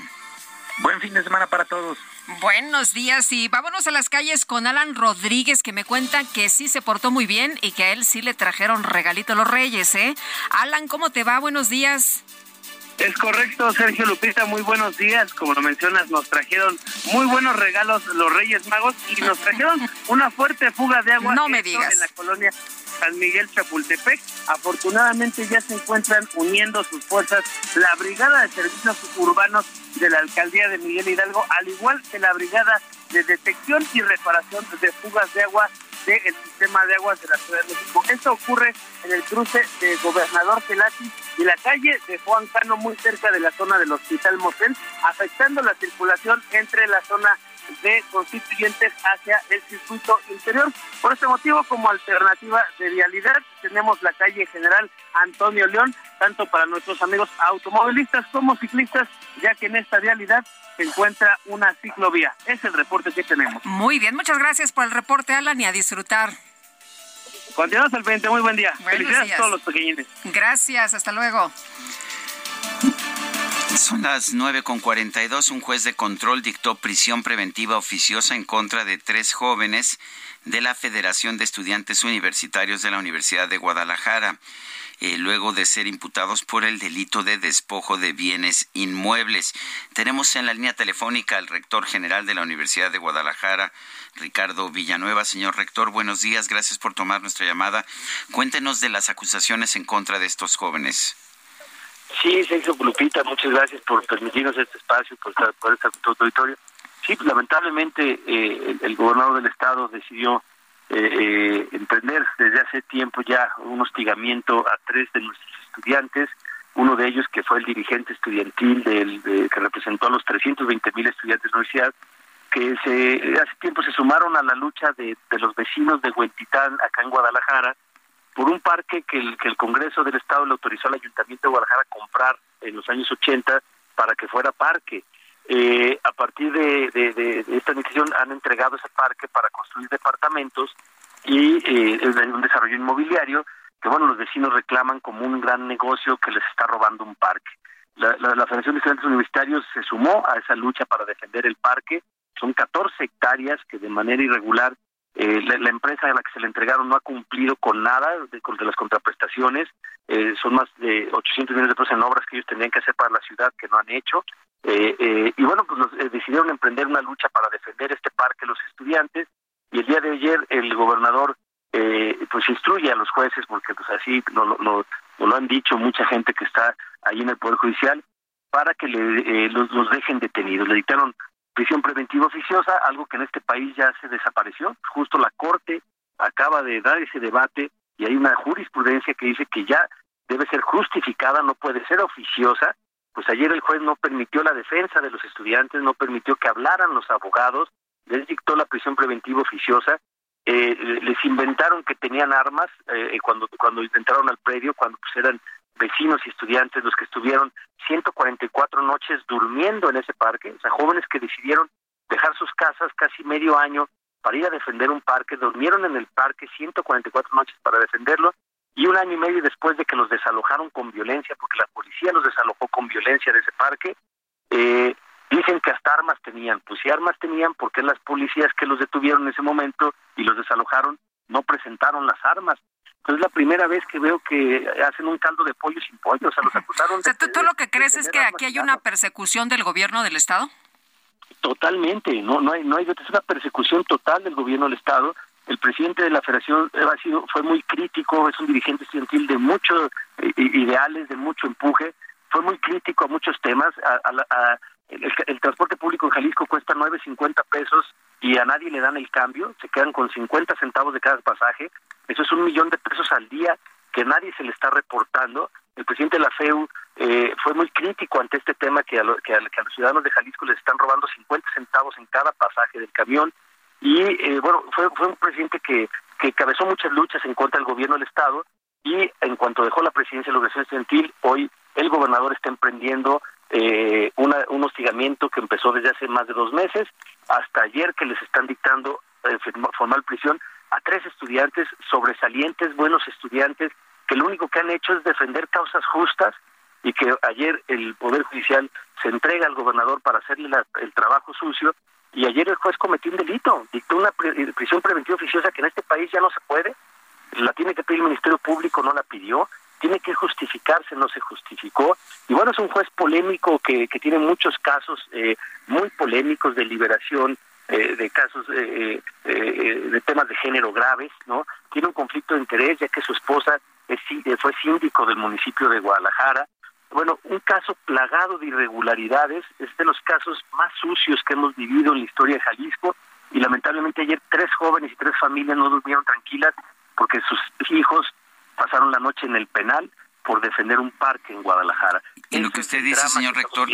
Buen fin de semana para todos. Buenos días y vámonos a las calles con Alan Rodríguez que me cuenta que sí se portó muy bien y que a él sí le trajeron regalito los reyes, ¿eh? Alan, ¿cómo te va? Buenos días. Es correcto, Sergio Lupita, muy buenos días. Como lo mencionas, nos trajeron muy buenos regalos los Reyes Magos y nos trajeron una fuerte fuga de agua no me esto digas. en la colonia San Miguel Chapultepec. Afortunadamente ya se encuentran uniendo sus fuerzas la Brigada de Servicios Urbanos de la Alcaldía de Miguel Hidalgo, al igual que la Brigada de Detección y Reparación de Fugas de Agua del sistema de aguas de la Ciudad de México. Esto ocurre en el cruce de Gobernador Pelati y la calle de Juan Cano, muy cerca de la zona del Hospital Motel, afectando la circulación entre la zona de constituyentes hacia el circuito interior. Por este motivo, como alternativa de vialidad, tenemos la calle General Antonio León, tanto para nuestros amigos automovilistas como ciclistas, ya que en esta vialidad se encuentra una ciclovía. Es el reporte que tenemos. Muy bien, muchas gracias por el reporte, Alan, y a disfrutar. Continuamos al 20, muy buen día. Felicidades a todos los pequeñines. Gracias, hasta luego. Son las 9.42. Un juez de control dictó prisión preventiva oficiosa en contra de tres jóvenes de la Federación de Estudiantes Universitarios de la Universidad de Guadalajara. Eh, luego de ser imputados por el delito de despojo de bienes inmuebles. Tenemos en la línea telefónica al rector general de la Universidad de Guadalajara, Ricardo Villanueva. Señor rector, buenos días, gracias por tomar nuestra llamada. Cuéntenos de las acusaciones en contra de estos jóvenes. Sí, Sergio Lupita, muchas gracias por permitirnos este espacio, por estar por este auditorio. Sí, lamentablemente eh, el, gobernador del estado decidió eh, eh, emprender desde hace tiempo ya un hostigamiento a tres de nuestros estudiantes, uno de ellos que fue el dirigente estudiantil del, de, que representó a los 320 mil estudiantes de la universidad, que se, hace tiempo se sumaron a la lucha de, de los vecinos de Huentitán, acá en Guadalajara, por un parque que el, que el Congreso del Estado le autorizó al Ayuntamiento de Guadalajara a comprar en los años 80 para que fuera parque. Eh, a partir de, esta decisión han entregado ese parque para construir departamentos y eh, un desarrollo inmobiliario que bueno los vecinos reclaman como un gran negocio que les está robando un parque. La, la, la Federación de Estudiantes Universitarios se sumó a esa lucha para defender el parque. Son 14 hectáreas que de manera irregular eh, la, empresa a la que se le entregaron no ha cumplido con nada de, de las contraprestaciones. Eh, son más de 800 millones de pesos en obras que ellos tendrían que hacer para la ciudad que no han hecho. Eh, eh, y bueno, pues los, eh, decidieron emprender una lucha para defender este parque los estudiantes. Y el día de ayer el gobernador pues instruye a los jueces, porque pues así no, no, lo han dicho mucha gente que está ahí en el Poder Judicial, para que le, los, los dejen detenidos. Le dictaron prisión preventiva oficiosa, algo que en este país ya se desapareció. Justo la Corte acaba de dar ese debate y hay una jurisprudencia que dice que ya debe ser justificada, no puede ser oficiosa. Pues ayer el juez no permitió la defensa de los estudiantes, no permitió que hablaran los abogados, les dictó la prisión preventiva oficiosa, eh, les inventaron que tenían armas eh, cuando cuando entraron al predio, cuando pues eran vecinos y estudiantes los que estuvieron 144 noches durmiendo en ese parque, o sea, jóvenes que decidieron dejar sus casas casi medio año para ir a defender un parque, durmieron en el parque 144 noches para defenderlo y un año y medio después de que los desalojaron con violencia, porque la policía los desalojó con violencia de ese parque, eh, dicen que hasta armas tenían. Pues si armas tenían, ¿por qué las policías que los detuvieron en ese momento y los desalojaron no presentaron las armas? Es la primera vez que veo que hacen un caldo de pollo sin pollo, o sea, los acusaron. O sea, ¿tú, tú lo que crees es que aquí hay una persecución del gobierno del Estado? Totalmente, no, no hay, no hay, es una persecución total del gobierno del Estado. El presidente de la Federación ha sido, fue muy crítico, es un dirigente estudiantil de muchos eh, ideales, de mucho empuje, fue muy crítico a muchos temas. A, a, a el, el, transporte público en Jalisco cuesta 9.50 pesos y a nadie le dan el cambio, se quedan con 50 centavos de cada pasaje. Eso es un millón de pesos al día que nadie se le está reportando. El presidente de la FEU eh, fue muy crítico ante este tema que a, lo, que, a, que a, los ciudadanos de Jalisco les están robando 50 centavos en cada pasaje del camión. Y eh, bueno, fue, fue un presidente que, que cabezó muchas luchas en contra del gobierno del Estado y en cuanto dejó la presidencia de la Organización Estudiantil, hoy el gobernador está emprendiendo eh, una, un hostigamiento que empezó desde hace más de dos meses. Hasta ayer que les están dictando eh, formal prisión a tres estudiantes sobresalientes, buenos estudiantes, que lo único que han hecho es defender causas justas y que ayer el Poder Judicial se entrega al gobernador para hacerle la, el trabajo sucio. Y ayer el juez cometió un delito, dictó una pre prisión preventiva oficiosa que en este país ya no se puede, la tiene que pedir el Ministerio Público, no la pidió, tiene que justificarse, no se justificó. Y bueno, es un juez polémico que, que tiene muchos casos eh, muy polémicos de liberación, eh, de casos eh, eh, de temas de género graves, ¿no? Tiene un conflicto de interés ya que su esposa es, fue síndico del municipio de Guadalajara. Bueno, un caso plagado de irregularidades, es de los casos más sucios que hemos vivido en la historia de Jalisco y lamentablemente ayer tres jóvenes y tres familias no durmieron tranquilas porque sus hijos pasaron la noche en el penal por defender un parque en Guadalajara. Y lo que usted dice, señor rector,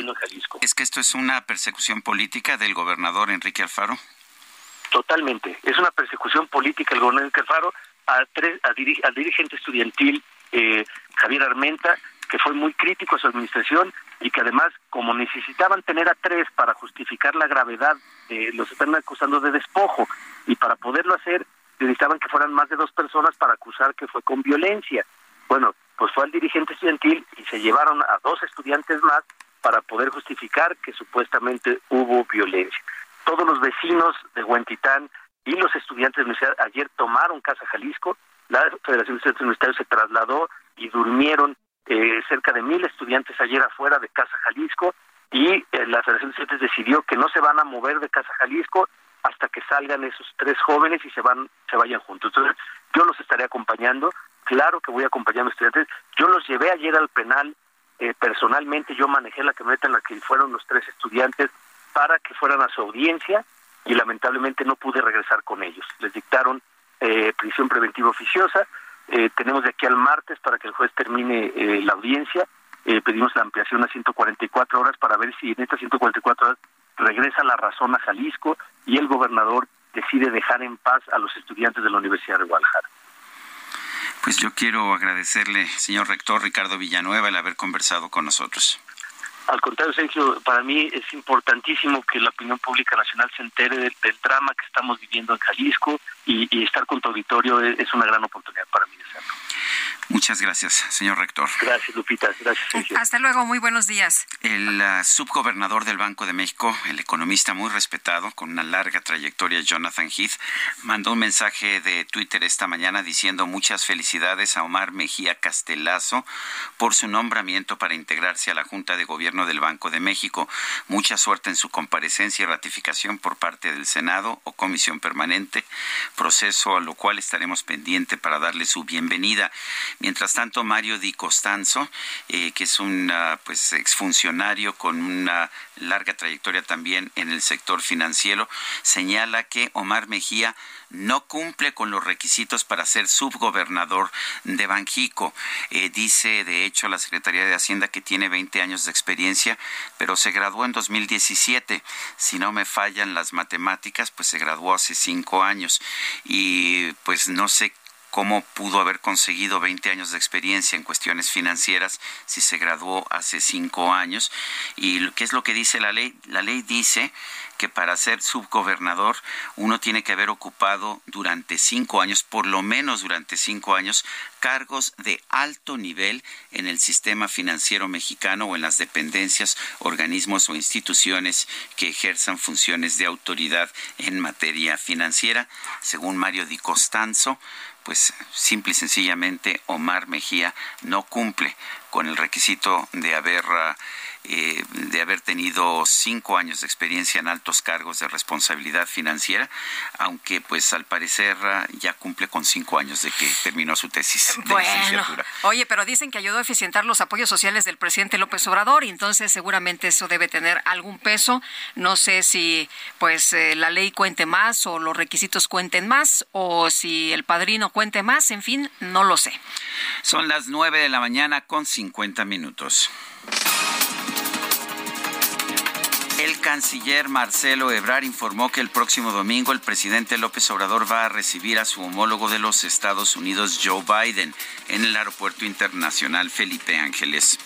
es que esto es una persecución política del gobernador Enrique Alfaro. Totalmente. Es una persecución política del gobernador Enrique Alfaro a tres, a al dirigente estudiantil eh, Javier Armenta, que fue muy crítico a su administración y que además, como necesitaban tener a tres para justificar la gravedad, eh, los están acusando de despojo y para poderlo hacer necesitaban que fueran más de dos personas para acusar que fue con violencia. Bueno, pues fue al dirigente estudiantil y se llevaron a dos estudiantes más para poder justificar que supuestamente hubo violencia. Todos los vecinos de Huentitán y los estudiantes de la universidad ayer tomaron Casa Jalisco, la Federación de Estudiantes Universitarios se trasladó y durmieron eh, cerca de mil estudiantes ayer afuera de Casa Jalisco y eh, la Federación de Estudiantes decidió que no se van a mover de Casa Jalisco hasta que salgan esos tres jóvenes y se van se vayan juntos. Entonces, yo los estaré acompañando, claro que voy acompañando a estudiantes. Yo los llevé ayer al penal eh, personalmente, yo manejé la camioneta en la que fueron los tres estudiantes para que fueran a su audiencia y lamentablemente no pude regresar con ellos. Les dictaron eh, prisión preventiva oficiosa. Eh, tenemos de aquí al martes para que el juez termine eh, la audiencia. Eh, pedimos la ampliación a 144 horas para ver si en estas 144 horas regresa la razón a Jalisco y el gobernador decide dejar en paz a los estudiantes de la Universidad de Guadalajara. Pues yo quiero agradecerle, señor rector Ricardo Villanueva, el haber conversado con nosotros. Al contrario, Sergio, para mí es importantísimo que la opinión pública nacional se entere del, del drama que estamos viviendo en Jalisco y, estar con tu auditorio es, es, una gran oportunidad para mí de hacerlo. Muchas gracias, señor rector. Gracias, Lupita. Gracias, Sergio. Hasta luego, muy buenos días. El uh, subgobernador del Banco de México, el economista muy respetado, con una larga trayectoria, Jonathan Heath, mandó un mensaje de Twitter esta mañana diciendo muchas felicidades a Omar Mejía Castelazo por su nombramiento para integrarse a la Junta de Gobierno del Banco de México. Mucha suerte en su comparecencia y ratificación por parte del Senado o Comisión Permanente, proceso a lo cual estaremos pendiente para darle su bienvenida. Mientras tanto, Mario Di Costanzo, eh, que es un pues, exfuncionario con una larga trayectoria también en el sector financiero, señala que Omar Mejía no cumple con los requisitos para ser subgobernador de Banjico. Eh, dice, de hecho, la Secretaría de Hacienda que tiene 20 años de experiencia, pero se graduó en 2017. Si no me fallan las matemáticas, pues se graduó hace cinco años. Y pues no sé cómo pudo haber conseguido 20 años de experiencia en cuestiones financieras si se graduó hace cinco años. ¿Y qué es lo que dice la ley? La ley dice que para ser subgobernador uno tiene que haber ocupado durante cinco años, por lo menos durante cinco años, cargos de alto nivel en el sistema financiero mexicano o en las dependencias, organismos o instituciones que ejerzan funciones de autoridad en materia financiera. Según Mario Di Costanzo, pues simple y sencillamente Omar Mejía no cumple con el requisito de haber eh, de haber tenido cinco años de experiencia en altos cargos de responsabilidad financiera, aunque pues al parecer ya cumple con cinco años de que terminó su tesis de bueno, licenciatura. Oye, pero dicen que ayudó a eficientar los apoyos sociales del presidente López Obrador y entonces seguramente eso debe tener algún peso. No sé si pues eh, la ley cuente más o los requisitos cuenten más o si el padrino cuente más, en fin, no lo sé. Son las nueve de la mañana con 50 minutos. El canciller Marcelo Ebrard informó que el próximo domingo el presidente López Obrador va a recibir a su homólogo de los Estados Unidos, Joe Biden, en el Aeropuerto Internacional Felipe Ángeles.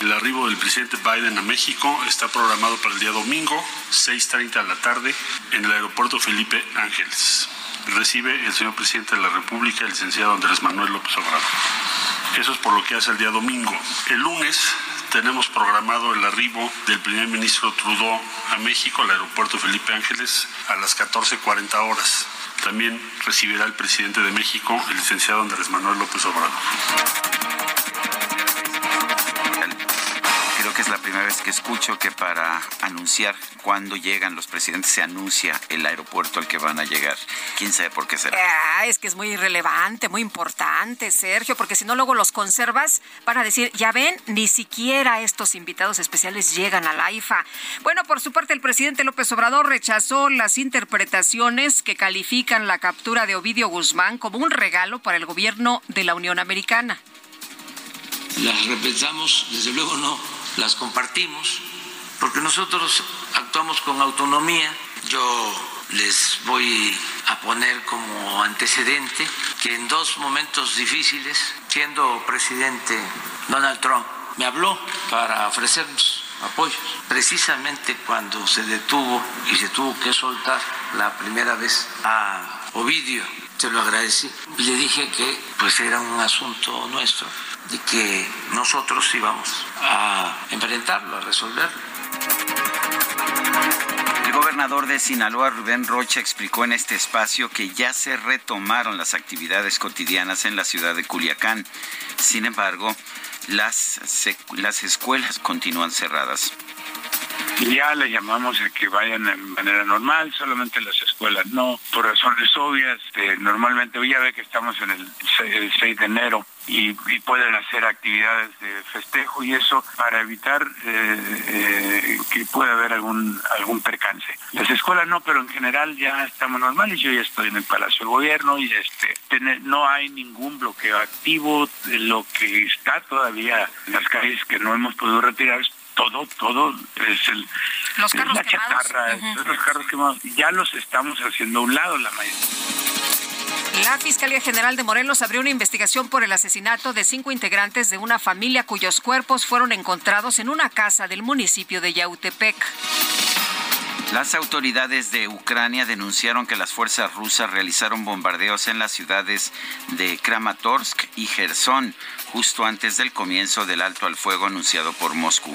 El arribo del presidente Biden a México está programado para el día domingo, 6.30 de la tarde, en el aeropuerto Felipe Ángeles. Recibe el señor presidente de la República, el licenciado Andrés Manuel López Obrador. Eso es por lo que hace el día domingo. El lunes tenemos programado el arribo del primer ministro Trudeau a México, al aeropuerto Felipe Ángeles, a las 14.40 horas. También recibirá el presidente de México, el licenciado Andrés Manuel López Obrador. Creo que es la primera vez que escucho que para anunciar cuándo llegan los presidentes se anuncia el aeropuerto al que van a llegar. ¿Quién sabe por qué será? Ah, es que es muy relevante, muy importante, Sergio, porque si no luego los conservas van a decir, ya ven, ni siquiera estos invitados especiales llegan a la IFA. Bueno, por su parte, el presidente López Obrador rechazó las interpretaciones que califican la captura de Ovidio Guzmán como un regalo para el gobierno de la Unión Americana. Las repensamos, desde luego no las compartimos, porque nosotros actuamos con autonomía. Yo les voy a poner como antecedente que en dos momentos difíciles, siendo presidente Donald Trump, me habló para ofrecernos apoyo, precisamente cuando se detuvo y se tuvo que soltar la primera vez a Ovidio. Se lo agradecí y le dije que pues era un asunto nuestro y que nosotros íbamos a enfrentarlo, a resolverlo. El gobernador de Sinaloa, Rubén Rocha, explicó en este espacio que ya se retomaron las actividades cotidianas en la ciudad de Culiacán. Sin embargo, las, las escuelas continúan cerradas. Ya le llamamos a que vayan de manera normal, solamente las escuelas no, por razones obvias. Eh, normalmente ya ve que estamos en el 6, de enero y, y, pueden hacer actividades de festejo y eso para evitar eh, eh, que pueda haber algún algún percance. Las escuelas no, pero en general ya estamos normales. Yo ya estoy en el Palacio del Gobierno y este no hay ningún bloqueo activo. Lo que está todavía en las calles que no hemos podido retirar todo, todo es el, los carros la chatarra, uh -huh. los carros quemados. Ya los estamos haciendo a un lado la mayoría. La Fiscalía General de Morelos abrió una investigación por el asesinato de cinco integrantes de una familia cuyos cuerpos fueron encontrados en una casa del municipio de Yautepec. Las autoridades de Ucrania denunciaron que las fuerzas rusas realizaron bombardeos en las ciudades de Kramatorsk y Gerson justo antes del comienzo del alto al fuego anunciado por Moscú.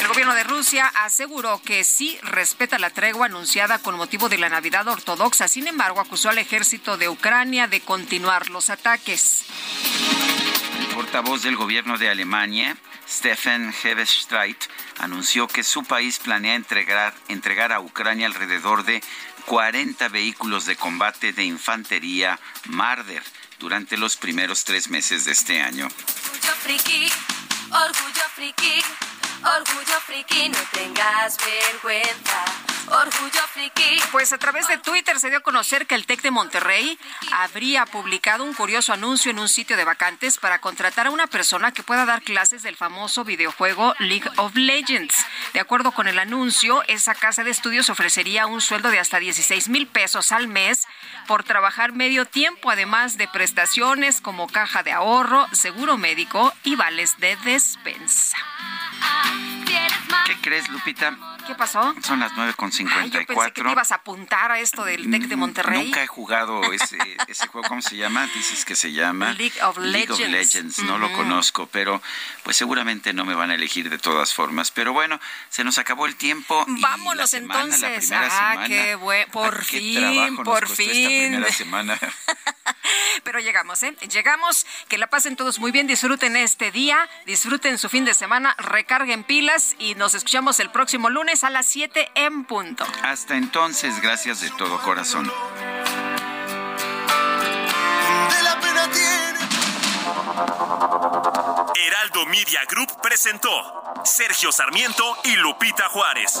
El gobierno de Rusia aseguró que sí respeta la tregua anunciada con motivo de la Navidad ortodoxa. Sin embargo, acusó al ejército de Ucrania de continuar los ataques. El portavoz del gobierno de Alemania, Stefan Hebestreit, anunció que su país planea entregar, entregar a Ucrania alrededor de 40 vehículos de combate de infantería Marder durante los primeros tres meses de este año. Orgullo friki, orgullo friki, orgullo friki, no tengas vergüenza. Orgullo friki. Pues a través de Twitter se dio a conocer que el TEC de Monterrey habría publicado un curioso anuncio en un sitio de vacantes para contratar a una persona que pueda dar clases del famoso videojuego League of Legends. De acuerdo con el anuncio, esa casa de estudios ofrecería un sueldo de hasta 16 mil pesos al mes por trabajar medio tiempo, además de prestaciones como caja de ahorro, seguro médico y vales de despensa. ¿Qué crees, Lupita? ¿Qué pasó? Son las 9.54. Ay, yo pensé que te ibas a apuntar a esto del TEC de Monterrey. Nunca he jugado ese, ese juego. ¿Cómo se llama? Dices que se llama League of League Legends. Of Legends. No uh -huh. lo conozco, pero pues seguramente no me van a elegir de todas formas. Pero bueno, se nos acabó el tiempo. Vámonos y la semana, entonces. La ah, semana, qué bueno. Por qué fin, por fin. Esta primera semana. Pero llegamos, ¿eh? Llegamos. Que la pasen todos muy bien. Disfruten este día. Disfruten su fin de semana. Recarguen pilas y nos escuchamos el próximo lunes a las 7 en punto. Hasta entonces, gracias de todo corazón. Heraldo Media Group presentó Sergio Sarmiento y Lupita Juárez.